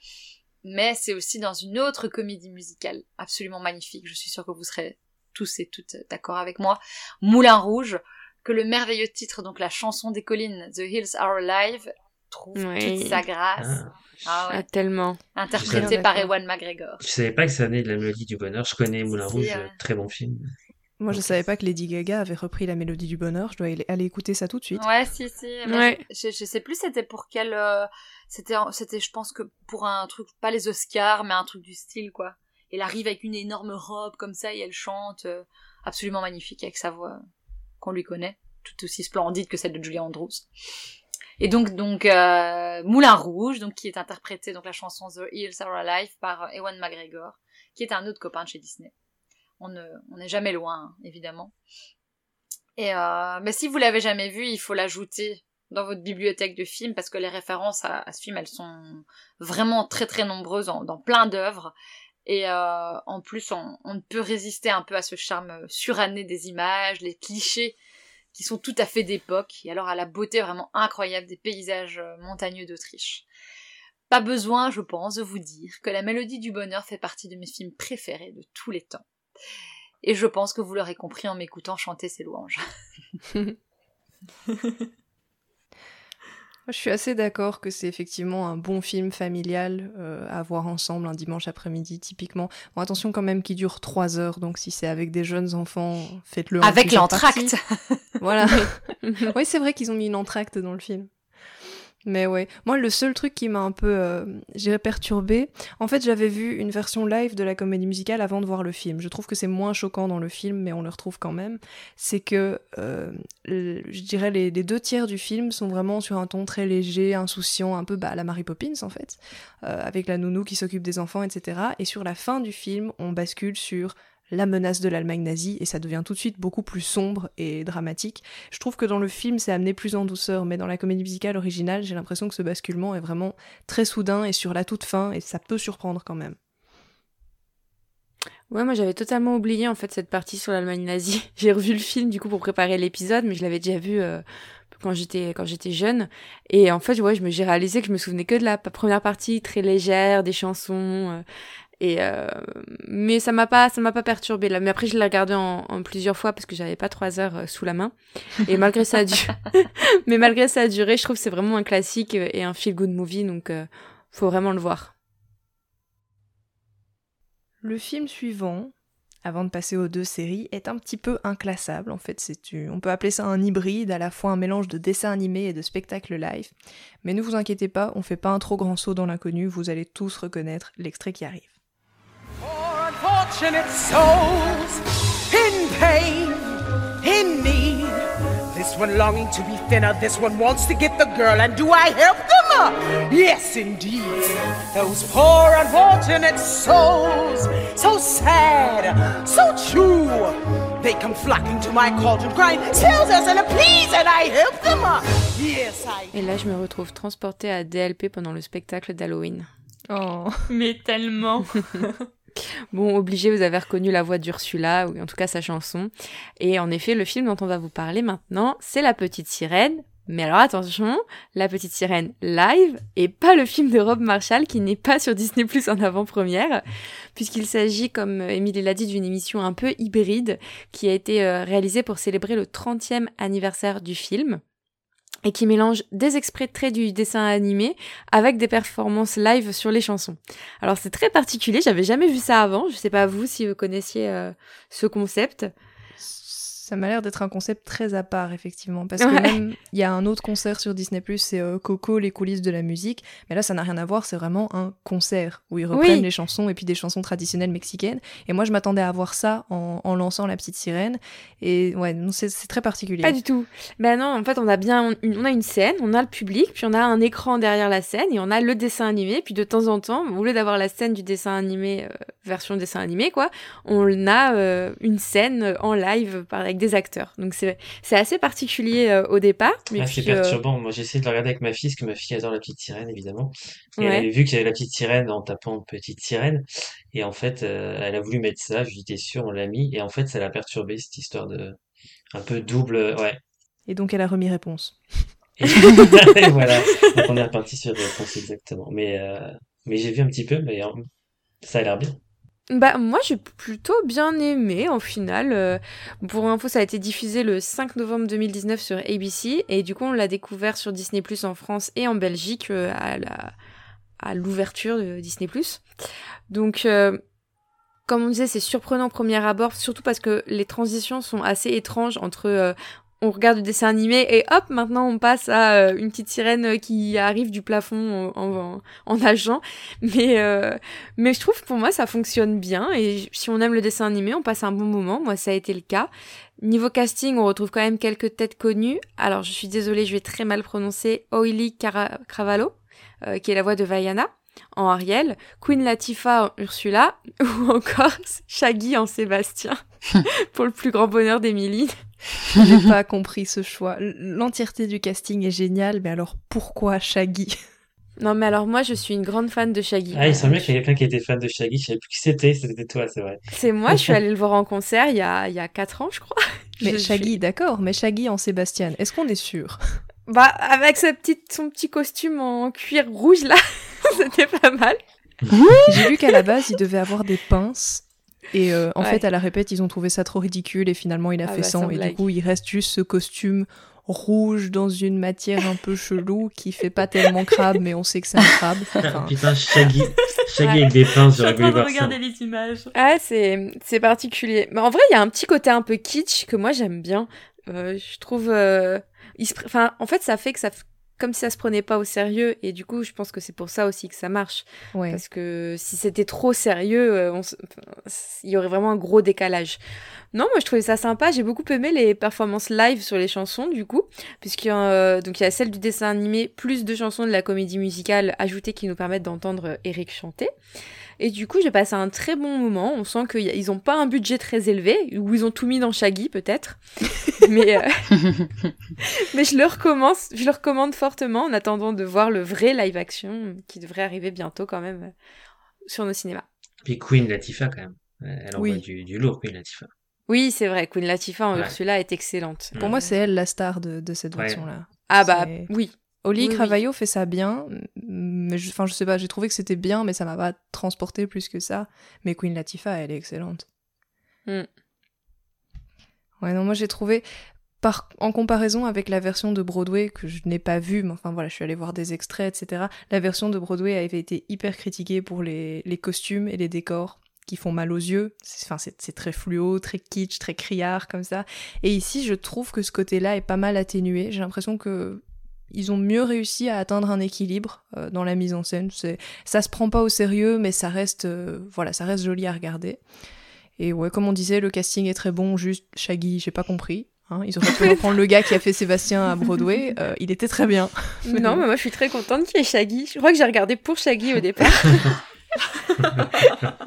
Mais c'est aussi dans une autre comédie musicale absolument magnifique. Je suis sûre que vous serez tous et toutes d'accord avec moi. Moulin Rouge, que le merveilleux titre, donc la chanson des collines, The Hills Are Alive, trouve Oui. toute sa grâce. Ah. Ah ouais. Ah, tellement. Interprété par Ewan McGregor. Je savais pas que ça venait de la mélodie du bonheur. Je connais Moulin Rouge, euh, très bon film. Moi, je Ok. savais pas que Lady Gaga avait repris la mélodie du bonheur. Je dois aller- aller écouter ça tout de suite. Ouais, si, si. Ouais. Je, je sais plus c'était pour quel... euh, C'était, c'était, je pense que pour un truc, pas les Oscars, mais un truc du style, quoi. Elle arrive avec une énorme robe comme ça et elle chante. euh, absolument magnifique avec sa voix qu'on lui connaît. Tout aussi splendide que celle de Julia Andrews. Et donc, donc euh, Moulin Rouge, donc qui est interprété donc la chanson The Hills Are Alive par euh, Ewan McGregor, qui est un autre copain de chez Disney. On ne, on n'est jamais loin, hein, évidemment. Et euh, mais si vous l'avez jamais vu, il faut l'ajouter dans votre bibliothèque de films parce que les références à, ce film, elles sont vraiment très très nombreuses dans plein d'œuvres. Et euh, en plus, on, on ne peut résister un peu à ce charme euh, suranné des images, les clichés qui sont tout à fait d'époque, et alors à la beauté vraiment incroyable des paysages montagneux d'Autriche. Pas besoin, je pense, de vous dire que La Mélodie du Bonheur fait partie de mes films préférés de tous les temps. Et je pense que vous l'aurez compris en m'écoutant chanter ses louanges. Je suis assez d'accord que c'est effectivement un bon film familial euh, à voir ensemble un dimanche après-midi, typiquement. Bon, attention quand même qu'il dure trois heures, donc si c'est avec des jeunes enfants, faites-le en Avec l'entracte. Voilà. oui, c'est vrai qu'ils ont mis une entracte dans le film. Mais ouais, moi le seul truc qui m'a un peu, euh, j'irais perturbé, en fait j'avais vu une version live de la comédie musicale avant de voir le film. Je trouve que c'est moins choquant dans le film, mais on le retrouve quand même. C'est que, euh, je dirais les, deux tiers du film sont vraiment sur un ton très léger, insouciant, un peu bah, la Mary Poppins en fait, euh, avec la nounou qui s'occupe des enfants, etc. Et sur la fin du film, on bascule sur la menace de l'Allemagne nazie et ça devient tout de suite beaucoup plus sombre et dramatique. Je trouve que dans le film, c'est amené plus en douceur, mais dans la comédie musicale originale, j'ai l'impression que ce basculement est vraiment très soudain et sur la toute fin, et ça peut surprendre quand même. Ouais, moi j'avais totalement oublié en fait cette partie sur l'Allemagne nazie. J'ai revu le film du coup pour préparer l'épisode, mais je l'avais déjà vu euh, quand j'étais quand j'étais jeune. Et en fait, ouais, je me j'ai réalisé que je me souvenais que de la première partie très légère, des chansons. euh, euh, mais ça m'a pas ça m'a pas perturbé là. Mais après je l'ai regardé en, plusieurs fois parce que j'avais pas trois heures euh, sous la main. Et malgré ça, du... mais malgré ça a duré, je trouve que c'est vraiment un classique et un feel good movie, donc euh, faut vraiment le voir. Le film suivant, avant de passer aux deux séries, est un petit peu inclassable. En fait, on peut appeler ça un hybride, à la fois un mélange de dessin animé et de spectacle live. Mais ne vous inquiétez pas, on fait pas un trop grand saut dans l'inconnu, vous allez tous reconnaître l'extrait qui arrive. Unfortunate souls in pain, in need. This one longing to be thinner, this one wants to get the girl, and do I help them? Yes, indeed. Those poor unfortunate souls, so sad, so true. They come flocking to my cauldron, crying, Silvers and please, and I help them. Yes, I. Et là, je me retrouve transportée à DLP pendant le spectacle d'Halloween. Oh. Mais tellement. Bon, obligé, vous avez reconnu la voix d'Ursula, ou en tout cas sa chanson. Et en effet, le film dont on va vous parler maintenant, c'est La Petite Sirène. Mais alors attention, La Petite Sirène live, et pas le film de Rob Marshall qui n'est pas sur Disney Plus en avant-première, puisqu'il s'agit, comme Émilie l'a dit, d'une émission un peu hybride qui a été euh, réalisée pour célébrer le 30e anniversaire du film et qui mélange des extraits du dessin animé avec des performances live sur les chansons. Alors c'est très particulier, j'avais jamais vu ça avant, je sais pas vous si vous connaissiez euh, ce concept. Ça m'a l'air d'être un concept très à part, effectivement. Parce que Ouais. même, il y a un autre concert sur Disney+, c'est euh, Coco, les coulisses de la musique. Mais là, ça n'a rien à voir, c'est vraiment un concert où ils reprennent Oui. les chansons et puis des chansons traditionnelles mexicaines. Et moi, je m'attendais à voir ça en, en lançant La Petite Sirène. Et ouais, c'est très particulier. Pas du tout. Ben non, en fait, on a bien une, on a une scène, on a le public, puis on a un écran derrière la scène et on a le dessin animé. Puis de temps en temps, au lieu d'avoir la scène du dessin animé, euh, version dessin animé, quoi, on a euh, une scène en live par, avec des acteurs. Donc c'est c'est assez particulier euh, au départ. Mais Ah, c'est euh, perturbant. Moi, j'ai essayé de le regarder avec ma fille, parce que ma fille adore la petite sirène, évidemment. Et elle avait vu qu'il y avait la petite sirène en tapant petite sirène. Et en fait, euh, elle a voulu mettre ça. Je lui sûr, on l'a mis. Et en fait, ça l'a perturbé, cette histoire de, un peu double, ouais. Et donc, elle a remis réponse. Et voilà. Donc, on est reparti sur réponse exactement. Mais, euh, mais j'ai vu un petit peu, mais euh, ça a l'air bien. Bah moi j'ai plutôt bien aimé au final. Euh, pour info ça a été diffusé le 5 novembre 2019 sur ABC et du coup on l'a découvert sur Disney Plus en France et en Belgique euh, à la à l'ouverture de Disney Plus. Donc euh, comme on disait c'est surprenant au premier abord surtout parce que les transitions sont assez étranges entre on regarde le dessin animé et hop, maintenant on passe à euh, une petite sirène qui arrive du plafond en, nageant. Mais, euh, mais je trouve que pour moi ça fonctionne bien et si on aime le dessin animé, on passe un bon moment. Moi ça a été le cas. Niveau casting, on retrouve quand même quelques têtes connues. Alors je suis désolée, je vais très mal prononcer Oily Cravalho, euh, qui est la voix de Vaiana en Ariel, Queen Latifah en Ursula, ou encore Shaggy en Sébastien, pour le plus grand bonheur d'Émilie. J'ai pas compris ce choix. L'entièreté du casting est géniale, mais alors pourquoi Shaggy? Non, mais alors moi, je suis une grande fan de Shaggy. Ah, il semble bien qu'il y a quelqu'un qui était fan de Shaggy. Je savais plus qui c'était. C'était toi, c'est vrai. C'est moi, je suis allée le voir en concert il y a, il y a 4 ans, je crois. Mais Je Shaggy, suis- d'accord, mais Shaggy en Sébastien, est-ce qu'on est sûr? Bah, avec sa petite, son petit costume en cuir rouge, là, c'était pas mal. J'ai vu qu'à la base, il devait avoir des pinces. Et euh, en Ouais. fait, à la répète, ils ont trouvé ça trop ridicule et finalement, il a Ah fait bah, Et blague. du coup, il reste juste ce costume rouge dans une matière un peu chelou qui fait pas tellement crabe, mais on sait que c'est un crabe. Enfin, Putain, Shaggy, Shaggy Ouais. avec des pinces, j'aurais voulu voir ça. regarder les images. Ah, c'est, c'est particulier. Mais en vrai, il y a un petit côté un peu kitsch que moi j'aime bien. Euh, je trouve, euh, il se enfin, en fait, ça fait que ça, comme si ça se prenait pas au sérieux, et du coup, je pense que c'est pour ça aussi que ça marche. ouais. Parce que si c'était trop sérieux, euh, on il y aurait vraiment un gros décalage. Non, moi je trouvais ça sympa. J'ai beaucoup aimé les performances live sur les chansons, du coup, puisqu'il y a, euh, donc il y a celle du dessin animé, plus deux chansons de la comédie musicale ajoutées qui nous permettent d'entendre Eric chanter. Et du coup, j'ai passé un très bon moment. On sent qu'ils n'ont pas un budget très élevé, ou ils ont tout mis dans Shaggy peut-être. mais, euh, mais je le recommence, je le recommande fortement en attendant de voir le vrai live action qui devrait arriver bientôt quand même euh, sur nos cinémas. Puis Queen Latifah, quand même. Elle envoie Oui. du, du lourd, Queen Latifah. Oui, c'est vrai, Queen Latifah en Ouais. Ursula est excellente. Pour moi, c'est elle la star de, de cette Ouais. version-là. Ah bah oui. Oli Oui, fait ça bien, mais je, enfin, je sais pas, j'ai trouvé que c'était bien, mais ça m'a pas transporté plus que ça. Mais Queen Latifah, elle est excellente. Mm. Ouais, non, moi j'ai trouvé, par, en comparaison avec la version de Broadway, que je n'ai pas vue, mais enfin voilà, je suis allée voir des extraits, etc. La version de Broadway avait été hyper critiquée pour les, les costumes et les décors qui font mal aux yeux. C'est- Enfin, c'est très fluo, très kitsch, très criard comme ça. Et ici, je trouve que ce côté-là est pas mal atténué. J'ai l'impression que ils ont mieux réussi à atteindre un équilibre euh, dans la mise en scène. C'est, ça se prend pas au sérieux, mais ça reste, euh, voilà, ça reste joli à regarder. Et ouais, comme on disait, le casting est très bon. Juste Shaggy, j'ai pas compris. hein. Ils auraient pu reprendre le gars qui a fait Sébastien à Broadway. euh, il était très bien. Non, mais moi je suis très contente qu'il y ait Shaggy. Je crois que j'ai regardé pour Shaggy au départ.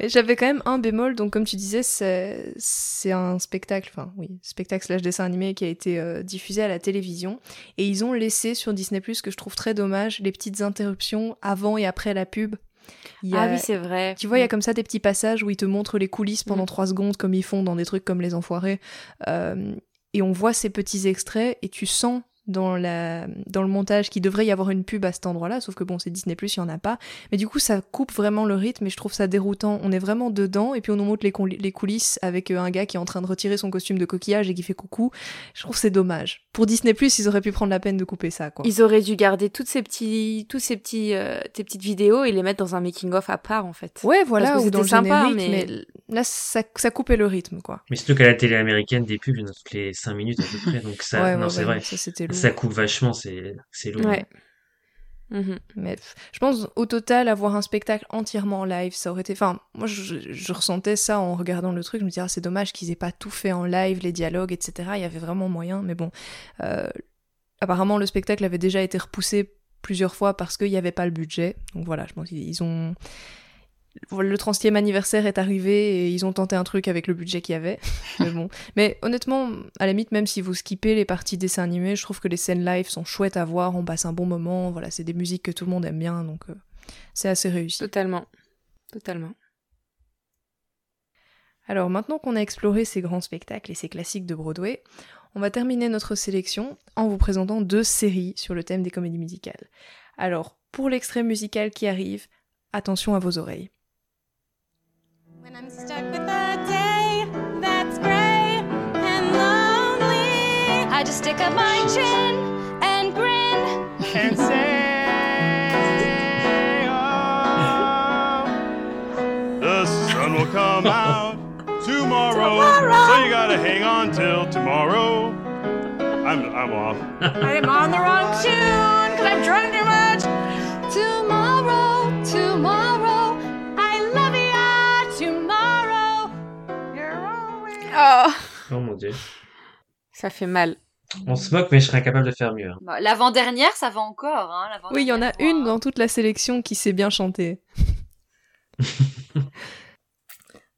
J'avais quand même un bémol, donc comme tu disais, c'est un spectacle, enfin oui, spectacle slash dessin animé qui a été euh, diffusé à la télévision. Et ils ont laissé sur Disney ⁇ que je trouve très dommage, les petites interruptions avant et après la pub. Il Ah a- oui, c'est vrai. Tu vois, il y a comme ça des petits passages où ils te montrent les coulisses pendant Mm. trois secondes, comme ils font dans des trucs comme Les Enfoirés. Euh, et on voit ces petits extraits et tu sens dans, la, dans le montage qu'il devrait y avoir une pub à cet endroit-là, sauf que bon, c'est Disney, il n'y en a pas. Mais du coup, ça coupe vraiment le rythme et je trouve ça déroutant. On est vraiment dedans et puis on nous montre les, couli- les coulisses avec euh, un gars qui est en train de retirer son costume de coquillage et qui fait coucou. Je trouve c'est dommage. Pour Disney, ils auraient pu prendre la peine de couper ça, quoi. Ils auraient dû garder toutes ces petits, tous ces petits, euh, tes petites vidéos et les mettre dans un making of à part en fait. Ouais, voilà, Parce que ou dans le sympa, mais- mais... là, ça, ça coupait le rythme, quoi. Mais surtout qu'à la télé américaine, des pubs, il y en a toutes les 5 minutes à peu près. Donc ça, Ouais, non, ouais, c'est ouais, vrai. ça, c'était. Ça coupe vachement, c'est lourd. Mhm. Mais je pense au total avoir un spectacle entièrement en live, ça aurait été. Enfin, moi je, je ressentais ça en regardant le truc. Je me disais ah, c'est dommage qu'ils aient pas tout fait en live, les dialogues, etc. Il y avait vraiment moyen, mais bon. euh, apparemment le spectacle avait déjà été repoussé plusieurs fois parce qu'il n'y avait pas le budget. Donc voilà, je pense qu'ils ont. Le 30e anniversaire est arrivé et ils ont tenté un truc avec le budget qu'il y avait. Mais bon. Mais honnêtement, à la limite, même si vous skippez les parties dessins animés, je trouve que les scènes live sont chouettes à voir, on passe un bon moment. Voilà, c'est des musiques que tout le monde aime bien, donc euh, c'est assez réussi. Totalement. Totalement. Alors maintenant qu'on a exploré ces grands spectacles et ces classiques de Broadway, on va terminer notre sélection en vous présentant deux séries sur le thème des comédies musicales. Alors, pour l'extrait musical qui arrive, attention à vos oreilles. When I'm stuck with a day that's gray and lonely, I just stick up my chin and grin and say, oh, the sun will come out tomorrow, so you gotta hang on till tomorrow. I'm, I'm off. I'm on the wrong tune because I've drunk too much. Oh, mon dieu. ça fait mal. On se moque, mais je serais incapable de faire mieux. hein. Bah, L'avant-dernière, ça va encore. Hein, Oui, il y en a une dans toute la sélection qui sait bien chanter.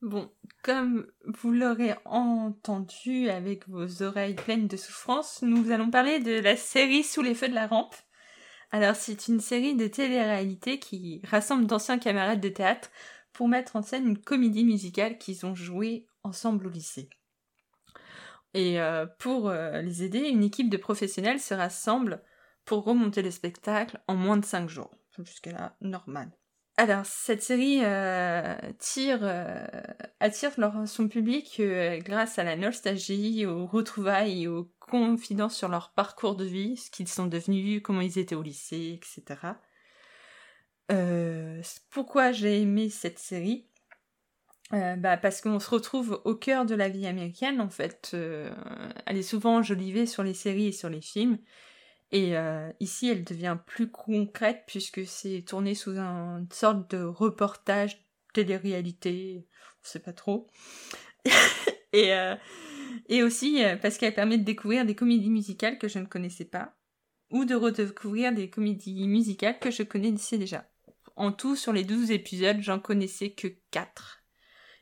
Bon, comme vous l'aurez entendu avec vos oreilles pleines de souffrance, nous allons parler de la série Sous les feux de la rampe. Alors, c'est une série de télé-réalité qui rassemble d'anciens camarades de théâtre pour mettre en scène une comédie musicale qu'ils ont jouée ensemble au lycée. Et euh, pour euh, les aider, une équipe de professionnels se rassemble pour remonter le spectacle en moins de 5 jours. Jusqu'à là, normal. Alors, cette série euh, tire, attire son public grâce à la nostalgie, aux retrouvailles et aux confidences sur leur parcours de vie, ce qu'ils sont devenus, comment ils étaient au lycée, etc. Pourquoi j'ai aimé cette série Euh, bah, Parce qu'on se retrouve au cœur de la vie américaine, en fait. Euh, elle est souvent enjolivée sur les séries et sur les films. Et euh, ici, elle devient plus concrète puisque c'est tourné sous un- une sorte de reportage télé-réalité, on sait pas trop. et, et aussi parce qu'elle permet de découvrir des comédies musicales que je ne connaissais pas ou de redécouvrir des comédies musicales que je connaissais déjà. En tout, sur les 12 épisodes, j'en connaissais que 4.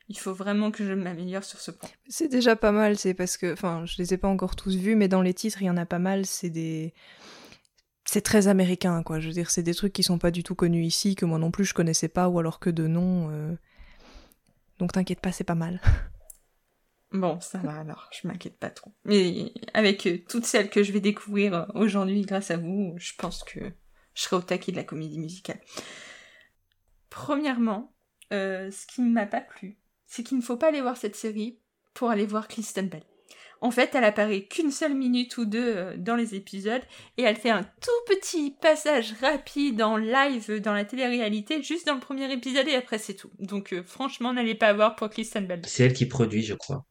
Il faut vraiment que je m'améliore sur ce point. C'est déjà pas mal, c'est parce que, enfin, je les ai pas encore tous vus, mais dans les titres, il y en a pas mal, c'est des... C'est très américain, quoi. Je veux dire, c'est des trucs qui sont pas du tout connus ici, que moi non plus je connaissais pas, ou alors que de nom. euh. Donc t'inquiète pas, c'est pas mal. Bon, ça va alors, je m'inquiète pas trop. Mais avec euh, toutes celles que je vais découvrir euh, aujourd'hui grâce à vous, je pense que je serai au taquet de la comédie musicale. Premièrement, euh, ce qui ne m'a pas plu, c'est qu'il ne faut pas aller voir cette série pour aller voir Kristen Bell. En fait, elle apparaît qu'une seule minute ou deux euh, dans les épisodes et elle fait un tout petit passage rapide en live dans la télé-réalité juste dans le premier épisode et après c'est tout. Donc euh, franchement, n'allez pas voir pour Kristen Bell. C'est elle qui produit, je crois.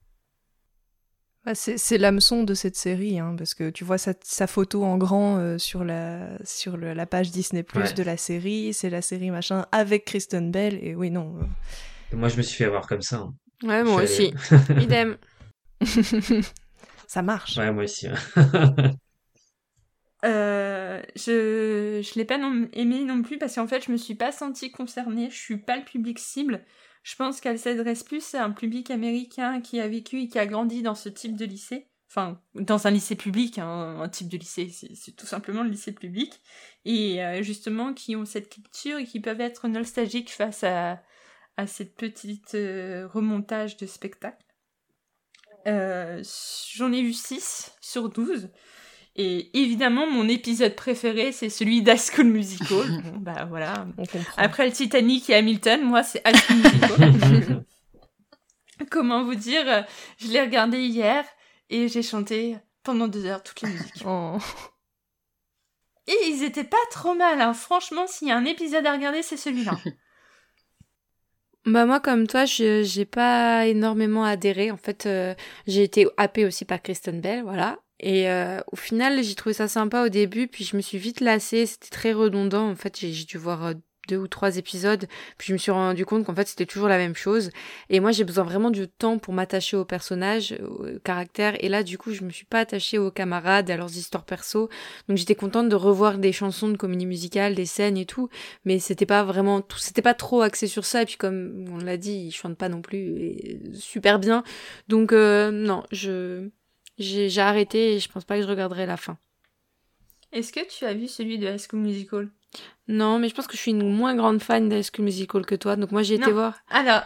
Bah, c'est c'est l'hameçon de cette série, hein, parce que tu vois sa, sa photo en grand euh, sur, la, sur le- la page Disney Plus Ouais. de la série, c'est la série machin avec Kristen Bell, et oui, non. euh, moi, je me suis fait avoir comme ça. hein. Ouais, moi aussi. Idem. Ça marche. Ouais, moi aussi. ouais. Euh, je je l'ai pas non- aimé non plus parce qu'en fait je me suis pas sentie concernée, je suis pas le public cible. Je pense qu'elle s'adresse plus à un public américain qui a vécu et qui a grandi dans ce type de lycée. Enfin, dans un lycée public, hein, un type de lycée, c'est c'est tout simplement le lycée public. Et euh, justement, qui ont cette culture et qui peuvent être nostalgiques face à, à cette petite euh, remontage de spectacle. Euh, J'en ai vu 6 sur 12. Et évidemment, mon épisode préféré, c'est celui d'High School Musical. Bon, bah voilà. Après le Titanic et Hamilton, moi, c'est High School Musical. Comment vous dire euh, Je l'ai regardé hier et j'ai chanté pendant deux heures toutes les musiques. Oh. Et ils étaient pas trop mal. hein. Franchement, s'il y a un épisode à regarder, c'est celui-là. Bah moi comme toi, je j'ai pas énormément adhéré. En fait, euh, j'ai été happée aussi par Kristen Bell, voilà. Et euh, au final, j'ai trouvé ça sympa au début, puis je me suis vite lassée. C'était très redondant. En fait, j'ai dû voir euh, deux ou trois épisodes, puis je me suis rendu compte qu'en fait c'était toujours la même chose. Et moi, j'ai besoin vraiment du temps pour m'attacher aux personnages, aux caractères. Et là, du coup, je me suis pas attachée aux camarades, à leurs histoires perso. Donc j'étais contente de revoir des chansons de comédie musicale, des scènes et tout, mais c'était pas vraiment tout, c'était pas trop axé sur ça. Et puis comme on l'a dit, ils chantent pas non plus super bien. Donc euh, non, je j'ai arrêté et je pense pas que je regarderai la fin. Est-ce que tu as vu celui de High School Musical? Non, mais je pense que je suis une moins grande fan d'High School Musical que toi, donc moi j'ai été Non. voir. Alors,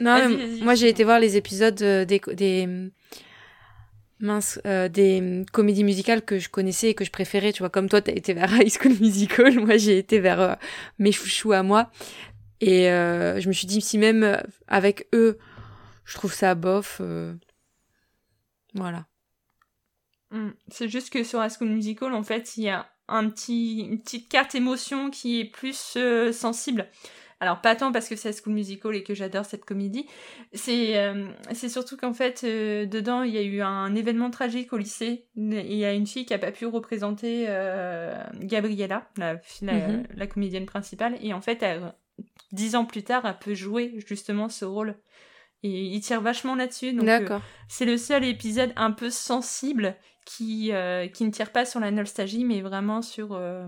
Non, mais vas-y. moi j'ai été voir les épisodes euh, des des mince euh, des comédies musicales que je connaissais et que je préférais, tu vois, comme toi t'as été vers High School Musical, moi j'ai été vers euh, mes chouchous à moi et euh, je me suis dit si même avec eux je trouve ça bof euh, voilà. Hmm. C'est juste que sur High School Musical, en fait, il y a un petit, une petite carte émotion qui est plus euh, sensible. Alors, pas tant parce que c'est School Musical et que j'adore cette comédie. C'est euh, c'est surtout qu'en fait, euh, dedans, il y a eu un événement tragique au lycée. Il y a une fille qui a pas pu représenter Gabriella, la, la, Mhm. la comédienne principale. Et en fait, elle, dix ans plus tard, elle peut jouer justement ce rôle. Et il tire vachement là-dessus. donc, D'accord. c'est le seul épisode un peu sensible qui, euh, qui ne tire pas sur la nostalgie, mais vraiment sur, euh,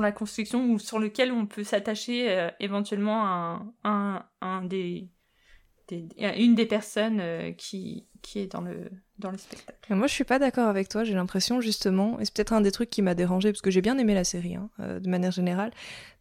la construction ou sur lequel on peut s'attacher euh, éventuellement à, une des personnes qui, qui est dans le, spectacle. Moi, je suis pas d'accord avec toi. J'ai l'impression, justement, et c'est peut-être un des trucs qui m'a dérangé, parce que j'ai bien aimé la série, hein, euh, de manière générale.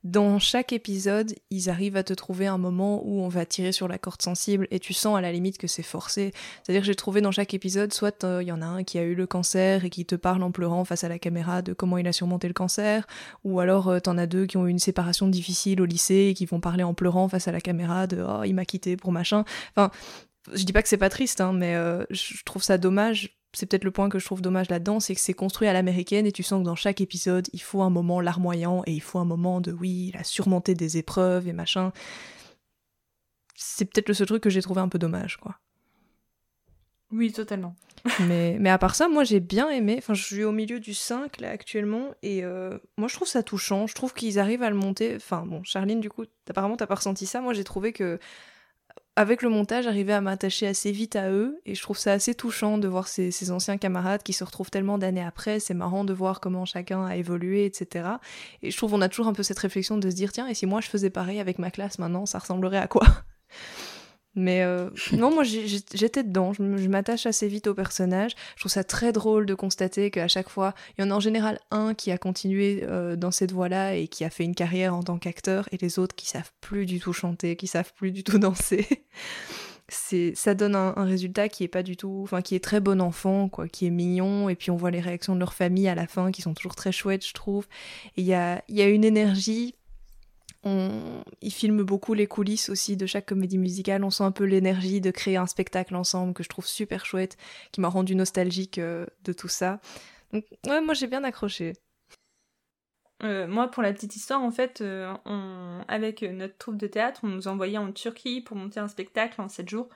Dans chaque épisode, ils arrivent à te trouver un moment où on va tirer sur la corde sensible, et tu sens à la limite que c'est forcé. C'est-à-dire que j'ai trouvé dans chaque épisode, soit euh, il y en a un qui a eu le cancer et qui te parle en pleurant face à la caméra de comment il a surmonté le cancer, ou alors euh, t'en as deux qui ont eu une séparation difficile au lycée et qui vont parler en pleurant face à la caméra de oh il m'a quitté pour machin. Enfin, je dis pas que c'est pas triste, hein, mais euh, je trouve ça dommage. C'est peut-être le point que je trouve dommage là-dedans, c'est que c'est construit à l'américaine et tu sens que dans chaque épisode, il faut un moment larmoyant et il faut un moment de oui, il a surmonté des épreuves et machin. C'est peut-être le seul truc que j'ai trouvé un peu dommage, quoi. Oui, totalement. mais, mais à part ça, moi j'ai bien aimé. Enfin, je suis au milieu du 5 là actuellement et euh, moi je trouve ça touchant. Je trouve qu'ils arrivent à le monter. Enfin, bon, Charline, du coup, apparemment t'as pas ressenti ça. Moi j'ai trouvé que avec le montage, j'arrivais à m'attacher assez vite à eux, et je trouve ça assez touchant de voir ces, ces anciens camarades qui se retrouvent tellement d'années après, c'est marrant de voir comment chacun a évolué, etc. Et je trouve qu'on a toujours un peu cette réflexion de se dire, tiens, et si moi je faisais pareil avec ma classe maintenant, ça ressemblerait à quoi? Mais euh, non, moi j'étais dedans, je m'attache assez vite au personnage. Je trouve ça très drôle de constater qu'à chaque fois, il y en a en général un qui a continué euh, dans cette voie-là et qui a fait une carrière en tant qu'acteur, et les autres qui savent plus du tout chanter, qui savent plus du tout danser. C'est, ça donne un, résultat qui est pas du tout, enfin qui est très bon enfant, quoi, qui est mignon, et puis on voit les réactions de leur famille à la fin qui sont toujours très chouettes, je trouve. Il y a, il y a une énergie on... Ils filment beaucoup les coulisses aussi de chaque comédie musicale. On sent un peu l'énergie de créer un spectacle ensemble que je trouve super chouette, qui m'a rendu nostalgique euh, de tout ça. Donc, ouais, moi j'ai bien accroché. Euh, moi, pour la petite histoire, en fait, euh, avec notre troupe de théâtre, on nous envoyait en Turquie pour monter un spectacle en 7 jours.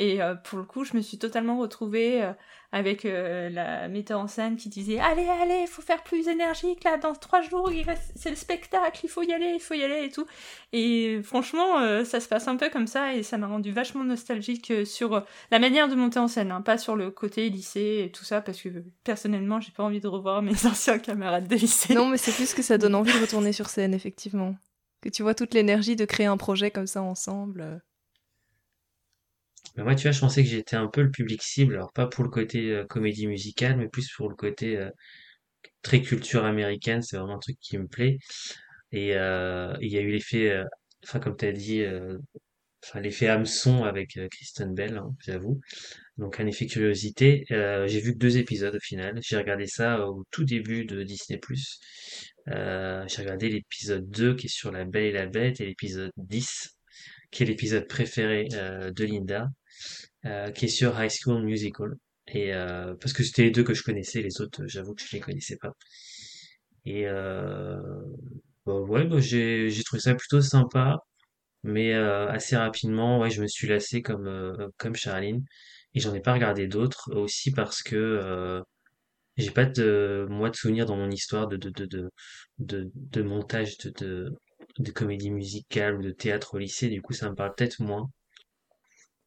Et euh, pour le coup, je me suis totalement retrouvée euh, avec euh, la metteur en scène qui disait Allez, allez, il faut faire plus énergique là, dans 3 jours, c'est le spectacle, il faut y aller, il faut y aller et tout. Et franchement, ça se passe un peu comme ça et ça m'a rendu vachement nostalgique sur la manière de monter en scène, hein, pas sur le côté lycée et tout ça, parce que personnellement, j'ai pas envie de revoir mes anciens camarades de lycée. Non, mais c'est plus que ça donne envie de retourner sur scène, effectivement. Que tu vois toute l'énergie de créer un projet comme ça ensemble. Mais moi, tu vois, je pensais que j'étais un peu le public cible, alors pas pour le côté euh, comédie musicale, mais plus pour le côté euh, très culture américaine, c'est vraiment un truc qui me plaît. Et euh, il y a eu l'effet, euh, enfin comme tu as dit, euh, l'effet hameçon avec Kristen Bell, hein, j'avoue. Donc un effet curiosité. Euh, j'ai vu que deux épisodes au final. J'ai regardé ça au tout début de Disney+. Euh, j'ai regardé l'épisode 2 qui est sur La Belle et la Bête et l'épisode 10 qui est l'épisode préféré euh, de Linda, euh, qui est sur High School Musical. Et euh, parce que c'était les deux que je connaissais, les autres, j'avoue que je les connaissais pas. Et euh, bah ouais, bah j'ai j'ai trouvé ça plutôt sympa, mais euh, assez rapidement, ouais, je me suis lassé comme euh, comme Charline, et j'en ai pas regardé d'autres aussi parce que euh, j'ai pas de moi de souvenir dans mon histoire de de de de de, de montage de, de de comédie musicale ou de théâtre au lycée, du coup ça me parle peut-être moins.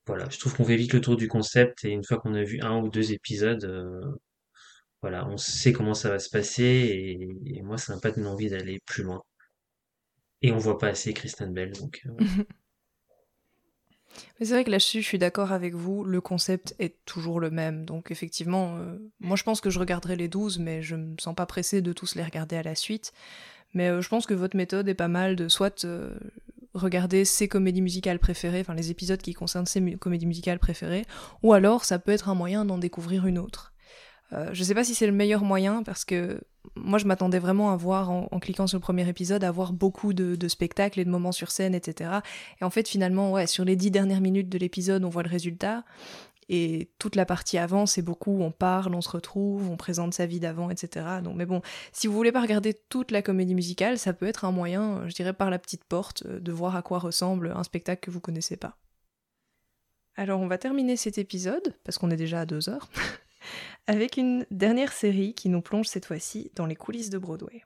Voilà, je trouve qu'on fait vite le tour du concept et une fois qu'on a vu un ou deux épisodes, euh, voilà, on sait comment ça va se passer et, moi ça m'a pas donné envie d'aller plus loin. Et on voit pas assez Kristen Bell, donc euh, Mais c'est vrai que là-dessus, je suis d'accord avec vous, le concept est toujours le même. Donc effectivement, euh, moi je pense que je regarderai les 12, mais je me sens pas pressée de tous les regarder à la suite. Mais je pense que votre méthode est pas mal de soit regarder ses comédies musicales préférées, enfin les épisodes qui concernent ses comédies musicales préférées, ou alors ça peut être un moyen d'en découvrir une autre. Euh, je sais pas si c'est le meilleur moyen parce que moi je m'attendais vraiment à voir en, en cliquant sur le premier épisode à voir beaucoup de, de spectacles et de moments sur scène etc et en fait finalement ouais sur les dix dernières minutes de l'épisode on voit le résultat et toute la partie avant c'est beaucoup on parle on se retrouve on présente sa vie d'avant etc donc mais bon si vous voulez pas regarder toute la comédie musicale ça peut être un moyen euh, je dirais par la petite porte euh, de voir à quoi ressemble un spectacle que vous connaissez pas alors on va terminer cet épisode, parce qu'on est déjà à deux heures, avec une dernière série qui nous plonge cette fois-ci dans les coulisses de Broadway.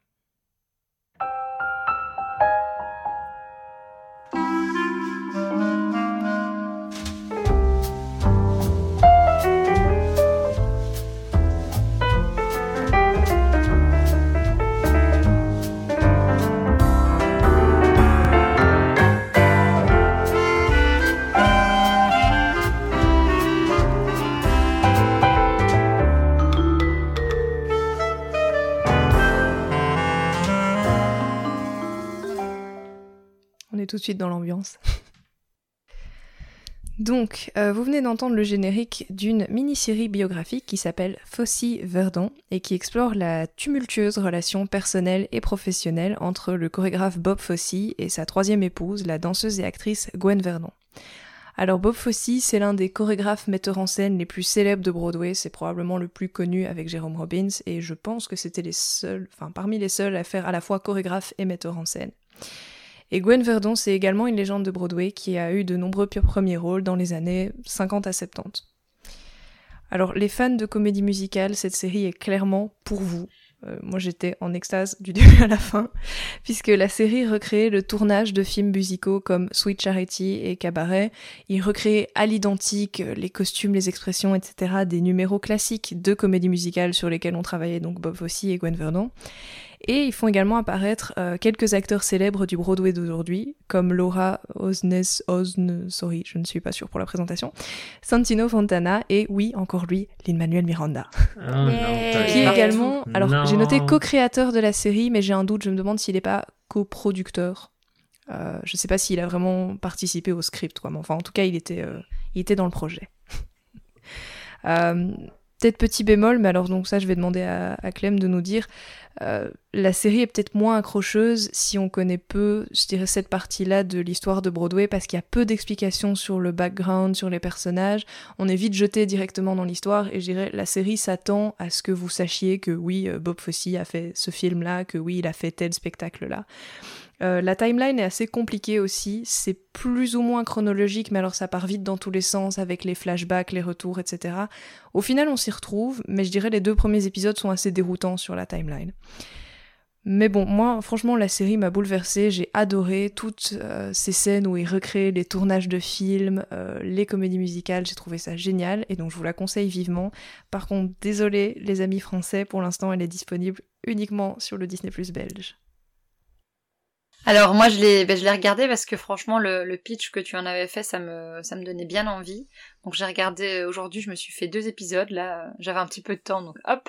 Met tout de suite dans l'ambiance. Donc, euh, vous venez d'entendre le générique d'une mini-série biographique qui s'appelle Fossy Verdon et qui explore la tumultueuse relation personnelle et professionnelle entre le chorégraphe Bob Fossy et sa troisième épouse, la danseuse et actrice Gwen Verdon. Alors Bob Fosse, c'est l'un des chorégraphes metteurs en scène les plus célèbres de Broadway, c'est probablement le plus connu avec Jérôme Robbins, et je pense que c'était les seuls, enfin parmi les seuls à faire à la fois chorégraphe et metteur en scène. Et Gwen Verdon, c'est également une légende de Broadway qui a eu de nombreux premiers rôles dans les années 50 à 70. Alors les fans de comédie musicale, cette série est clairement pour vous. Euh, moi j'étais en extase du début à la fin, puisque la série recréait le tournage de films musicaux comme Sweet Charity et Cabaret. Il recréait à l'identique les costumes, les expressions, etc. des numéros classiques de comédie musicale sur lesquels on travaillait donc Bob Fosse et Gwen Verdon. Et ils font également apparaître euh, quelques acteurs célèbres du Broadway d'aujourd'hui, comme Laura Osnes, Osne, sorry, je ne suis pas sûre pour la présentation, Santino Fontana et oui, encore lui, Lin-Manuel Miranda. Oh non, t'as qui est également, alors j'ai noté co-créateur de la série, mais j'ai un doute, je me demande s'il n'est pas coproducteur. Euh, je sais pas s'il a vraiment participé au script, quoi, mais enfin en tout cas il était, euh, il était dans le projet. Euh, peut-être petit bémol, mais alors donc ça je vais demander à, à Clem de nous dire. Euh, la série est peut-être moins accrocheuse si on connaît peu, cette partie-là de l'histoire de Broadway parce qu'il y a peu d'explications sur le background, sur les personnages. On est vite jeté directement dans l'histoire et je dirais la série s'attend à ce que vous sachiez que oui, euh, Bob Fosse a fait ce film-là, que oui, il a fait tel spectacle-là. Euh, la timeline est assez compliquée aussi, c'est plus ou moins chronologique, mais alors ça part vite dans tous les sens avec les flashbacks, les retours, etc. Au final, on s'y retrouve, mais je dirais les deux premiers épisodes sont assez déroutants sur la timeline. Mais bon, moi, franchement, la série m'a bouleversée. J'ai adoré toutes euh, ces scènes où il recrée les tournages de films, euh, les comédies musicales. J'ai trouvé ça génial et donc je vous la conseille vivement. Par contre, désolé, les amis français, pour l'instant, elle est disponible uniquement sur le Disney Plus belge. Alors moi je l'ai ben, je l'ai regardé parce que franchement le, pitch que tu en avais fait ça me ça me donnait bien envie. Donc j'ai regardé aujourd'hui, je me suis fait deux épisodes là, j'avais un petit peu de temps donc hop,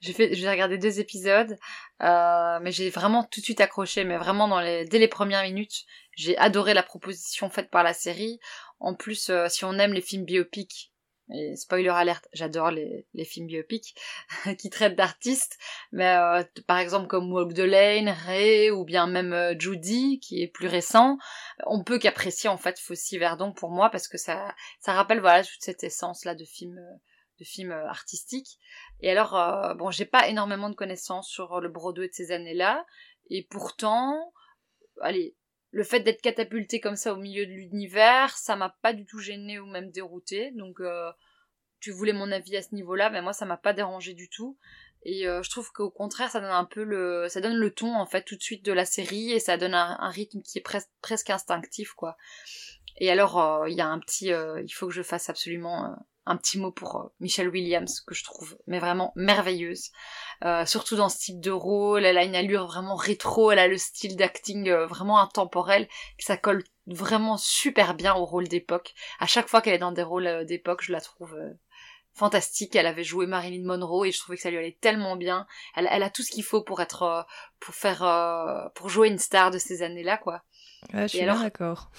j'ai fait j'ai regardé deux épisodes euh, mais j'ai vraiment tout de suite accroché mais vraiment dans les dès les premières minutes, j'ai adoré la proposition faite par la série. En plus euh, si on aime les films biopiques et spoiler alerte, j'adore les, les films biopiques qui traitent d'artistes, mais euh, par exemple comme Walk the Lane, Ray ou bien même euh, Judy qui est plus récent, on peut qu'apprécier en fait Fosse Verdon pour moi parce que ça ça rappelle voilà toute cette essence là de film euh, de film euh, artistique. Et alors euh, bon, j'ai pas énormément de connaissances sur le Broadway de ces années-là et pourtant allez, le fait d'être catapulté comme ça au milieu de l'univers, ça m'a pas du tout gêné ou même dérouté. Donc, euh, tu voulais mon avis à ce niveau-là, mais moi, ça m'a pas dérangé du tout. Et euh, je trouve qu'au contraire, ça donne un peu le, ça donne le ton en fait tout de suite de la série et ça donne un, rythme qui est pres- presque instinctif quoi. Et alors, euh, il y a un petit, il faut que je fasse absolument un petit mot pour euh, Michelle Williams que je trouve mais vraiment merveilleuse. Euh, surtout dans ce type de rôle, elle a une allure vraiment rétro, elle a le style d'acting euh, vraiment intemporel, ça colle vraiment super bien au rôle d'époque. À chaque fois qu'elle est dans des rôles d'époque, je la trouve euh, fantastique. Elle avait joué Marilyn Monroe et je trouvais que ça lui allait tellement bien. Elle, elle a tout ce qu'il faut pour être, euh, pour faire, pour jouer une star de ces années-là, quoi. Ouais, je suis Et alors- d'accord.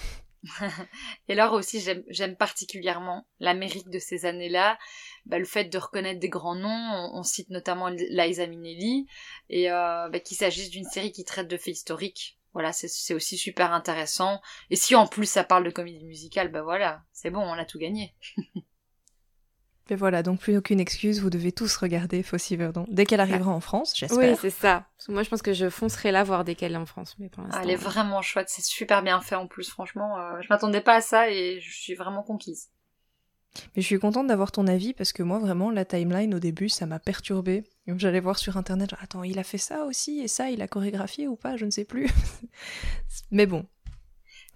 Et alors aussi, j'aime particulièrement l'Amérique de ces années-là, bah, le fait de reconnaître des grands noms. On, on cite notamment Liza Minnelli, et euh, bah, qu'il s'agisse d'une série qui traite de faits historiques. Voilà, c'est- c'est aussi super intéressant. Et si en plus ça parle de comédie musicale, bah voilà, c'est bon, on a tout gagné. Mais voilà, donc plus aucune excuse, vous devez tous regarder Fosse Verdon dès qu'elle arrivera en France, j'espère. Oui, c'est ça. Parce que moi, je pense que je foncerai là voir dès qu'elle est en France. Mais pour. Ah, elle est vraiment chouette, c'est super bien fait en plus, franchement. euh, je m'attendais pas à ça et je suis vraiment conquise. Mais je suis contente d'avoir ton avis parce que moi, vraiment, la timeline au début, ça m'a perturbée. J'allais voir sur internet, genre, attends, il a fait ça aussi et ça, il a chorégraphié ou pas, je ne sais plus. Mais bon,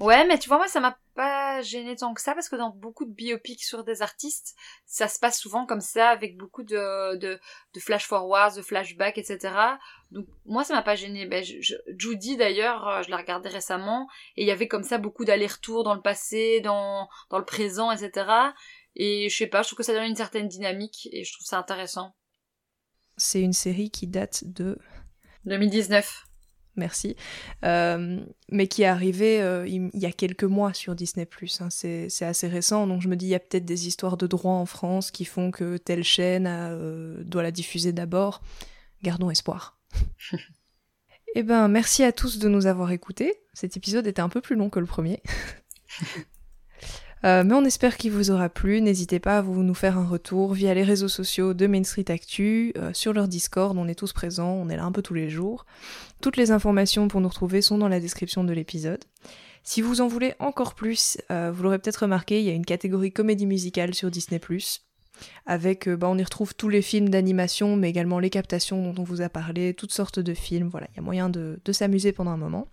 Ouais, mais tu vois, moi, ça m'a pas gêné tant que ça, parce que dans beaucoup de biopics sur des artistes, ça se passe souvent comme ça, avec beaucoup de, de, de flash forwards, de flashbacks, etc. Donc, moi, ça m'a pas gêné. Ben, je, je- Judy, d'ailleurs, euh, je l'ai regardé récemment, et il y avait comme ça beaucoup d'allers-retours dans le passé, dans, dans le présent, etc. Et je sais pas, je trouve que ça donne une certaine dynamique, et je trouve ça intéressant. c'est une série qui date de. 2019. Merci, euh, mais qui est arrivé euh, il, y a quelques mois sur Disney+. Hein, c'est c'est assez récent, donc je me dis il y a peut-être des histoires de droit en France qui font que telle chaîne a, euh, doit la diffuser d'abord. Gardons espoir. Eh ben, merci à tous de nous avoir écoutés. Cet épisode était un peu plus long que le premier. Euh, mais on espère qu'il vous aura plu. N'hésitez pas à vous nous faire un retour via les réseaux sociaux de Main Street Actu, euh, sur leur Discord, on est tous présents, on est là un peu tous les jours. Toutes les informations pour nous retrouver sont dans la description de l'épisode. Si vous en voulez encore plus, euh, vous l'aurez peut-être remarqué, il y a une catégorie comédie musicale sur Disney+. Avec, bah, on y retrouve tous les films d'animation, mais également les captations dont on vous a parlé, toutes sortes de films. Voilà, il y a moyen de s'amuser pendant un moment.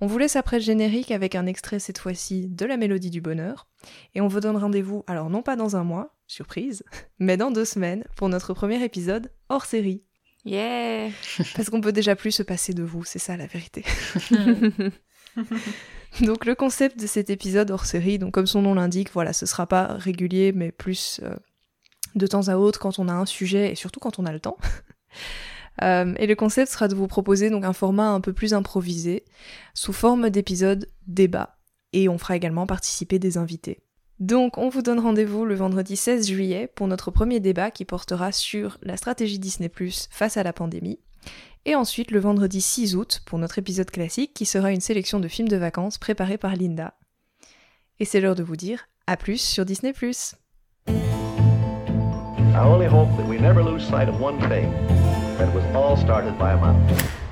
On vous laisse après le générique avec un extrait cette fois-ci de la Mélodie du Bonheur. Et on vous donne rendez-vous, alors non pas dans un mois, surprise, mais dans deux semaines pour notre premier épisode hors série. Yeah Parce qu'on peut déjà plus se passer de vous, c'est ça la vérité. donc le concept de cet épisode hors série, donc comme son nom l'indique, voilà, ce sera pas régulier, mais plus euh, de temps à autre quand on a un sujet et surtout quand on a le temps. Euh, et le concept sera de vous proposer donc un format un peu plus improvisé, sous forme d'épisode débat, et on fera également participer des invités. Donc on vous donne rendez-vous le vendredi 16 juillet pour notre premier débat qui portera sur la stratégie Disney ⁇ face à la pandémie. Et ensuite le vendredi 6 août pour notre épisode classique qui sera une sélection de films de vacances préparés par Linda. Et c'est l'heure de vous dire à plus sur Disney ⁇ that was all started by a mountain.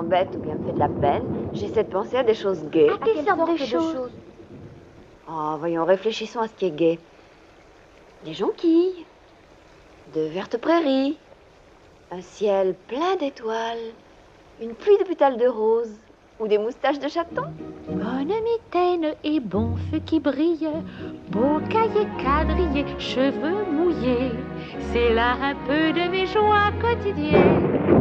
M'embête ou bien me fait de la peine, j'essaie de penser à des choses gaies. À quelle sorte de choses Oh, voyons, réfléchissons à ce qui est gai. Des jonquilles, de vertes prairies, un ciel plein d'étoiles, une pluie de pétales de rose ou des moustaches de chaton. Bonne mitaine et bon feu qui brille, beau cahier quadrillé, cheveux mouillés, c'est là un peu de mes joies quotidiennes.